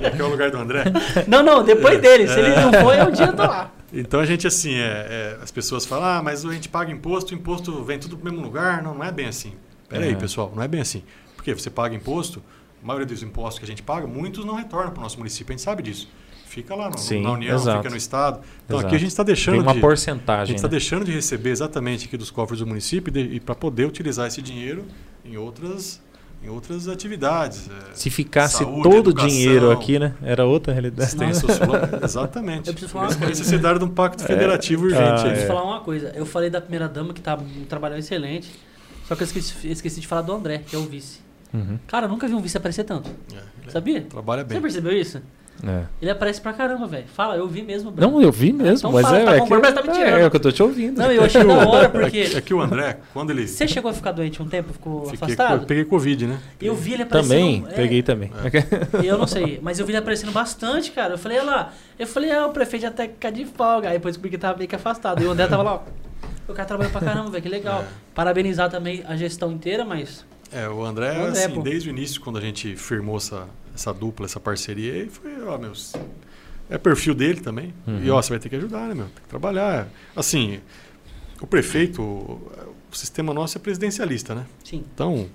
Aqui é o lugar do André. Não, não, depois dele. Se ele não for, eu um dia eu tô lá. Então a gente assim, é, é, as pessoas falam, ah, mas a gente paga imposto, o imposto vem tudo pro mesmo lugar. Não, não é bem assim. Pera aí, É. pessoal, não é bem assim. Porque você paga imposto, a maioria dos impostos que a gente paga, muitos não retornam para o nosso município, a gente sabe disso. Fica lá no, Sim, na União, exato. fica no Estado. Então Exato. aqui a gente está deixando Tem uma de... A porcentagem. gente está né? deixando de receber exatamente aqui dos cofres do município e, de- e para poder utilizar esse dinheiro em outras, em outras atividades. é, Se ficasse saúde, todo o dinheiro aqui, né? Era outra realidade. social. Exatamente. Eu preciso falar uma a coisa. necessidade de um pacto federativo urgente. Ah. Eu é. preciso falar uma coisa. Eu falei da primeira dama que tá um trabalho excelente. Só que eu esqueci, esqueci de falar do André, que é o vice. Uhum. Cara, eu nunca vi um vice aparecer tanto. É, ele Sabia? Trabalha bem. Você percebeu isso? É. Ele aparece pra caramba, velho. Fala, eu vi mesmo, Bruno. Não, eu vi mesmo, Então mas fala, é, tá é, com que, problema, tá me tirando. é, é o que eu tô te ouvindo. Não, eu achei da hora, porque. É que o André, quando ele. Você chegou a ficar doente um tempo, ficou Fiquei, afastado? eu peguei Covid, né? Eu vi ele aparecendo. Também, é, peguei também. Eu não sei, mas eu vi ele aparecendo bastante, cara. Eu falei, olha lá. Eu falei, ah, o prefeito até ficar de folga. Aí depois descobri que tava meio que afastado. E o André tava lá, ó. O cara trabalhou pra caramba, velho, que legal. É. Parabenizar também a gestão inteira, mas. É, o André, O André, assim, pô. desde o início, quando a gente firmou essa, essa dupla, essa parceria, aí foi, ó, meus. É perfil dele também. Uhum. E, ó, você vai ter que ajudar, né, meu? Tem que trabalhar. Assim, o prefeito, o sistema nosso é presidencialista, né? Sim. Então,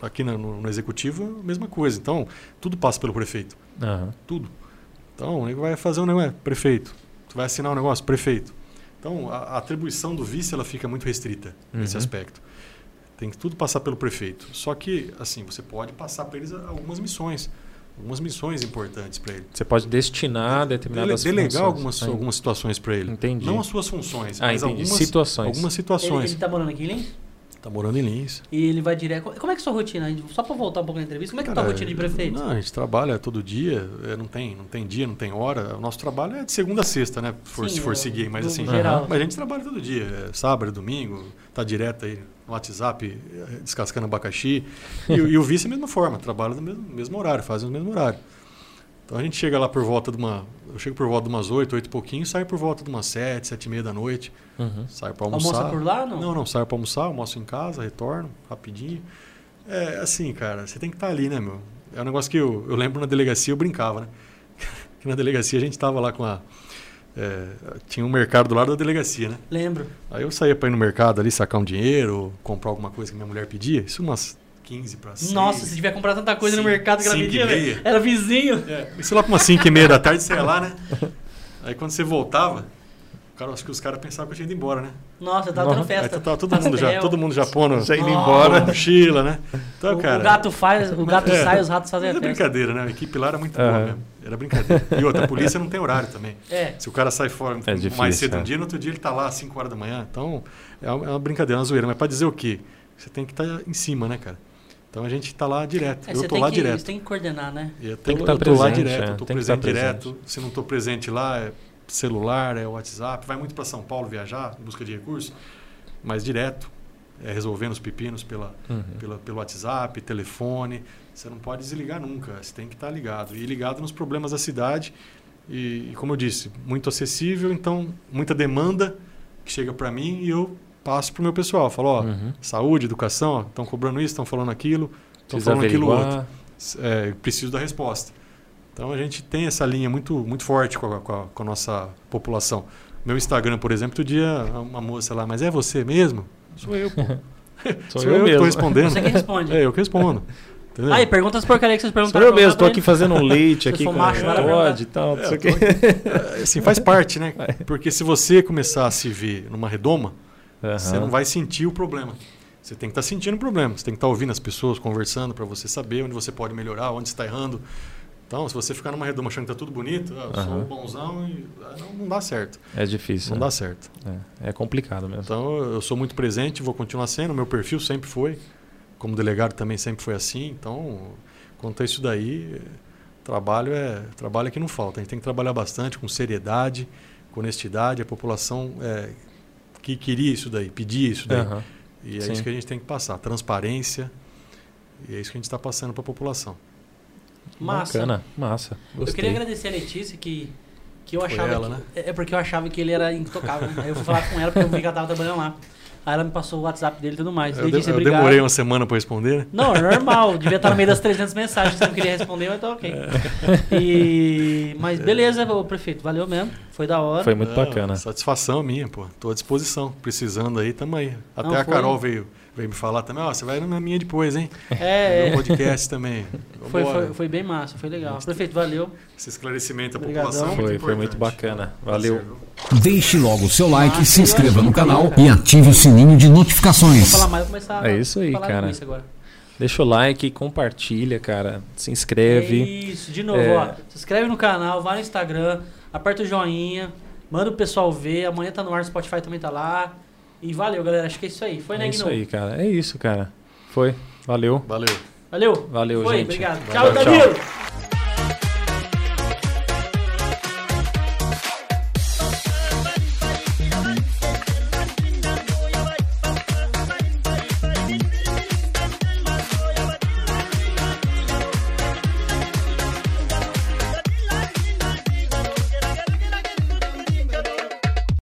aqui no, no- executivo, a mesma coisa. Então, tudo passa pelo prefeito. Aham. Tudo. Então, o nego vai fazer um negócio, prefeito. Tu vai assinar um negócio, prefeito. Então, a, a atribuição do vice ela fica muito restrita nesse Uhum. aspecto. Tem que tudo passar pelo prefeito. Só que, assim, você pode passar para eles a- algumas missões. Algumas missões importantes para ele. Você pode destinar determinadas Dele- Delegar funções. algumas, Aí. algumas situações para ele. Entendi. Não as suas funções, Ah, mas entendi. algumas Situações. algumas Ele, situações. ele tá morando aqui em Lins? Tá morando em Lins. E ele vai direto. Como é que é a sua rotina? A Só pra voltar um pouco na entrevista, como é que é a tua Cara, rotina de prefeito? Não, a gente trabalha todo dia, é, não tem, não tem dia, não tem hora. O nosso trabalho é de segunda a sexta, né? For- Sim, se for é, seguir, mas assim. geral. Mas a gente trabalha todo dia, é sábado, domingo, tá direto aí no WhatsApp, é, descascando abacaxi. E, o- e o vice é a mesma forma, trabalha no mesmo, mesmo horário, fazem no mesmo horário. Então a gente chega lá por volta de uma. Eu chego por volta de umas 8, 8 e pouquinho, saio por volta de umas 7, 7 e meia da noite. Uhum. Saio para almoçar. Almoça por lá? Não. Não, não, saio para almoçar, almoço em casa, retorno rapidinho. É, assim, cara, você tem que estar ali, né, meu? É um negócio que eu, eu lembro na delegacia, eu brincava, né? que na delegacia a gente tava lá com a. é, tinha um mercado do lado da delegacia, né? Lembro. Aí eu saía pra ir no mercado ali, sacar um dinheiro, comprar alguma coisa que minha mulher pedia. Isso umas 15 para 6. Nossa, se tiver comprar tanta coisa no mercado que ela pedia. Era vizinho. É, isso lá pra umas 5 e meia da tarde, você ia lá, né? Aí quando você voltava, cara, acho que os caras pensavam que eu tinha ido embora, né? Nossa, eu tava Nossa, tendo Aí festa. tava todo mundo já, todo mundo já indo embora. mochila, né? Então, o, cara. o gato faz, o gato É. sai, os ratos fazem a é festa. brincadeira, né? A equipe lá era muito boa Aham. mesmo. Era brincadeira. E outra, a polícia não tem horário também. É. Se o cara sai fora É difícil, mais cedo é. um dia, no outro dia ele tá lá às 5 horas da manhã. Então, é uma, é uma brincadeira, uma zoeira. Mas pra dizer o quê? Você tem que estar em cima, né, cara? Então a gente tá lá direto. É, eu tô lá que, direto. Você tem que coordenar, né? Eu Tem que tô- tá eu tô lá direto, é, eu tô presente tá presente. direto. Se não tô presente lá, é celular, é WhatsApp. Vai muito para São Paulo viajar, em busca de recursos, mas direto. É resolvendo os pepinos pela, Uhum. pela, pelo WhatsApp, telefone. Você não pode desligar nunca, você tem que estar ligado. E ligado nos problemas da cidade. E, e como eu disse, muito acessível, então muita demanda que chega para mim e eu passo para o meu pessoal. Falo, ó, Uhum. saúde, educação, estão cobrando isso, estão falando aquilo, estão falando aquilo outro averiguar. é, preciso da resposta. Então a gente tem essa linha muito, muito forte com a, com a- com a nossa população. Meu Instagram, por exemplo, outro dia uma moça lá, mas é você mesmo? Sou eu, pô. Sou, Sou eu, eu, que mesmo. tô respondendo. Você que responde. É eu que respondo. Entendeu? Aí, pergunta as porcarias que vocês Sou perguntaram. eu mesmo, tô aqui ele. fazendo um leite aqui com macho, Todd e tal, não sei o quê. É, assim, faz parte, né? Porque se você começar a se ver numa redoma, você Aham. não vai sentir o problema. Você tem que estar sentindo o problema. Você tem que estar ouvindo as pessoas, conversando para você saber onde você pode melhorar, onde está errando. Então, se você ficar numa redoma achando que tá tudo bonito, ah, eu sou Aham. bonzão e ah, não, não dá certo. É difícil. Não né? dá certo. É, é complicado mesmo. Então, eu sou muito presente, vou continuar sendo. Meu perfil sempre foi. Como delegado também sempre foi assim. Então, quanto a isso daí, trabalho é trabalho é que não falta. A gente tem que trabalhar bastante com seriedade, com honestidade. A população é, que queria isso daí, pedia isso daí. Aham. E é Sim. isso que a gente tem que passar. Transparência. E é isso que a gente está passando para a população. Massa. Bacana, massa. Eu Gostei. queria agradecer a Letícia que, que eu Foi achava. ela, que, né? É é porque eu achava que ele era intocável. né? Aí eu fui falar com ela porque eu vi que ela tava trabalhando lá. Aí ela me passou o WhatsApp dele e tudo mais. Eu, de- Letícia, eu obrigado. demorei uma semana para responder. Não, é normal. Devia estar no meio das 300 mensagens. Você não queria responder, mas tá ok. E... Mas beleza, ô prefeito. Valeu mesmo. Foi da hora. Foi muito Não, bacana. Satisfação minha, pô. Tô à disposição. Precisando aí, tamo aí. Até Não, a foi. Carol veio, veio me falar também. Ó, você vai na minha depois, hein? É, No é. podcast também. Foi, foi, foi bem massa, foi legal. Prefeito, valeu. Esse esclarecimento à Obrigadão. população é Foi, muito foi muito bacana. Valeu. Viu? Deixe logo o seu like, se inscreva no canal e ative o sininho de Vou notificações. falar mais, vou começar É isso aí, cara. Deixa o like, compartilha, cara. Se É inscreve. isso, de novo, É. ó. Se inscreve no canal, vai no Instagram, aperta o joinha, manda o pessoal ver. Amanhã tá no ar, o Spotify também tá lá. E valeu, galera. Acho que é isso aí. Foi, né, É isso aí, cara. É isso, cara. Foi. Valeu. Valeu. Valeu. Valeu, Foi, gente. obrigado. Valeu, tchau, Danilo.